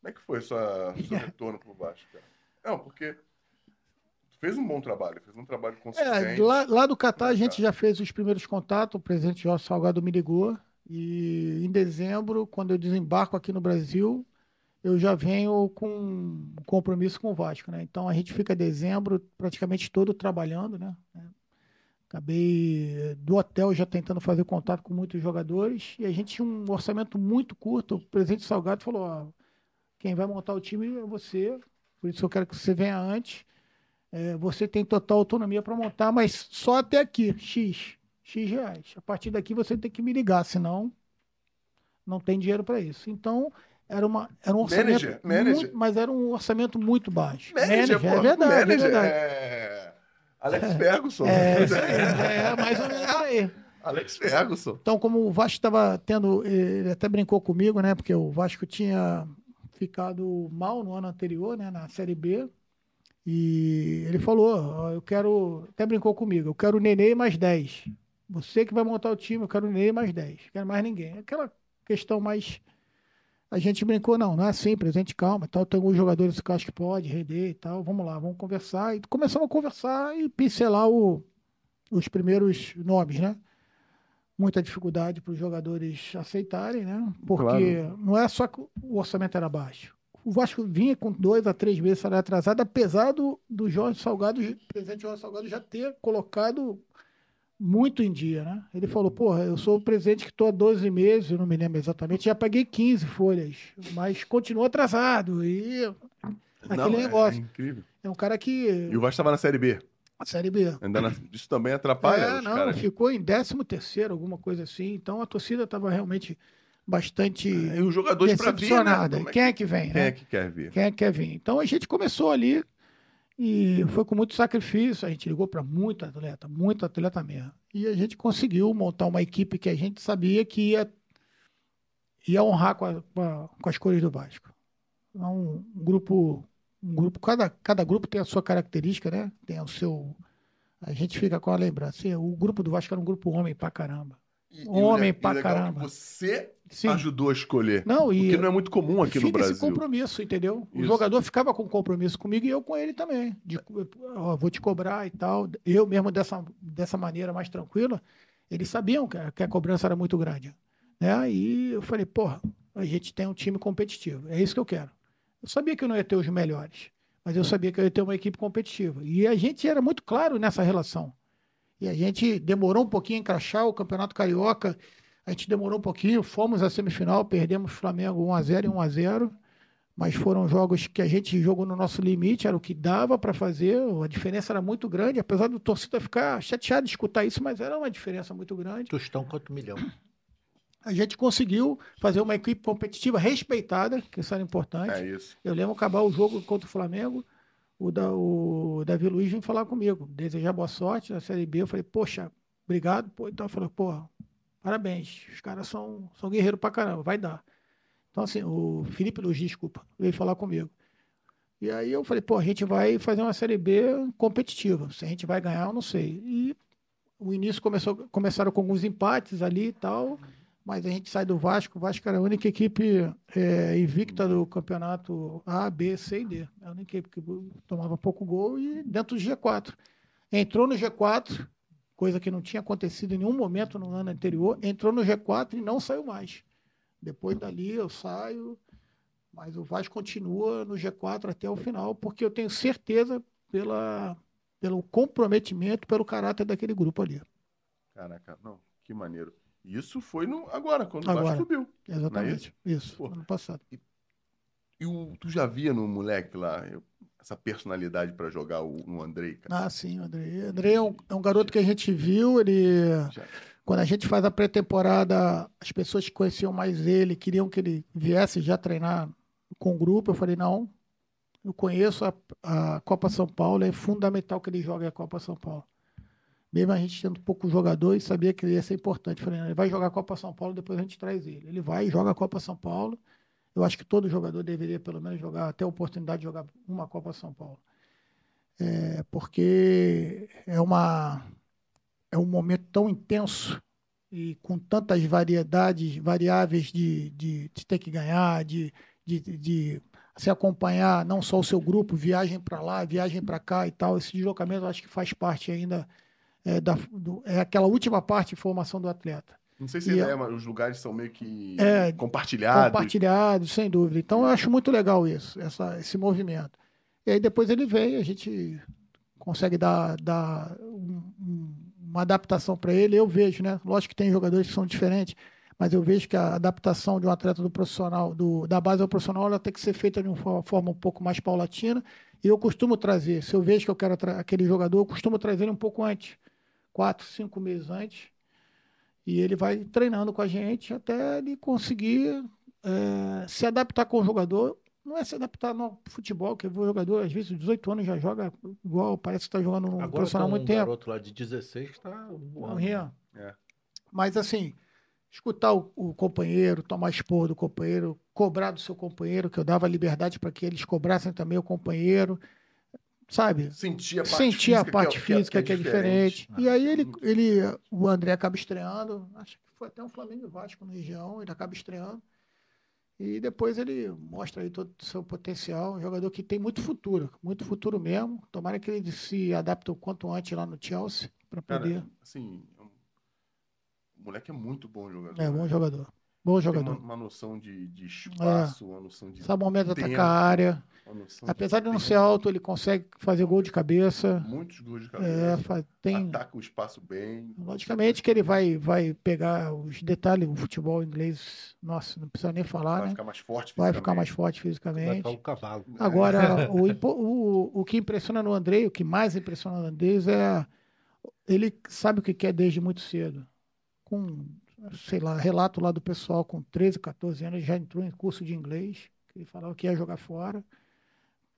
como é que foi sua, seu retorno pro Vasco, cara? Não, porque tu fez um bom trabalho, fez um trabalho consistente. É, lá, lá do Catar a gente já fez os primeiros contatos, o presidente Jorge Salgado me ligou, e em dezembro, quando eu desembarco aqui no Brasil, eu já venho com compromisso com o Vasco, né? Então a gente fica dezembro praticamente todo trabalhando, né? Acabei do hotel já tentando fazer contato com muitos jogadores e a gente tinha um orçamento muito curto. O presidente Salgado falou: ó, quem vai montar o time é você, por isso eu quero que você venha antes. É, você tem total autonomia para montar, mas só até aqui, X, X reais. A partir daqui você tem que me ligar, senão não tem dinheiro para isso. Então, era, uma, era um orçamento. Manager, muito, manager. Mas era um orçamento muito baixo. Manager, manager é verdade. É manager, é verdade. É... Alex Ferguson. É, é, mais ou menos aí. Alex Ferguson. Então, como o Vasco estava tendo. Ele até brincou comigo, né? Porque o Vasco tinha ficado mal no ano anterior, né? Na Série B. E ele falou: Eu quero. Até brincou comigo, eu quero o Nenê mais 10. Você que vai montar o time, eu quero o Nenê mais 10. Não quero mais ninguém. Aquela questão mais a gente brincou, não, não é assim, presente, calma, tal, tem alguns jogadores que eu acho que pode render e tal, vamos lá, vamos conversar. E começamos a conversar e pincelar o, os primeiros nomes, né? Muita dificuldade para os jogadores aceitarem, né? Porque claro. não é só que o orçamento era baixo. O Vasco vinha com dois a três meses salário atrasado, apesar do, do Jorge Salgado, o presidente Jorge Salgado já ter colocado muito em dia, né? Ele falou, porra, eu sou o presidente que estou há 12 meses, eu não me lembro exatamente, já paguei 15 folhas, mas continua atrasado. E aquele não, é, negócio. É incrível. É um cara que. E o Vasco estava na Série B. A Série B. Na... Isso também atrapalha. É, não, caras. ficou em 13 terceiro, alguma coisa assim. Então a torcida estava realmente bastante. É, e os jogadores para vir. Né? Quem é que vem? Quem né? é que quer vir? Quem é que quer vir? Então a gente começou ali e foi com muito sacrifício, a gente ligou para muito atleta, muito atleta mesmo. E a gente conseguiu montar uma equipe que a gente sabia que ia, ia honrar com, a, com, a, com as cores do Vasco. Então, um grupo, um grupo cada, cada grupo tem a sua característica, né? Tem o seu. A gente fica com a lembrança. O grupo do Vasco era um grupo homem pra caramba. E, Homem e pra caramba. você Sim. ajudou a escolher. Não, e porque não é muito comum aqui no Brasil. esse compromisso, entendeu? Isso. O jogador ficava com compromisso comigo e eu com ele também. De, ó, vou te cobrar e tal. Eu mesmo dessa, dessa maneira mais tranquila, eles sabiam que a, que a cobrança era muito grande. Né? E eu falei, porra, a gente tem um time competitivo. É isso que eu quero. Eu sabia que eu não ia ter os melhores, mas eu sabia que eu ia ter uma equipe competitiva. E a gente era muito claro nessa relação. E a gente demorou um pouquinho a encaixar o Campeonato Carioca. A gente demorou um pouquinho, fomos à semifinal, perdemos o Flamengo 1x0 e 1x0. Mas foram jogos que a gente jogou no nosso limite, era o que dava para fazer. A diferença era muito grande, apesar do torcida ficar chateado de escutar isso, mas era uma diferença muito grande. Tostão quanto milhão. A gente conseguiu fazer uma equipe competitiva respeitada, que isso era importante. É isso. Eu lembro acabar o jogo contra o Flamengo o, da, o Davi Luiz veio falar comigo, desejar boa sorte na Série B. Eu falei, poxa, obrigado. Pô, então, falei, porra, parabéns. Os caras são, são guerreiros pra caramba, vai dar. Então, assim, o Felipe Luiz, desculpa, veio falar comigo. E aí eu falei, pô, a gente vai fazer uma Série B competitiva. Se a gente vai ganhar, eu não sei. E o início começou, começaram com alguns empates ali e tal mas a gente sai do Vasco. O Vasco era a única equipe é, invicta do campeonato A, B, C e D. A única equipe que tomava pouco gol e dentro do G4. Entrou no G4, coisa que não tinha acontecido em nenhum momento no ano anterior, entrou no G4 e não saiu mais. Depois dali eu saio, mas o Vasco continua no G4 até o final, porque eu tenho certeza pela, pelo comprometimento, pelo caráter daquele grupo ali. Caraca, não, que maneiro. Isso foi no, agora, quando agora, o Vasco subiu. É Exatamente. É isso, isso ano passado. E, e o, tu já via no moleque lá eu, essa personalidade para jogar o, no Andrei? Cara? Ah, sim, o Andrei. O Andrei é um, é um garoto que a gente viu, ele. Já. Quando a gente faz a pré-temporada, as pessoas que conheciam mais ele queriam que ele viesse já treinar com o grupo. Eu falei, não, eu conheço a, a Copa São Paulo, é fundamental que ele jogue a Copa São Paulo. Mesmo a gente tendo pouco jogador e sabia que ele ia ser importante. Falei, ele vai jogar a Copa São Paulo, depois a gente traz ele. Ele vai e joga a Copa São Paulo. Eu acho que todo jogador deveria, pelo menos, jogar, ter a oportunidade de jogar uma Copa São Paulo. É, porque é, uma, é um momento tão intenso e com tantas variedades, variáveis de, de, de ter que ganhar, de, de, de se acompanhar não só o seu grupo, viagem para lá, viagem para cá e tal. Esse deslocamento eu acho que faz parte ainda é, da, do, é aquela última parte de formação do atleta. Não sei se e, é, mas os lugares são meio que é, compartilhados. Compartilhados, sem dúvida. Então eu acho muito legal isso, essa, esse movimento. E aí depois ele vem, a gente consegue dar, dar um, um, uma adaptação para ele. Eu vejo, né? Lógico que tem jogadores que são diferentes mas eu vejo que a adaptação de um atleta do profissional, do, da base ao profissional, ela tem que ser feita de uma forma um pouco mais paulatina. E eu costumo trazer, se eu vejo que eu quero aquele jogador, eu costumo trazer ele um pouco antes, quatro, cinco meses antes. E ele vai treinando com a gente até ele conseguir é, se adaptar com o jogador. Não é se adaptar no futebol, que o jogador, às vezes, 18 anos já joga igual, parece que está jogando no Agora profissional há muito um tempo. Agora, lá de 16 está voando. É. Mas assim, escutar o, o, companheiro, tomar expor do companheiro, cobrar do seu companheiro, que eu dava liberdade para que eles cobrassem também o companheiro, sabe? Sentir a parte Sentir física, a parte que é, física que é, que é diferente. diferente. E aí ele, ele, o André acaba estreando, acho que foi até um Flamengo e Vasco na região, ele acaba estreando. E depois ele mostra aí todo o seu potencial, um jogador que tem muito futuro, muito futuro mesmo. Tomara que ele se adapte o quanto antes lá no Chelsea para poder. Cara, assim, moleque é muito bom jogador. É, bom jogador. Bom jogador. Uma, uma, noção de, de espaço, é. uma noção de. Sabe o momento de atacar a área. Apesar de, de não ser alto, ele consegue fazer gol de cabeça. Muitos gols de cabeça. É, tem... Ataca o espaço bem. Logicamente que ele vai, vai pegar os detalhes. O futebol inglês, nossa, não precisa nem falar. Vai né? ficar mais forte Vai ficar mais forte fisicamente. Vai ficar o cavalo. Agora, o, o, o que impressiona no Andrei, o que mais impressiona no Andrei é. Ele sabe o que quer desde muito cedo com, sei lá, relato lá do pessoal com 13, 14 anos, já entrou em curso de inglês, que ele falava que ia jogar fora.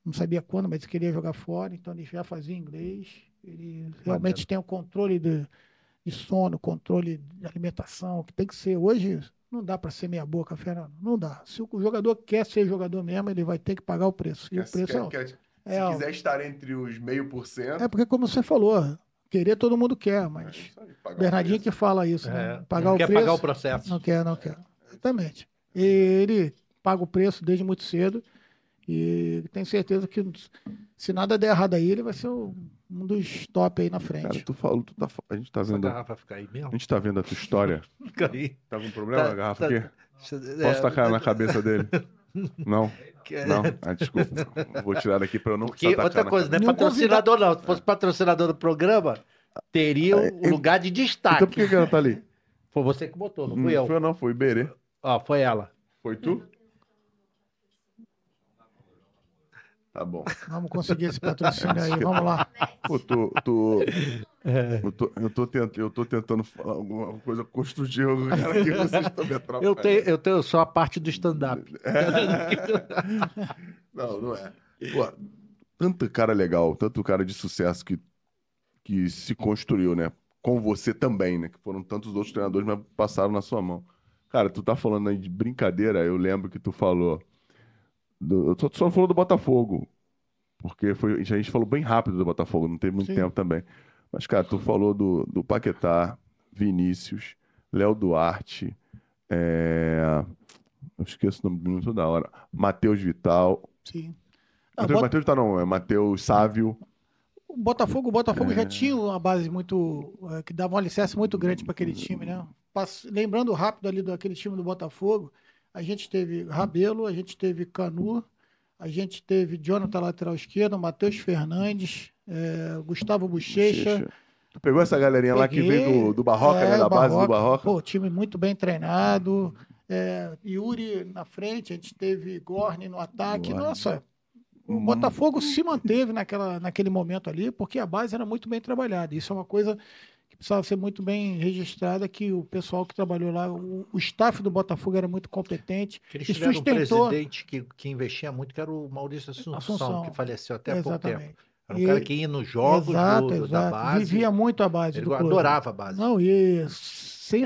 Não sabia quando, mas queria jogar fora, então ele já fazia inglês. Ele realmente tem o controle de, de sono, controle de alimentação, que tem que ser. Hoje não dá para ser meia boca, Fernando. Não dá. Se o jogador quer ser jogador mesmo, ele vai ter que pagar o preço. E o preço quer, é, quer, se é quiser estar entre os meio por cento. É porque, como você falou, Querer todo mundo quer, mas. É Bernardinho que fala isso, né? É, pagar não o quer preço, pagar o processo. Não quer, não quer. Exatamente. E ele paga o preço desde muito cedo. E tenho certeza que se nada der errado aí, ele vai ser um dos top aí na frente. Cara, tu falou, tu tá, a gente tá vendo. A garrafa ficar aí mesmo? A gente tá vendo a tua história. Fica aí. Tá com problema tá, a garrafa tá, aqui? Posso é, tacar na cabeça dele? Não. Não, ah, desculpa. Vou tirar daqui para eu não Porque outra coisa, não é patrocinador, não. Se fosse patrocinador do programa, teria um lugar de destaque. Então por que, ela tá ali? Foi você que botou, não fui não eu. Foi eu, não, foi o Iberê. Ó, foi ela. Foi tu? Tá bom. Vamos conseguir esse patrocínio aí, vamos lá. Pô, tô, tô, é. eu, tô, eu, tô tent, eu tô tentando falar alguma coisa construtiva, cara, que vocês estão me atrapalhando. Eu tenho, eu tenho só a parte do stand-up. É. Não, não é. Pô, tanto cara legal, tanto cara de sucesso que, que se construiu, né? Com você também, né? Que foram tantos outros treinadores, mas passaram na sua mão. Cara, tu tá falando aí de brincadeira, eu lembro que tu falou do, só, só falou do Botafogo. Porque foi, a gente falou bem rápido do Botafogo, não teve muito Sim. tempo também. Mas, cara, tu falou do, do Paquetá, Vinícius, Léo Duarte, é... eu esqueço o nome do minuto da hora, Matheus Vital. Sim. Matheus, Bot... Vital não, é Matheus Sávio. O Botafogo, o Botafogo é... já tinha uma base muito. É, que dava um alicerce muito grande para aquele time, né? Lembrando rápido ali daquele time do Botafogo, a gente teve Rabelo, a gente teve Canu, a gente teve Jonathan lateral esquerdo, Matheus Fernandes, é, Gustavo Bochecha. Tu pegou essa galerinha Peguei, lá que veio do, do Barroca, é, né, da base do Barroca? Pô, time muito bem treinado. É, Yuri na frente, a gente teve Gorni no ataque. Boa. Nossa, o hum. Botafogo se manteve naquela, naquele momento ali, porque a base era muito bem trabalhada. Isso é uma coisa precisava ser muito bem registrada que o pessoal que trabalhou lá, o, o staff do Botafogo era muito competente. Eles e sustentou... um presidente que, que investia muito, que era o Maurício Assunção, Assunção. que faleceu até há pouco tempo. Era um e... cara que ia nos jogos exato, do, exato. da base. Vivia muito a base Ele adorava a base. Não, e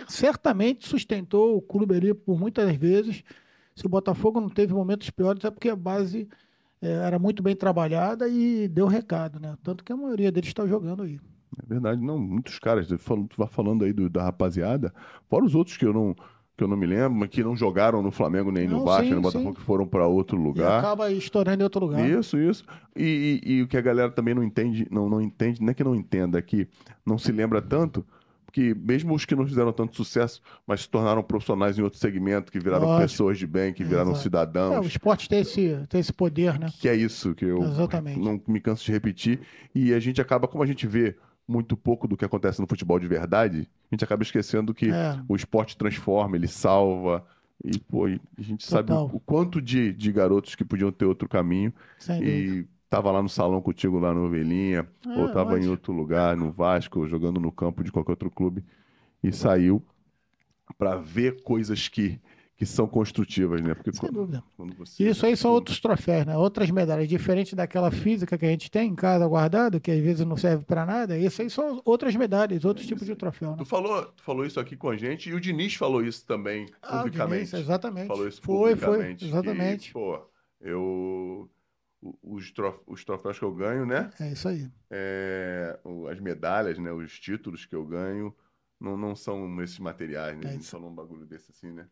certamente sustentou o clube ali por muitas vezes. Se o Botafogo não teve momentos piores, é porque a base é, era muito bem trabalhada e deu recado, né? Tanto que a maioria deles está jogando aí. É verdade, não, muitos caras, tu vai falando aí do, da rapaziada, fora os outros que eu não que eu não me lembro, mas que não jogaram no Flamengo nem não, no Vasco, nem no Botafogo, sim. que foram para outro lugar. E acaba estourando em outro lugar. Isso, isso. E, e, e, o que a galera também não entende, não, não entende, não é que não entenda, é que não se lembra tanto, porque mesmo os que não fizeram tanto sucesso, mas se tornaram profissionais em outro segmento, que viraram Lógico. pessoas de bem, que viraram Exato. cidadãos. É, o esporte tem esse, tem esse poder, né? Que é isso que eu Exatamente. não me canso de repetir. E a gente acaba, como a gente vê muito pouco do que acontece no futebol de verdade, a gente acaba esquecendo que é. o esporte transforma, ele salva. E, pô, a gente Total. sabe o, quanto de, de garotos que podiam ter outro caminho. Sem e dúvida. tava lá no salão contigo, lá no Ovelhinha, é, ou tava em outro lugar, no Vasco, jogando no campo de qualquer outro clube, e saiu para ver coisas que que são construtivas, né? Porque Sem quando, dúvida. Quando. Isso aí são outros troféus, né? Outras medalhas, diferente daquela física que a gente tem em casa guardado, que às vezes não serve para nada. Isso aí são outras medalhas, outros é tipos de troféu. Né? Tu, falou, tu falou isso aqui com a gente e o Diniz falou isso também ah, publicamente. Diniz, exatamente. Falou isso foi, publicamente. Foi, exatamente. Que, pô, eu os, os troféus que eu ganho, né? É isso aí. É, as medalhas, né? Os títulos que eu ganho não, não são esses materiais, né? É não são um bagulho desse assim, né?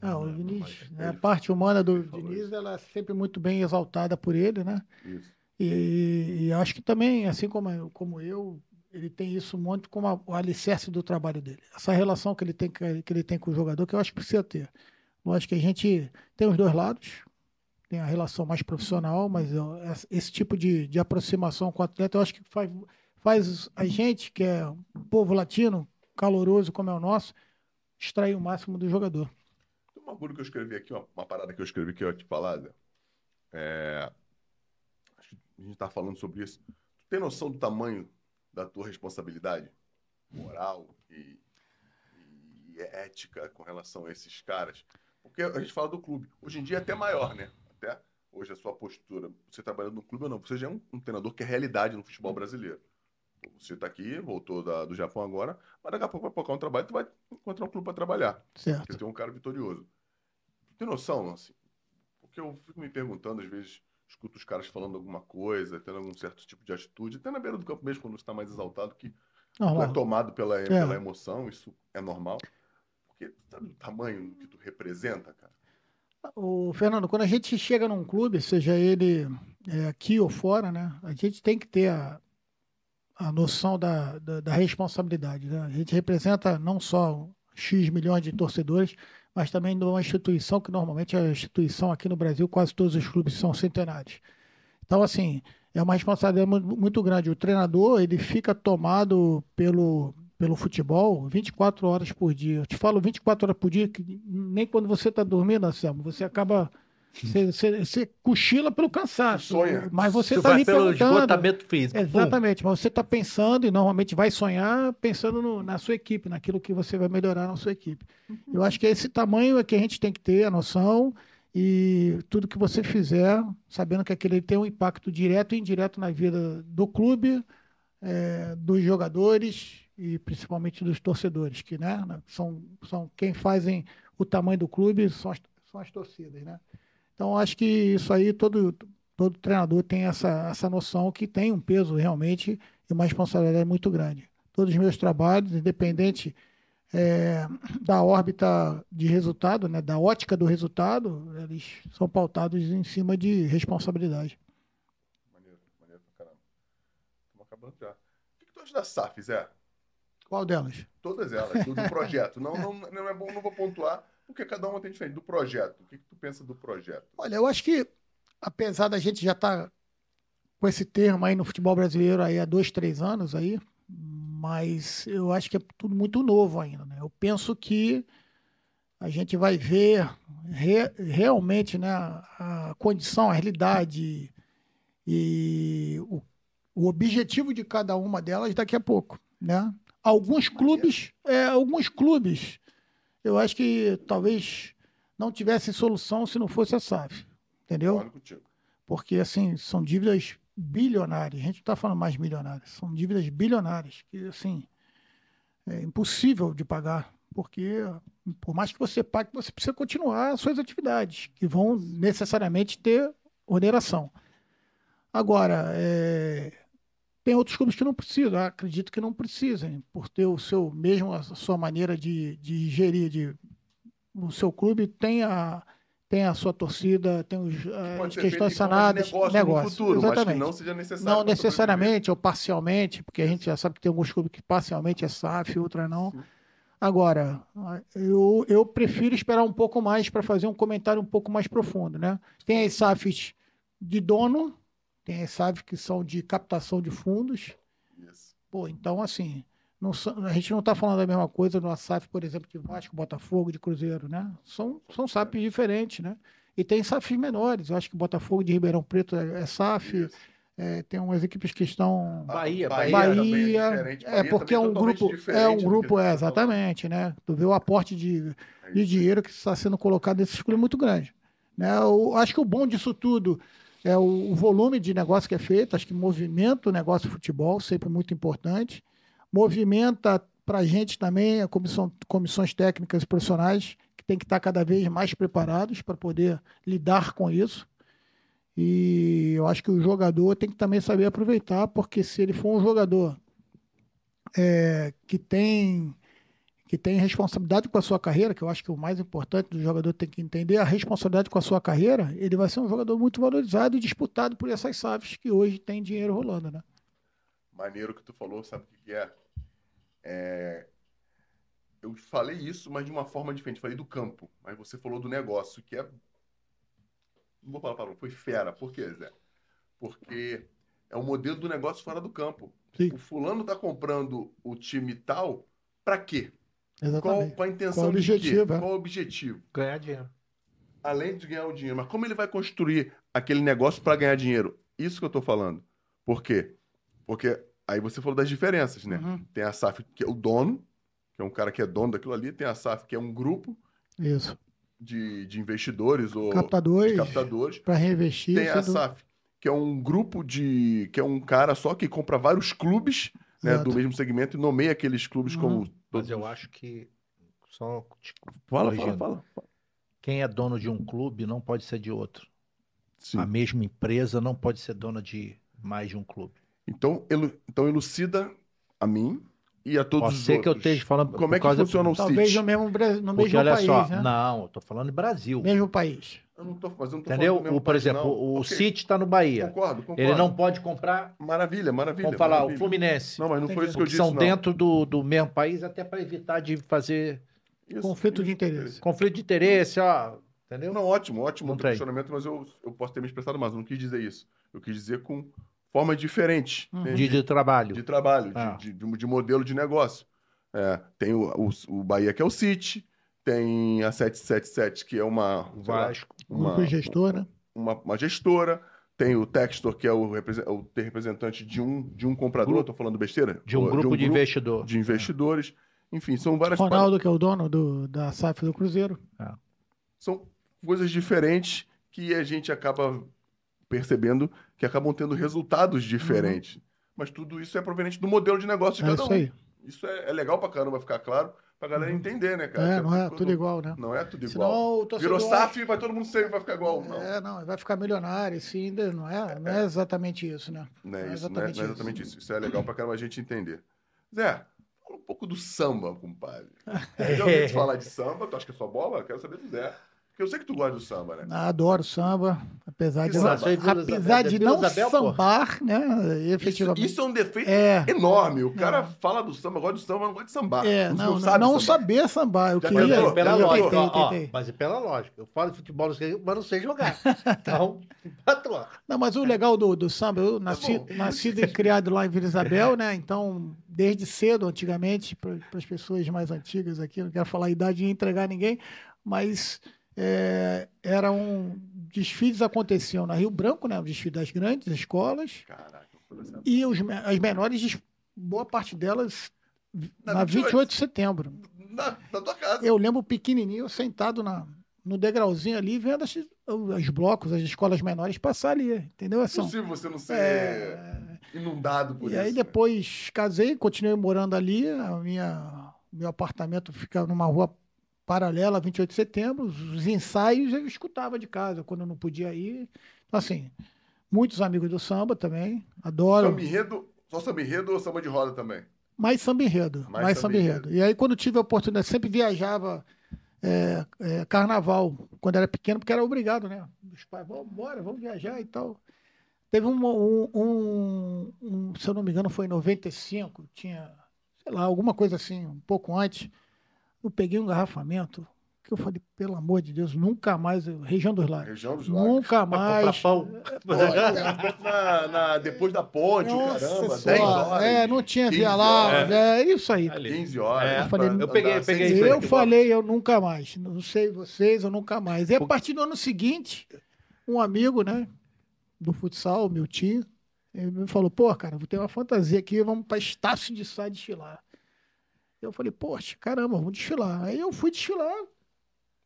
Ah, o Diniz, né, a parte humana do Diniz, ela é sempre muito bem exaltada por ele, né? Isso. E, e, acho que também, assim como, como eu, ele tem isso muito como a, o alicerce do trabalho dele. Essa relação que ele, tem, que ele tem com o jogador, que eu acho que precisa ter. Lógico que a gente tem os dois lados, tem a relação mais profissional, mas eu, esse tipo de, de aproximação com o atleta, eu acho que faz, faz a gente, que é um povo latino, caloroso como é o nosso, extrair o máximo do jogador um bagulho que eu escrevi aqui, uma, uma, parada que eu escrevi que eu ia te falar, Zé. É... Acho que a gente tá falando sobre isso. Tu tem noção do tamanho da tua responsabilidade moral e, e ética com relação a esses caras? Porque a gente fala do clube. Hoje em dia é até maior, né? Até hoje a sua postura. Você trabalhando no clube ou não, você já é um, um treinador que é realidade no futebol brasileiro. Você está aqui, voltou da, do Japão agora, mas daqui a pouco vai focar um trabalho, tu vai encontrar um clube para trabalhar. Certo. Porque tem um cara vitorioso. Tem noção, assim? Porque eu fico me perguntando, às vezes, escuto os caras falando alguma coisa, tendo algum certo tipo de atitude, até na beira do campo mesmo, quando você está mais exaltado, que é tomado pela, é. pela emoção, isso é normal. Porque sabe o tamanho que tu representa, cara? O Fernando, quando a gente chega num clube, seja ele é, aqui ou fora, né, a gente tem que ter a, a noção da, da, da responsabilidade. Né? A gente representa não só X milhões de torcedores, mas também de uma instituição que normalmente é a instituição aqui no Brasil, quase todos os clubes são centenários. Então, assim, é uma responsabilidade muito grande. O treinador, ele fica tomado pelo, pelo futebol 24 horas por dia. Eu te falo 24 horas por dia, que nem quando você está dormindo, Anselmo, você acaba você, cochila pelo cansaço. Sonha. Mas você está ali pelo esgotamento físico. Exatamente. Pum. Mas você está pensando e normalmente vai sonhar pensando no, na sua equipe, naquilo que você vai melhorar na sua equipe. Uhum. Eu acho que esse tamanho é que a gente tem que ter a noção e tudo que você fizer, sabendo que aquele tem um impacto direto e indireto na vida do clube, é, dos jogadores e principalmente dos torcedores, que né, são, são quem fazem o tamanho do clube, são as, são as torcidas, né? Então, acho que isso aí, todo, todo treinador tem essa, essa noção que tem um peso realmente e uma responsabilidade muito grande. Todos os meus trabalhos, independente é, da órbita de resultado, né, da ótica do resultado, eles são pautados em cima de responsabilidade. Maneiro, maneiro pra caramba. Estamos acabando já. O que, que tu acha da SAF, Zé? Qual delas? Todas elas, do, projeto. não, não, não é bom, não vou pontuar, porque cada uma tem diferente. Do projeto, o que, que tu pensa do projeto? Olha, eu acho que, apesar da gente já estar tá com esse termo aí no futebol brasileiro aí há dois, três anos aí, mas eu acho que é tudo muito novo ainda, né? Eu penso que a gente vai ver re, realmente né, a condição, a realidade e o, o objetivo de cada uma delas daqui a pouco, né? Alguns clubes, é, alguns clubes eu acho que talvez não tivesse solução se não fosse a SAF. Entendeu? Porque, assim, são dívidas bilionárias. A gente não está falando mais milionárias, são dívidas bilionárias, que assim é impossível de pagar, porque por mais que você pague, você precisa continuar as suas atividades, que vão necessariamente ter oneração. Agora, é, tem outros clubes que não precisam, acredito que não precisem, por ter o seu mesmo a sua maneira de, de gerir, de, o seu clube tem a, tem a sua torcida, tem os, as questões sanadas, negócio, negócio. Futuro, exatamente. não seja necessário. Não necessariamente ou parcialmente, porque a gente já sabe que tem alguns clubes que parcialmente é SAF, outra não. Sim. Agora, eu, eu prefiro esperar um pouco mais para fazer um comentário um pouco mais profundo, né? Tem as SAFs de dono, tem as SAFs que são de captação de fundos. Yes. Pô, então assim, não, a gente não está falando da mesma coisa no SAF, por exemplo, de Vasco, Botafogo, de Cruzeiro, né? São, são SAFs diferentes, né? E tem SAFs menores. Eu acho que Botafogo de Ribeirão Preto é, é SAF. É, tem umas equipes que estão Bahia, Bahia, Bahia é, é porque é um grupo, é um grupo, é exatamente, né? Tu vê o aporte de, é de dinheiro que está sendo colocado nesse clube muito grande, né? Eu acho que o bom disso tudo é o, o volume de negócio que é feito, acho que movimenta o negócio de futebol, sempre muito importante movimenta para a gente também a comissão, comissões técnicas e profissionais que tem que estar cada vez mais preparados para poder lidar com isso. E eu acho que o jogador tem que também saber aproveitar, porque se ele for um jogador é, que tem que tem responsabilidade com a sua carreira, que eu acho que o mais importante do jogador tem que entender a responsabilidade com a sua carreira, ele vai ser um jogador muito valorizado e disputado por essas SAFs que hoje tem dinheiro rolando, né? Maneiro que tu falou, sabe o que é? É, eu falei isso, mas de uma forma diferente. Falei do campo, mas você falou do negócio, que é. Não vou falar para foi fera. Por quê, Zé? Porque é o modelo do negócio fora do campo. Sim. O fulano está comprando o time tal, para quê? Exatamente. Qual, a intenção qual o objetivo, de quê? Qual o objetivo? Ganhar dinheiro. Além de ganhar o dinheiro. Mas como ele vai construir aquele negócio para ganhar dinheiro? Isso que eu estou falando. Por quê? Porque Aí você falou das diferenças, né? Uhum. Tem a SAF, que é o dono, que é um cara que é dono daquilo ali. Tem a SAF, que é um grupo Isso. De, de investidores ou captadores, captadores. para reinvestir. Tem a SAF, que é um grupo de. que é um cara só que compra vários clubes né, do mesmo segmento e nomeia aqueles clubes uhum. como. Mas eu acho que. Só. Fala, fala, fala, fala. Quem é dono de um clube não pode ser de outro. Sim. A mesma empresa não pode ser dona de mais de um clube. Então, elu, então elucida a mim e a todos Pode os ser outros. que eu esteja falando. Como é que funciona o Talvez CIT? no mesmo, no Porque, mesmo olha país, só, né? não, eu tô falando de Brasil. Mesmo país. Eu não tô, mas eu não tô Entendeu? O, por país, exemplo, não. o Ok. City está no Bahia. Concordo, concordo. Ele não pode comprar. Maravilha, maravilha. Vamos falar, maravilha. o Fluminense. Não, mas não foi isso que eu que disse, são não. dentro do, do mesmo país, até para evitar de fazer Isso, Conflito isso, de interesse. conflito de interesse, ó. Entendeu? Não, ótimo, ótimo Não o questionamento, mas eu, eu posso ter me expressado mais. Eu não quis dizer isso. Eu quis dizer com forma diferente né, De, de trabalho. de trabalho, de- Ah. de, de, de modelo de negócio. É, tem o, o, o Bahia, que é o City, tem a 777, que é uma, Vasco. uma, Grupo gestor, né? uma, uma gestora, tem o Textor, que é o, o representante de um, de um comprador, estou falando besteira? De um Ou grupo de investidor. de investidores. Enfim, são várias Ronaldo, que é o dono do, da SAF do Cruzeiro. são coisas diferentes que a gente acaba percebendo que acabam tendo resultados diferentes. Mas tudo isso é proveniente do modelo de negócio de É cada isso um. aí. Isso é, é legal pra caramba ficar claro, pra galera entender, né, cara? É, Que não é tudo- tudo igual, né? Não é tudo Senão igual. o torcedor... Virou SAF, vai todo mundo sempre vai ficar igual. Não, É, não, vai ficar milionário, sim, ainda não é, não é exatamente isso, né? não é não é isso, não é, não é exatamente isso. Isso é legal pra caramba a gente entender. Zé, fala um pouco do samba, compadre. Já ouvi falar de samba, tu acha que é sua bola? Quero saber do Zé. Porque eu sei que tu gosta do samba, né? Ah, Adoro samba, apesar de, samba? Vila apesar Isabel- de Vila não Isabel, sambar, né? Isso, Efetivamente. isso é um defeito É. enorme. O cara Não. fala do samba, gosta do samba, mas não gosta de sambar. É, Não- não, sabe não sambar. saber sambar. Eu Já queria. Mas pela Eu lógica, tentei, ó, ó, tentei. mas é pela lógica. Eu falo de futebol, mas não sei jogar. Então, patrão. Não, mas o legal do, do samba, eu nasci, bom. nascido e criado lá em Vila Isabel, né? Então, desde cedo, antigamente, para as pessoas mais antigas aqui, não quero falar a idade e entregar ninguém, mas é, eram desfiles aconteciam na Rio Branco, né? O desfile das grandes escolas, Caraca, e os, as menores, boa parte delas Na na 28. 28 de setembro. na, na tua casa. Eu lembro pequenininho, sentado na, no degrauzinho ali, vendo as- os blocos, as escolas menores passar ali, entendeu? É São, possível você não ser é, inundado por e isso. aí né? depois casei, continuei morando ali, a minha, meu apartamento fica numa rua paralela, 28 de setembro, os ensaios eu escutava de casa, quando eu não podia ir. Então, assim, muitos amigos do samba também, adoro. Samba enredo, só samba enredo ou samba de roda também? Mais samba enredo. Mais Mais, samba samba enredo. E aí, quando tive a oportunidade, sempre viajava é, é, carnaval, quando era pequeno, porque era obrigado, né? Os pais, vamos embora, vamos viajar e tal. Teve um, um, um- um, se eu não me engano, foi em 95, tinha, sei lá, alguma coisa assim, um pouco antes. Eu peguei um garrafamento, que eu falei, pelo amor de Deus, nunca mais, região dos lagos. Região dos lagos. Nunca Pra mais. comprar pão. Pô, é, na, na- depois da ponte, Nossa caramba, Senhora, 10 horas. É, não tinha 15 via lá. horas. É isso aí. Ali. 15 horas. É, eu falei, pra eu peguei-. Eu falei, eu nunca mais. Não sei vocês, eu nunca mais. E a partir do ano seguinte, um amigo, né, do futsal, meu tio, ele me falou, pô, cara, vou ter uma fantasia aqui, vamos para Estácio de Sá desfilar. Eu falei, poxa, caramba, vamos desfilar. Aí eu fui desfilar,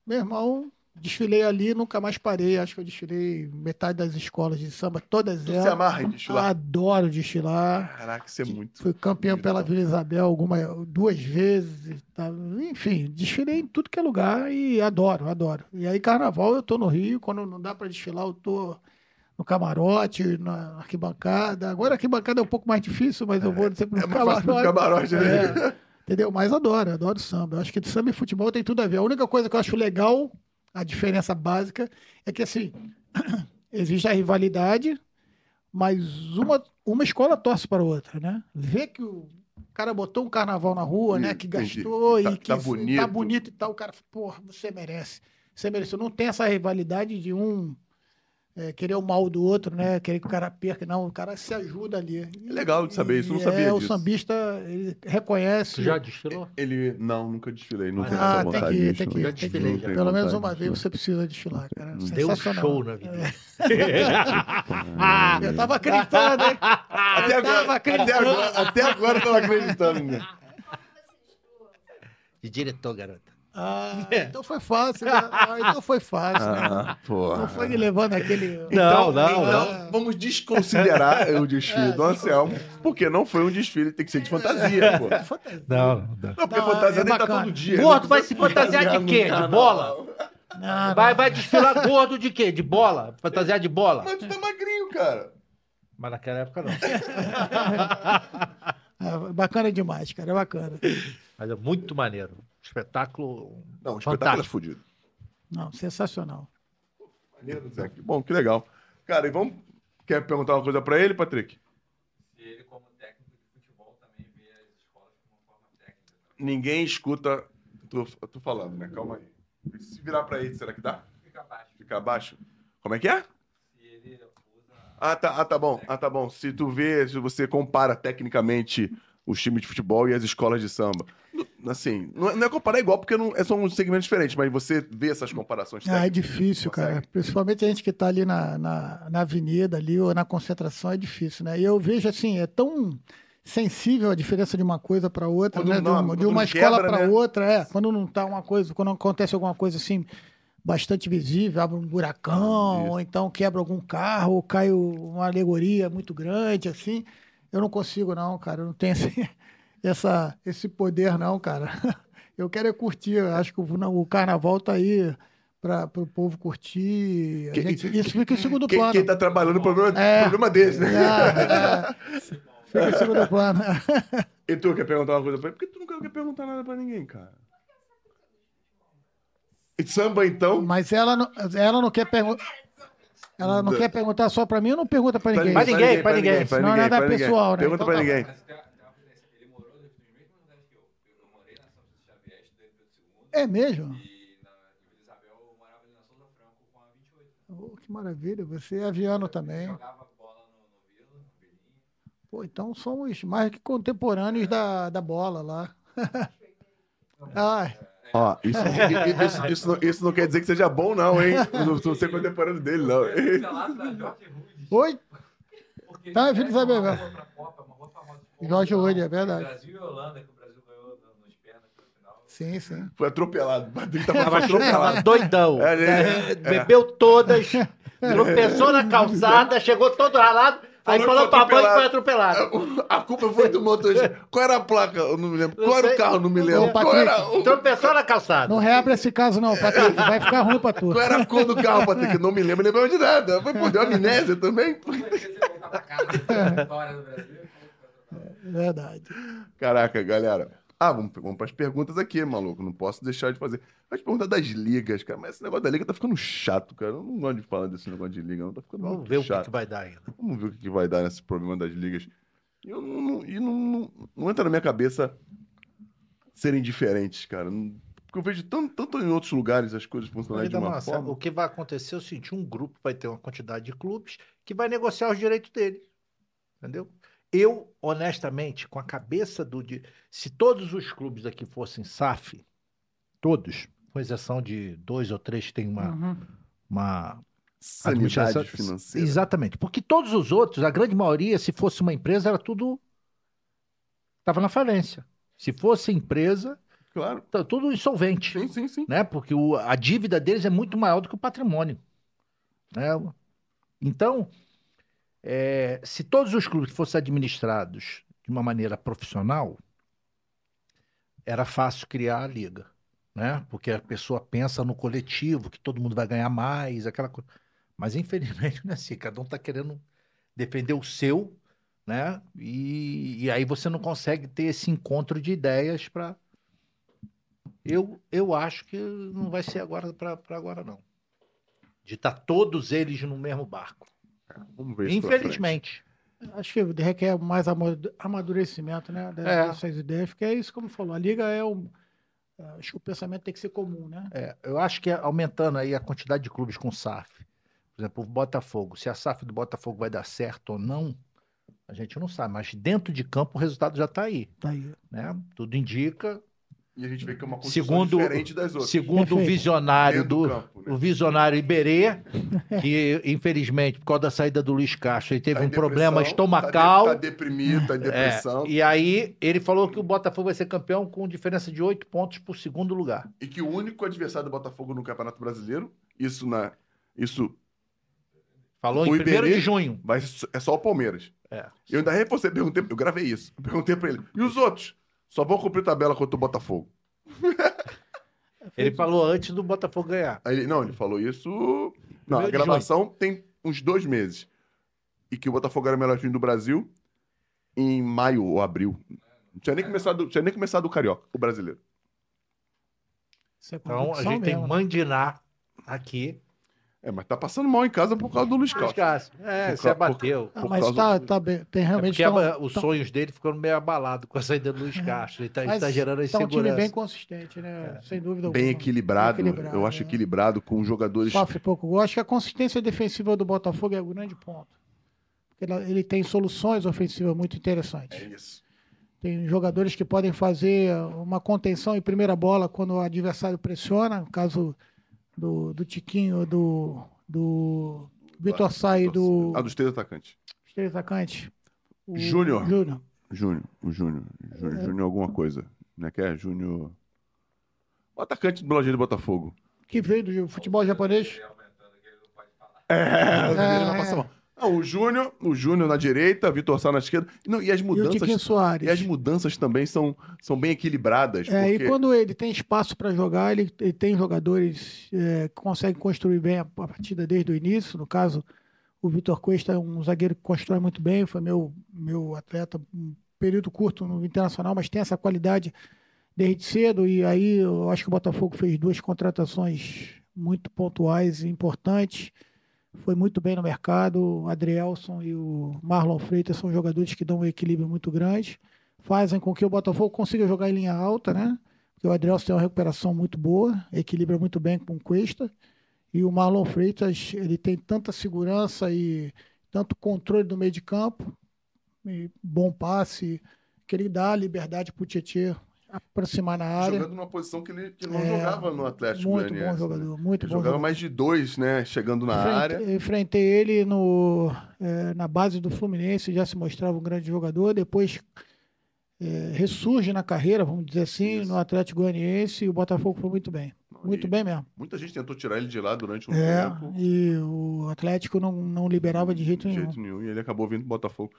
meu irmão, desfilei ali, nunca mais parei. Acho que eu desfilei metade das escolas de samba, todas Tu elas. amarra em desfilar? Adoro desfilar. Caraca, isso é muito. Fui campeão pela Vila Isabel alguma, duas vezes. tá? Enfim, desfilei em tudo que é lugar e adoro, adoro. E aí, carnaval, eu tô no Rio. Quando não dá para desfilar, eu tô no camarote, na arquibancada. Agora a arquibancada é um pouco mais difícil, mas eu vou sempre no É mais fácil no camarote, né? É, entendeu? Mas adoro, adoro samba. Eu acho que samba e futebol tem tudo a ver. A única coisa que eu acho legal, a diferença básica, é que assim, existe a rivalidade, mas uma, uma escola torce para a outra, né? Vê que o cara botou um carnaval na rua, né? Que gastou Tá- e que tá tá bonito. bonito. e tal. O cara, porra, você merece. Você merece. Não tem essa rivalidade de um é, querer o mal do outro, né? Querer que o cara perca. Não, o cara se ajuda ali. É legal de saber isso, eu não sabia é, O disso. sambista, ele reconhece. Tu já desfilou? Ele. Não, nunca desfilei. Não Ah, tenho essa tem vontade. que, tem não. que, Já tem que desfilei, ir. já. Pelo menos uma de vez você precisa desfilar, cara. Deu um Sensacional. show na vida. Eu tava acreditando, hein? Até agora, tava até acreditando. agora, até agora eu tava acreditando. Né? De diretor, garota. Ah, então foi fácil. né? Ah, então foi fácil. né? Ah, porra. Não foi me levando aquele. Não, não, Então, vamos desconsiderar o desfile É, do Anselmo, porque não foi um desfile, tem que ser de fantasia, pô. Fantasia. Não, não. Não, porque Não, fantasia é nem tá bacana. todo dia. Gordo, Não vai se fantasiar de quê? De bola? Não, Vai, vai desfilar gordo de quê? De bola? Fantasiar de bola? Mas tu tá magrinho, cara. Mas naquela época não. É bacana demais, cara. É bacana. Mas é muito maneiro. Espetáculo. Não, o espetáculo é fudido. Não, sensacional. Maneiro, Zé. Que bom, que legal. Cara, e vamos. Quer perguntar uma coisa pra ele, Patrick? Se ele, como técnico de futebol, também vê as escolas de uma forma técnica. Ninguém escuta. Tô, tô falando, né? Calma aí. Se virar pra ele, será que dá? Fica abaixo. Ficar abaixo? Como é que é? Se ele usa. Ah, tá, ah, tá bom. Ah, tá bom. Se tu vê, se você compara tecnicamente os times de futebol e as escolas de samba. Assim, não é, não é comparar igual, porque não, é- são um segmentos diferentes, mas você vê essas comparações Ah, é difícil, cara. Principalmente a gente que está ali na, na, na avenida ali ou na concentração é difícil, né? E eu vejo assim, é tão sensível a diferença de uma coisa para outra, Quando né? De não- uma, de uma escola para né? outra, é. Quando não tá uma coisa, quando acontece alguma coisa assim bastante visível, abre um buracão, Ah, ou então quebra algum carro, ou cai uma alegoria muito grande, assim. Eu não consigo, não, cara. Eu não tenho esse, essa, esse poder, não, cara. Eu quero é curtir. Eu acho que o, o carnaval tá aí para o povo curtir. Gente- isso fica em segundo plano. quem tá trabalhando o problema, É. problema deles, né? É, é. Fica em segundo plano. E tu quer perguntar uma coisa pra ele? Por que tu nunca quer perguntar nada pra ninguém, cara? E samba, então? Mas ela não, ela não quer perguntar. Ela não quer perguntar só para mim ou não pergunta para ninguém? Pra ninguém, pra ninguém. pra Senão é nada pessoal, né? Pergunta Então pra tá ninguém. É mesmo? E na Vila Isabel eu morava ali na Souza Franco com a 28. Oh, que maravilha. Você é aviano também. Jogava bola no, no Vila, no Vilinho. Pô, então somos mais que contemporâneos da, da bola lá. Ai, Ó, isso, isso, isso, não, isso não quer dizer que seja bom, não, hein? Não sou ser contemporâneo dele, não. Oi? Porque Tá, rua famosa de Copa. Jorge Rudes, é verdade. Brasil e Holanda, que o Brasil ganhou no- nos pênaltis no final. Sim, sim. Foi atropelado. O Patrick tava Tava atropelado. doidão. É, É, é, Bebeu todas, tropeçou na calçada, chegou todo ralado, aí Falou pra mãe que foi atropelado. A culpa foi do motorista. Qual era a placa? Eu não me lembro. Não Qual era sei. o carro? Não me lembro. Ô, Qual Patrick. era, o- Tropeçou na calçada. Não reabre esse caso, não, Patrick. Vai ficar ruim pra tu. qual era a cor do carro, Patrick? Não me lembro. Lembrava de nada. Foi por deu amnésia também. Como é que você voltar pra casa da história do Brasil? Verdade. Caraca, galera. Ah, vamos, vamos para as perguntas aqui, maluco. Não posso deixar de fazer. As perguntas das ligas, cara. Mas esse negócio da liga tá ficando chato, cara. Eu não gosto de falar desse negócio de liga, não. Tá ficando Vamos ver o que, chato. que vai dar ainda. Vamos ver o que que vai dar nesse problema das ligas. E não, não- não, não, entra na minha cabeça serem diferentes, cara. Porque eu vejo tanto, tanto em outros lugares as coisas funcionarem de uma mais, forma. O que vai acontecer é o seguinte: um grupo vai ter uma quantidade de clubes que vai negociar os direitos dele. Entendeu? Eu, honestamente, com a cabeça do. de- se todos os clubes daqui fossem SAF, todos, com exceção de dois ou três que tem uma, Uhum. uma Sanidade financeira. Exatamente. Porque todos os outros, a grande maioria, se fosse uma empresa, era tudo. Estava na falência. Se fosse empresa, Claro. tá tudo insolvente Sim, sim, sim. né? Porque o- a dívida deles é muito maior do que o patrimônio. né? Então, é, se todos os clubes fossem administrados de uma maneira profissional, era fácil criar a liga, né? Porque a pessoa pensa no coletivo, que todo mundo vai ganhar mais, aquela coisa. Mas infelizmente não é assim. Cada um está querendo defender o seu, né? E, e aí você não consegue ter esse encontro de ideias para eu, eu acho que não vai ser agora para agora, não. De estar todos eles no mesmo barco. Vamos ver. Infelizmente. Acho que requer mais amadu- amadurecimento, né? É. Dessas ideias, porque é isso, como falou, a liga é um. Acho que o pensamento tem que ser comum, né? É, eu acho que aumentando aí a quantidade de clubes com SAF, por exemplo, o Botafogo, se a SAF do Botafogo vai dar certo ou não, a gente não sabe, mas dentro de campo o resultado já está aí, Tá aí. né? Tudo indica, E a gente vê que é uma construção Segundo- diferente das outras. segundo o visionário Dentro do, campo, né? o visionário Iberê, que infelizmente por causa da saída do Luiz Castro, ele teve Tá um problema estomacal. Tá, de- tá deprimido, tá em É, depressão. e aí ele falou que o Botafogo vai ser campeão com diferença de oito pontos por segundo lugar. E que o único adversário do Botafogo no Campeonato Brasileiro, isso na. Isso Falou O em 1 Iberê- de junho. vai, é só o Palmeiras. É. Eu ainda você perguntei, eu gravei isso. Eu perguntei pra ele. E os outros? Só vão cumprir tabela contra o Botafogo. Ele falou antes do Botafogo ganhar. Aí ele, não, ele falou isso. Não, a de gravação tem uns dois meses. E que o Botafogo era o melhor time do Brasil em maio ou abril. Não tinha nem começado, tinha nem começado o Carioca, o brasileiro. Isso é Então a convicção gente tem mesmo, né? Mandiná aqui. É, mas tá passando mal em casa por causa do Luiz Luiz Castro. Cássio. É, Por você ca- abateu. Ah, por mas tá, do- tá bem. Tem É realmente. porque tão- os tão- sonhos dele ficando meio abalados com a saída do Luiz Castro. Ele tá, mas tá gerando tá um time insegurança. bem consistente, né? Sem dúvida Bem alguma. equilibrado, Equilibrado, eu acho é. equilibrado com jogadores. Sofre pouco gol. Acho que a consistência defensiva do Botafogo é o grande ponto. Porque ela- ele tem soluções ofensivas muito interessantes. É isso. Tem jogadores que podem fazer uma contenção em primeira bola quando o adversário pressiona. No caso do, do Tiquinho, do, do Vitor e do Ah, dos três atacantes. os três atacantes. Júnior. Júnior. Júnior, o Júnior. Júnior, Júnior alguma coisa. Né? Que é Júnior. O atacante do Lojinha do Botafogo. Que veio do futebol japonês. É, vai é. Não, o Júnior, o Júnior na direita, Vitor Sá na esquerda. Não, e as E o mudanças. Soares. E as mudanças também são, são bem equilibradas. É, porque... e quando ele tem espaço para jogar, ele, ele tem jogadores é, que conseguem construir bem a, a partida desde o início. No caso, o Vitor Cuesta é um zagueiro que constrói muito bem, foi meu, meu atleta um período curto no Internacional, mas tem essa qualidade desde cedo. E aí eu acho que o Botafogo fez duas contratações muito pontuais e importantes. Foi muito bem no mercado. O Adrielson e o Marlon Freitas são jogadores que dão um equilíbrio muito grande fazem com que o Botafogo consiga jogar em linha alta, né? Porque o Adrielson tem uma recuperação muito boa, equilibra muito bem com o Cuesta. E o Marlon Freitas, ele tem tanta segurança e tanto controle do meio de campo, bom passe, que ele dá liberdade para o Tietchan aproximar na área. Jogando numa posição que ele que não É, jogava no Atlético Muito bom Goianiense, né? jogador, muito Ele bom jogava jogador. mais de dois, né? Chegando na Enfrente- área. Enfrentei ele no, eh, na base do Fluminense, já se mostrava um grande jogador. Depois é, ressurge na carreira, vamos dizer assim, Isso. no Atlético Goianiense e o Botafogo foi muito bem. Muito bem mesmo. Muita gente tentou tirar ele de lá durante um É, tempo. e o Atlético não, não liberava de jeito De nenhum. jeito nenhum. E ele acabou vindo pro Botafogo.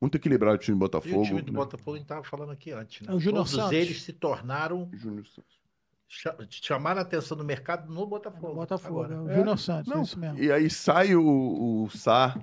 Muito equilibrado o time do E Botafogo. o time do né? Botafogo, a gente estava falando aqui antes, né? É o Júnior Todos Santos. eles se tornaram, Júnior Santos. cha- chamaram a atenção do mercado no Botafogo. Botafogo, agora. é o É. Júnior Santos, Não, é isso mesmo. E aí sai o, o Sá,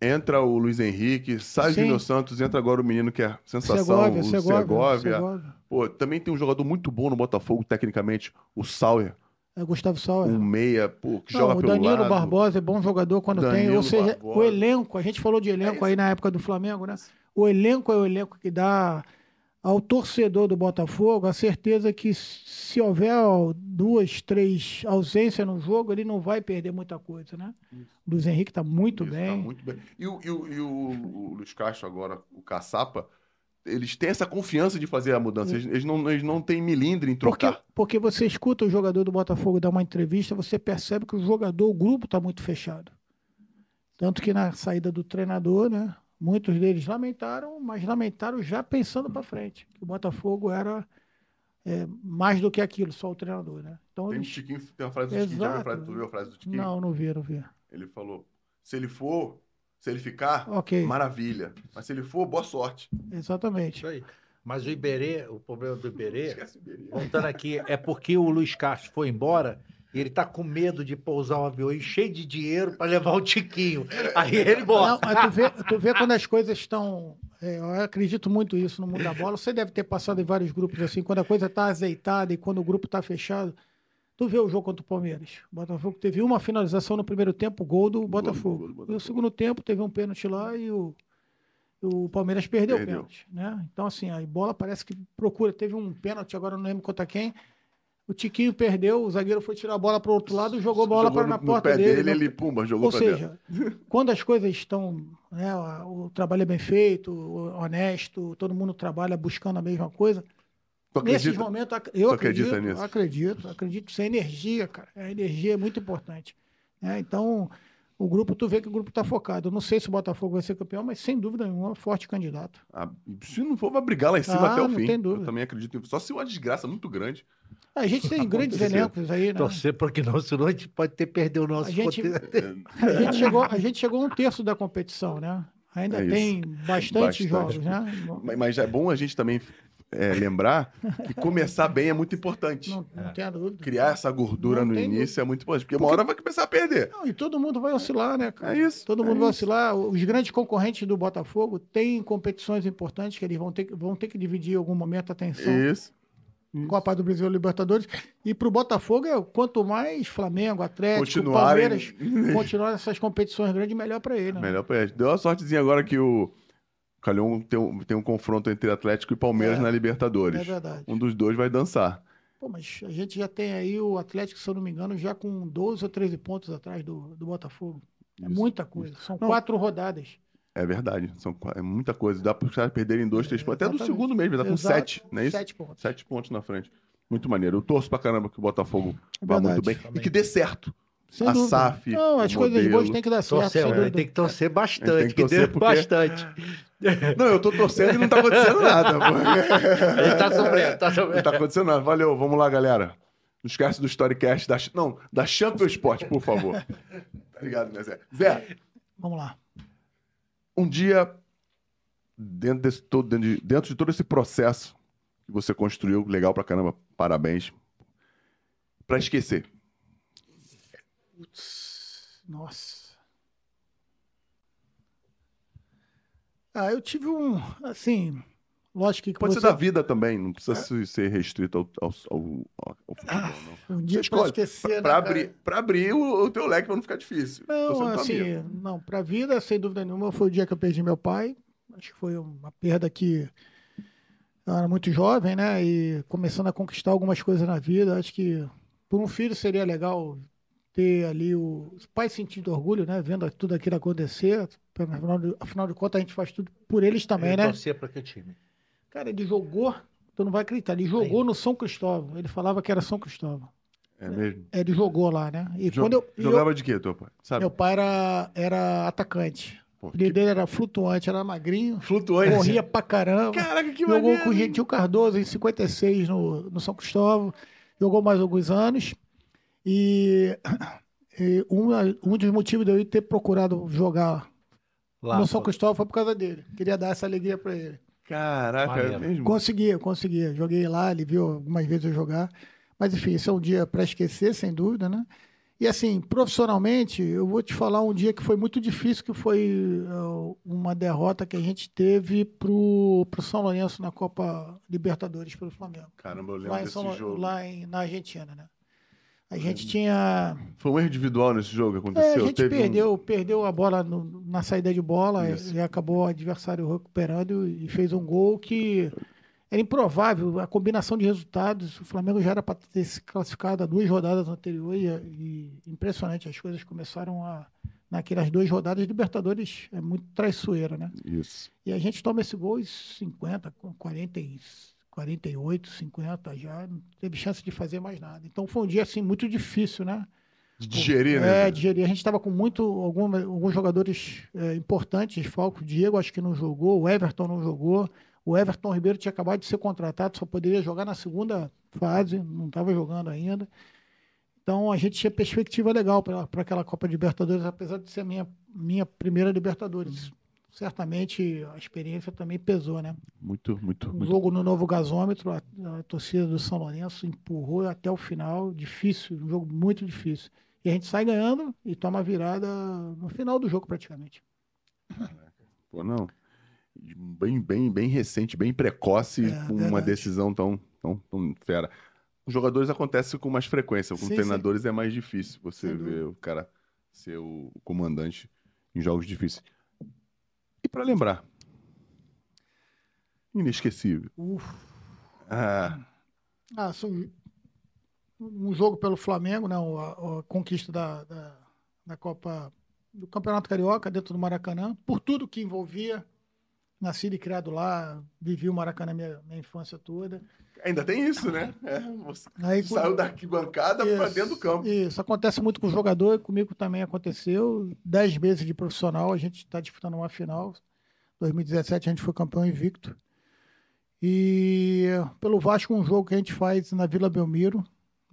entra o Luiz Henrique, sai o. Júnior Santos, entra agora o menino que é sensação, Segovia, o Segovia, Segovia. Segovia. Pô, também tem um jogador muito bom no Botafogo, tecnicamente, o Sauer, Gustavo Sauer. um meia, pô, que Não, joga o pelo Danilo lado. Barbosa é bom jogador quando tem. Danilo Ou seja, Barbosa. o elenco, a gente falou de elenco aí na época do Flamengo, né? O elenco é o elenco que dá ao torcedor do Botafogo a certeza que se houver duas, três ausências no jogo, ele não vai perder muita coisa, né? O Luiz Henrique está muito Isso, tá bem. muito bem. E, o, e, o, e o, o Luiz Castro agora, o Caçapa, eles têm essa confiança de fazer a mudança. Eles, eles não, eles não têm milindre em Porque, trocar. porque você escuta o jogador do Botafogo dar uma entrevista, você percebe que o jogador, o grupo está muito fechado. Tanto que na saída do treinador, né? Muitos deles lamentaram, mas lamentaram já pensando para frente. Que o Botafogo era é, mais do que aquilo, só o treinador, né? Então Tem, eles. Tiquinho, tem uma frase do Tiquinho, já viu a Exato. frase, tu viu a frase do Tiquinho? Não, não vi, não vi. Ele falou, se ele for, se ele ficar, Ok, maravilha. Mas se ele for, boa sorte. exatamente. Isso aí. Mas o Iberê, o problema do Iberê, voltando aqui, é porque o Luiz Castro foi embora e ele tá com medo de pousar um avião cheio de dinheiro para levar o Tiquinho. Aí ele Não, bota. mas tu vê, tu vê quando as coisas estão. é, eu acredito muito isso no mundo da bola. Você deve ter passado em vários grupos assim, quando a coisa está azeitada e quando o grupo está fechado. Tu vê o jogo contra o Palmeiras. O Botafogo teve uma finalização no primeiro tempo, gol do Botafogo. gol do Botafogo. no segundo tempo teve um pênalti lá e o, o Palmeiras perdeu, Perdeu. o pênalti. Né? Então, assim, a bola parece que procura. Teve um pênalti, agora não lembro contra quem. O Tiquinho perdeu, o zagueiro foi tirar a bola para o outro lado e jogou a bola Jogou para na no, porta no pé dele. dele, não- ele, pumba, jogou ou pra seja, quando as coisas estão, né, o trabalho é bem feito, honesto, todo mundo trabalha buscando a mesma coisa. Nesses momentos, eu acredito, nisso? acredito, acredito. Isso é energia, cara. A energia é muito importante. né? Então, o grupo, tu vê que o grupo está focado. Eu não sei se o Botafogo vai ser campeão, mas sem dúvida nenhuma, é um forte candidato. Ah, se não for, vai brigar lá em cima Ah, até o não fim. tem dúvida. Eu também acredito. Só se uma desgraça muito grande. A gente tem grandes elencos aí, né? Torcer, porque não, senão a gente pode ter perdido o nosso A gente-. A gente, chegou, a gente chegou a um terço da competição, né? Ainda É tem bastante, Bastante. jogos, né? Mas, mas é bom a gente também é, lembrar que começar bem é muito importante. Não, não tenha dúvida. Criar essa gordura Não no início é muito importante. Porque uma hora vai começar a perder. Não, e todo mundo vai oscilar, né, cara? É isso. Todo é mundo vai isso. oscilar. Os grandes concorrentes do Botafogo têm competições importantes que eles vão ter, que- vão ter que dividir em algum momento a atenção. Isso. Copa do Brasil, Libertadores. E para o Botafogo, é, quanto mais Flamengo, Atlético, Continuarem. Palmeiras continuar essas competições grandes, melhor para ele. Né? Melhor pra ele. Deu uma sortezinha agora que o Calhão tem um, tem um confronto entre Atlético e Palmeiras É. na É Libertadores. verdade. um dos dois vai dançar. Pô, mas a gente já tem aí o Atlético, se eu não me engano, já com 12 ou 13 pontos atrás do, do Botafogo. É Isso. muita coisa. São Não. quatro rodadas. É verdade. São, é muita coisa. Dá para os caras perderem dois, três pontos. Até do segundo mesmo, dá com Exato. sete, não é isso? Sete pontos. Sete pontos na frente. Muito maneiro. Eu torço pra caramba que o Botafogo vá Verdade. muito bem. E que dê certo. Sem A dúvida. SAF, Não, as o coisas modelo. boas têm que dar certo. Torcer, sem né? tem que torcer Tem bastante, que que, torcer dê porque- bastante. Não, eu tô torcendo e não tá acontecendo nada. pô. Ele tá sofrendo, tá Não sofrendo. tá acontecendo nada. Valeu, vamos lá, galera. Não esquece do Storycast da. Não, da Champions Sport, por favor. Tá ligado, né, Zé? Zé, Vamos lá. um dia, dentro, desse todo, dentro, de, dentro de todo esse processo que você construiu, legal pra caramba, parabéns. Pra esquecer. Nossa. Ah, eu tive um. Assim, lógico que. Pode você, ser da vida também, não precisa se- ser restrito ao, ao, ao- ao futebol, não. Um dia Você escolhe. esquecer. Pra né, abrir, pra abrir o, o teu leque pra não ficar difícil. Tô Não, tua assim, amiga. não, pra vida, sem dúvida nenhuma, foi o dia que eu perdi meu pai. Acho que foi uma perda que eu era muito jovem, né? E começando a conquistar algumas coisas na vida. Acho que por um filho seria legal ter ali o os pais sentindo orgulho, né? Vendo tudo aquilo acontecer. Afinal de, afinal de contas, a gente faz tudo por eles também, Ele né? torcia pra que time? Cara, ele jogou, tu não vai acreditar, ele jogou no São Cristóvão. Ele falava que era São Cristóvão. É mesmo? Ele jogou lá, né? E Jo- quando eu, e eu- Jogava de quê, teu pai? Sabe? meu pai era, era atacante. Pô, O que dele era flutuante, era magrinho, flutuante. corria pra caramba. Caraca, que Jogou maneiro. com o Gentil Cardoso em 56 no, no São Cristóvão. Jogou mais alguns anos. E, e um, um dos motivos de eu ter procurado jogar Lá, no São Cristóvão foi por causa dele. Queria dar essa alegria para ele. Caraca, é mesmo? Conseguia, conseguia. Joguei lá, ele viu algumas vezes eu jogar. Mas enfim, esse é um dia para esquecer, sem dúvida, né? E assim, profissionalmente, eu vou te falar um dia que foi muito difícil, que foi uh, uma derrota que a gente teve pro, pro São Lourenço na Copa Libertadores pelo Flamengo. Caramba, eu lembro Lá, em desse São, jogo. lá em, na Argentina, né? A gente tinha. Foi um erro individual nesse jogo que É, aconteceu? a gente Teve um- perdeu, perdeu a bola no- na saída de bola Isso. e acabou o adversário recuperando e fez um gol que era improvável. A combinação de resultados, o Flamengo já era para ter se classificado há duas rodadas anteriores e, e impressionante, as coisas começaram a. Naquelas duas rodadas, Libertadores é muito traiçoeira, né? Isso. E a gente toma esse gol em 50, com 40, e 48, 50 já, não teve chance de fazer mais nada. Então foi um dia assim muito difícil, né? De digerir, né? É, digerir. A gente estava com muito alguma, alguns jogadores é, importantes, Falco, o Diego acho que não jogou, o Everton não jogou. O Everton Ribeiro tinha acabado de ser contratado, só poderia jogar na segunda fase, não estava jogando ainda. Então a gente tinha perspectiva legal para aquela Copa Libertadores, apesar de ser a minha, minha primeira Libertadores. Certamente a experiência também pesou, né? Muito, muito, Um muito. jogo no novo gasômetro, a, a torcida do São Lourenço empurrou até o final, difícil, um jogo muito difícil. E a gente sai ganhando e toma a virada no final do jogo praticamente. Pô, não. Bem, bem, bem recente, bem precoce, É, com uma decisão tão, tão, tão fera. Com jogadores acontece com mais frequência, com Sim, treinadores é mais difícil você Sem ver o cara ser o comandante em jogos difíceis. Pra lembrar, inesquecível. Ah, Ah, um jogo pelo Flamengo, né? A, a conquista da, da, da Copa do Campeonato Carioca dentro do Maracanã, por tudo que envolvia. Nascido e criado lá, vivi o Maracanã minha, minha infância toda. ainda tem isso, né? É, você Aí, saiu da arquibancada Isso, dentro do campo. Isso acontece muito com o jogador, e comigo também aconteceu. Dez meses de profissional, a gente está disputando uma final. 2017 a gente foi campeão invicto. E pelo Vasco, um jogo que a gente faz na Vila Belmiro,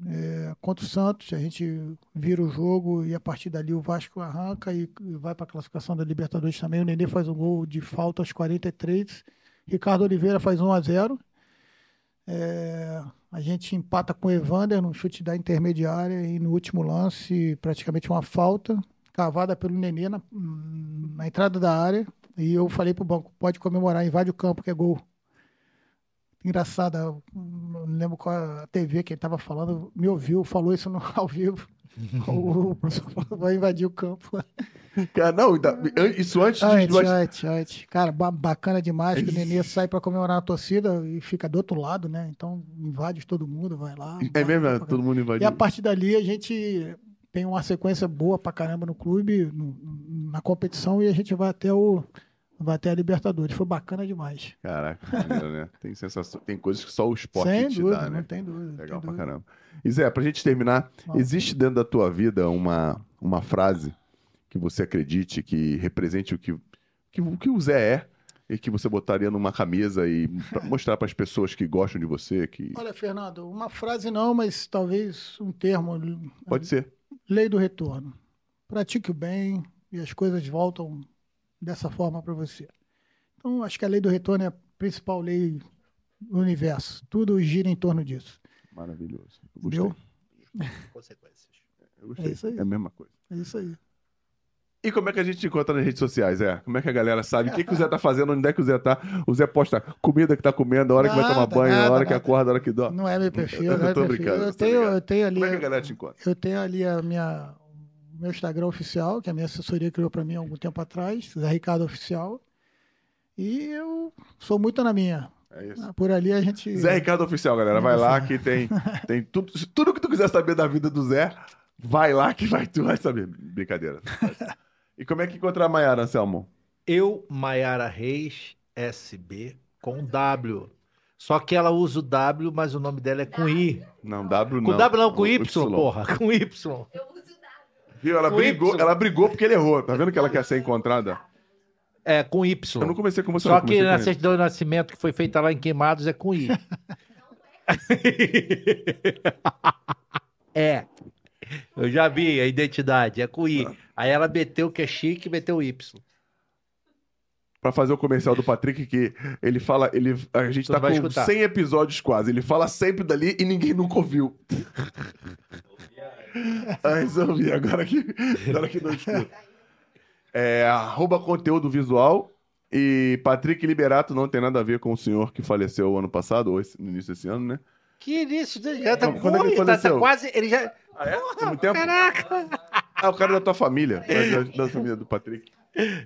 é, contra o Santos, a gente vira o jogo e a partir dali o Vasco arranca e, vai para a classificação da Libertadores também. O Nenê faz um gol de falta aos 43. Ricardo Oliveira faz 1 a 0 é, a gente empata com o Evander num chute da intermediária e no último lance, praticamente uma falta, cavada pelo Nenê na, na entrada da área. E eu falei pro banco, pode comemorar, invade o campo, que é gol. Engraçado, eu não lembro qual a TV que ele estava falando, me ouviu, falou isso no, ao vivo. o professor falou, vai invadir o campo. Cara, não, isso antes de. Antes, antes- antes, antes. Cara, ba- bacana demais que o Nenê sai para comemorar a torcida e fica do outro lado, né? Então invade todo mundo, vai lá. É mesmo, é, pra todo mundo E invadiu. a partir dali a gente tem uma sequência boa pra caramba no clube, no- na competição, e a gente vai até o vai até a Libertadores. Foi bacana demais. Caraca, maneiro, né? Tem sensação, tem coisas que só o esporte Sem te dúvida, dá, né? não tem dúvida. Legal tem pra dúvida. caramba. E Zé, pra gente terminar, Vamos. existe dentro da tua vida uma, uma frase que você acredite, que represente o que, que, o que o Zé é e que você botaria numa camisa e pra mostrar para as pessoas que gostam de você, que Olha, Fernando, uma frase não, mas talvez um termo. pode ser. Lei do retorno. Pratique o bem e as coisas voltam dessa forma para você. Então, acho que a lei do retorno é a principal lei do universo. Tudo gira em torno disso. Maravilhoso. Gostei. Consequências. Eu gostei. É isso aí. É a mesma coisa. É isso aí. E como é que a gente te encontra nas redes sociais, Zé? Como é que a galera sabe o que, que o Zé tá fazendo, onde é que o Zé tá? O Zé posta comida que tá comendo, a hora que vai tomar Nada, banho, a nada, hora que nada. acorda, a hora que dorme. Não é meu perfil, Eu não é tô perfil. brincando, Eu tô tenho, eu tenho ali. Como é que a galera te encontra? Eu tenho ali a minha, meu Instagram oficial, que a minha assessoria criou para mim há algum tempo atrás, Zé Ricardo Oficial. E eu sou muito na minha. É isso. Por ali a gente. Zé Ricardo Oficial, galera. Vai lá que tem, tem tudo. Tudo que tu quiser saber da vida do Zé, vai lá que vai, tu vai saber. Brincadeira. E como é que encontra a Maiara, Anselmo? Eu, Maiara Reis, SB, com W. Só que ela usa o W, mas o nome dela é com I. Não, W Com não. W não, com O Y, porra. Com Y. Eu uso o W. Viu? Ela Com brigou, Y. ela brigou porque ele errou. Tá vendo que ela quer ser encontrada? É, com Eu Y. não comecei com você, Só não, que na certidão de nascimento que foi feita lá em Queimados é com I. é. Eu já vi a identidade, é com I. Aí ela meteu que é chique e meteu Y. Pra fazer o comercial do Patrick, que ele fala. Ele, a gente Tu tá com escutar. 100 episódios quase. Ele fala sempre dali e ninguém nunca ouviu. Ah, resolvi. Agora que, agora que não escuta. É, arroba conteúdo visual. E Patrick Liberato não tem nada a ver com o senhor que faleceu ano passado, ou esse- no início desse ano, né? Que isso? Já tá, Quando é que ele Ui, tá- tá faleceu? quase. Ele já. Ah, é? Muito tempo? Ah, o cara da tua família. Da, da família do Patrick.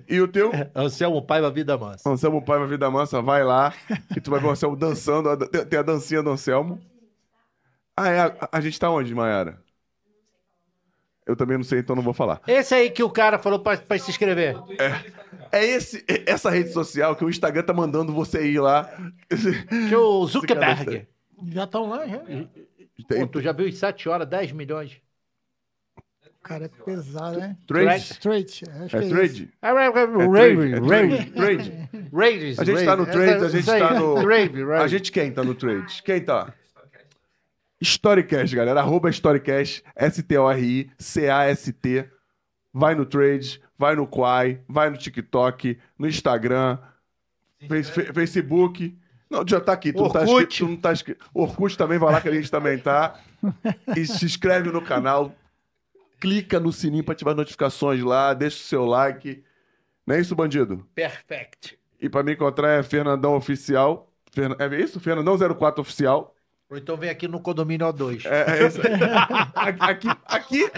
E o teu? Anselmo Paiva Vida Mansa. Anselmo Paiva Vida Mansa, vai lá e tu vai ver o Anselmo dançando. tem a dancinha do Anselmo. Ah, é? A, a gente tá onde, Mayara? Eu também não sei, então não vou falar. Esse aí que o cara falou pra, pra se inscrever. É esse, é essa rede social que o Instagram tá mandando você ir lá. Que o Zuckerberg. Já estão lá, já. Tem Pô, tu já viu em 7 horas, 10 milhões. Cara, é pesado, né? trade? Acho que É é trade? É Rave, trade, é trade, trade. A gente tá no Trades, a gente tá no- Rave, A gente quem tá no trade? Quem tá? Storycast, galera. Arroba Storycast, S-T-O-R-I-C-A-S-T. Vai no Trade, vai no Quai, vai no TikTok, no Instagram, Face- Fe- Facebook. Não, já tá aqui. Tu não tá, Orkut. inscrito, tu não tá inscrito. Orkut também vai lá que a gente também tá. E se inscreve no canal. Clica no sininho pra ativar notificações lá. Deixa o seu like. Não é isso, bandido? Perfect. E pra me encontrar é Fernandão Oficial. Ferna- É isso? Fernandão 04 Oficial. Ou então vem aqui no condomínio O2. É, é isso aí. aqui, aqui,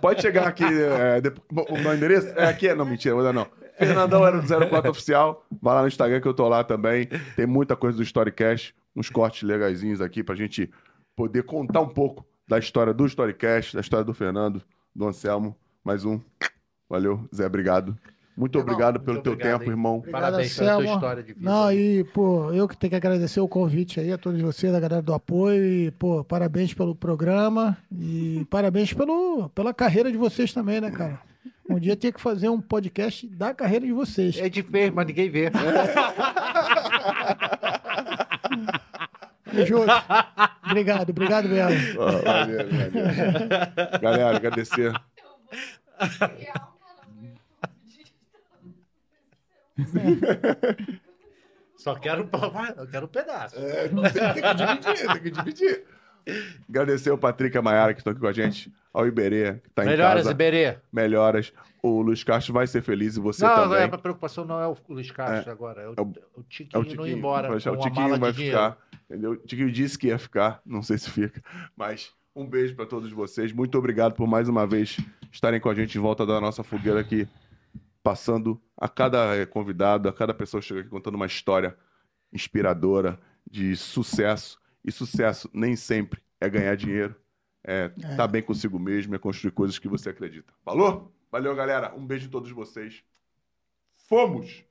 Pode chegar aqui. É, depois- o meu endereço? É aqui, não, mentira, vou dar não. Fernandão era do 04 Oficial. Vai lá no Instagram que eu tô lá também. Tem muita coisa do Storycast, uns cortes legaisinhos aqui pra gente poder contar um pouco da história do Storycast, da história do Fernando, do Anselmo. Mais um. Valeu, Zé, obrigado. Muito Irmão, obrigado pelo muito teu obrigado, tempo, hein? irmão. Obrigado, Parabéns pela tua história de vida. Não, e, pô, eu que tenho que agradecer o convite aí a todos vocês, a galera do apoio. E, pô, parabéns pelo programa e parabéns pelo, pela carreira de vocês também, né, cara? Um dia tinha que fazer um podcast da carreira de vocês. A gente fez, mas ninguém vê. Justo. Obrigado, obrigado mesmo. Valeu, valeu. Galera, agradecer. Só quero, eu quero um pedaço. É, tem, que dividir, tem que dividir. Agradecer o Patrick e a Mayara que estão aqui com a gente, ao Iberê, que tá em Melhoras, casa. Iberê. Melhoras. O Luiz Castro vai ser feliz e você Não, também. é, a preocupação não é o Luiz Castro agora, é o, é o- o Tiquinho, É o não ir Tiquinho. embora o Tiquinho vai ficar. Entendeu? O Tiquinho disse que ia ficar. Não sei se fica. Mas um beijo para todos vocês. Muito obrigado por mais uma vez estarem com a gente em volta da nossa fogueira aqui. Passando a cada eh, convidado, a cada pessoa que chega aqui contando uma história inspiradora de sucesso. E sucesso nem sempre é ganhar dinheiro. É estar tá bem consigo mesmo, é construir coisas que você acredita. Falou? Valeu, galera. Um beijo em todos vocês. Fomos!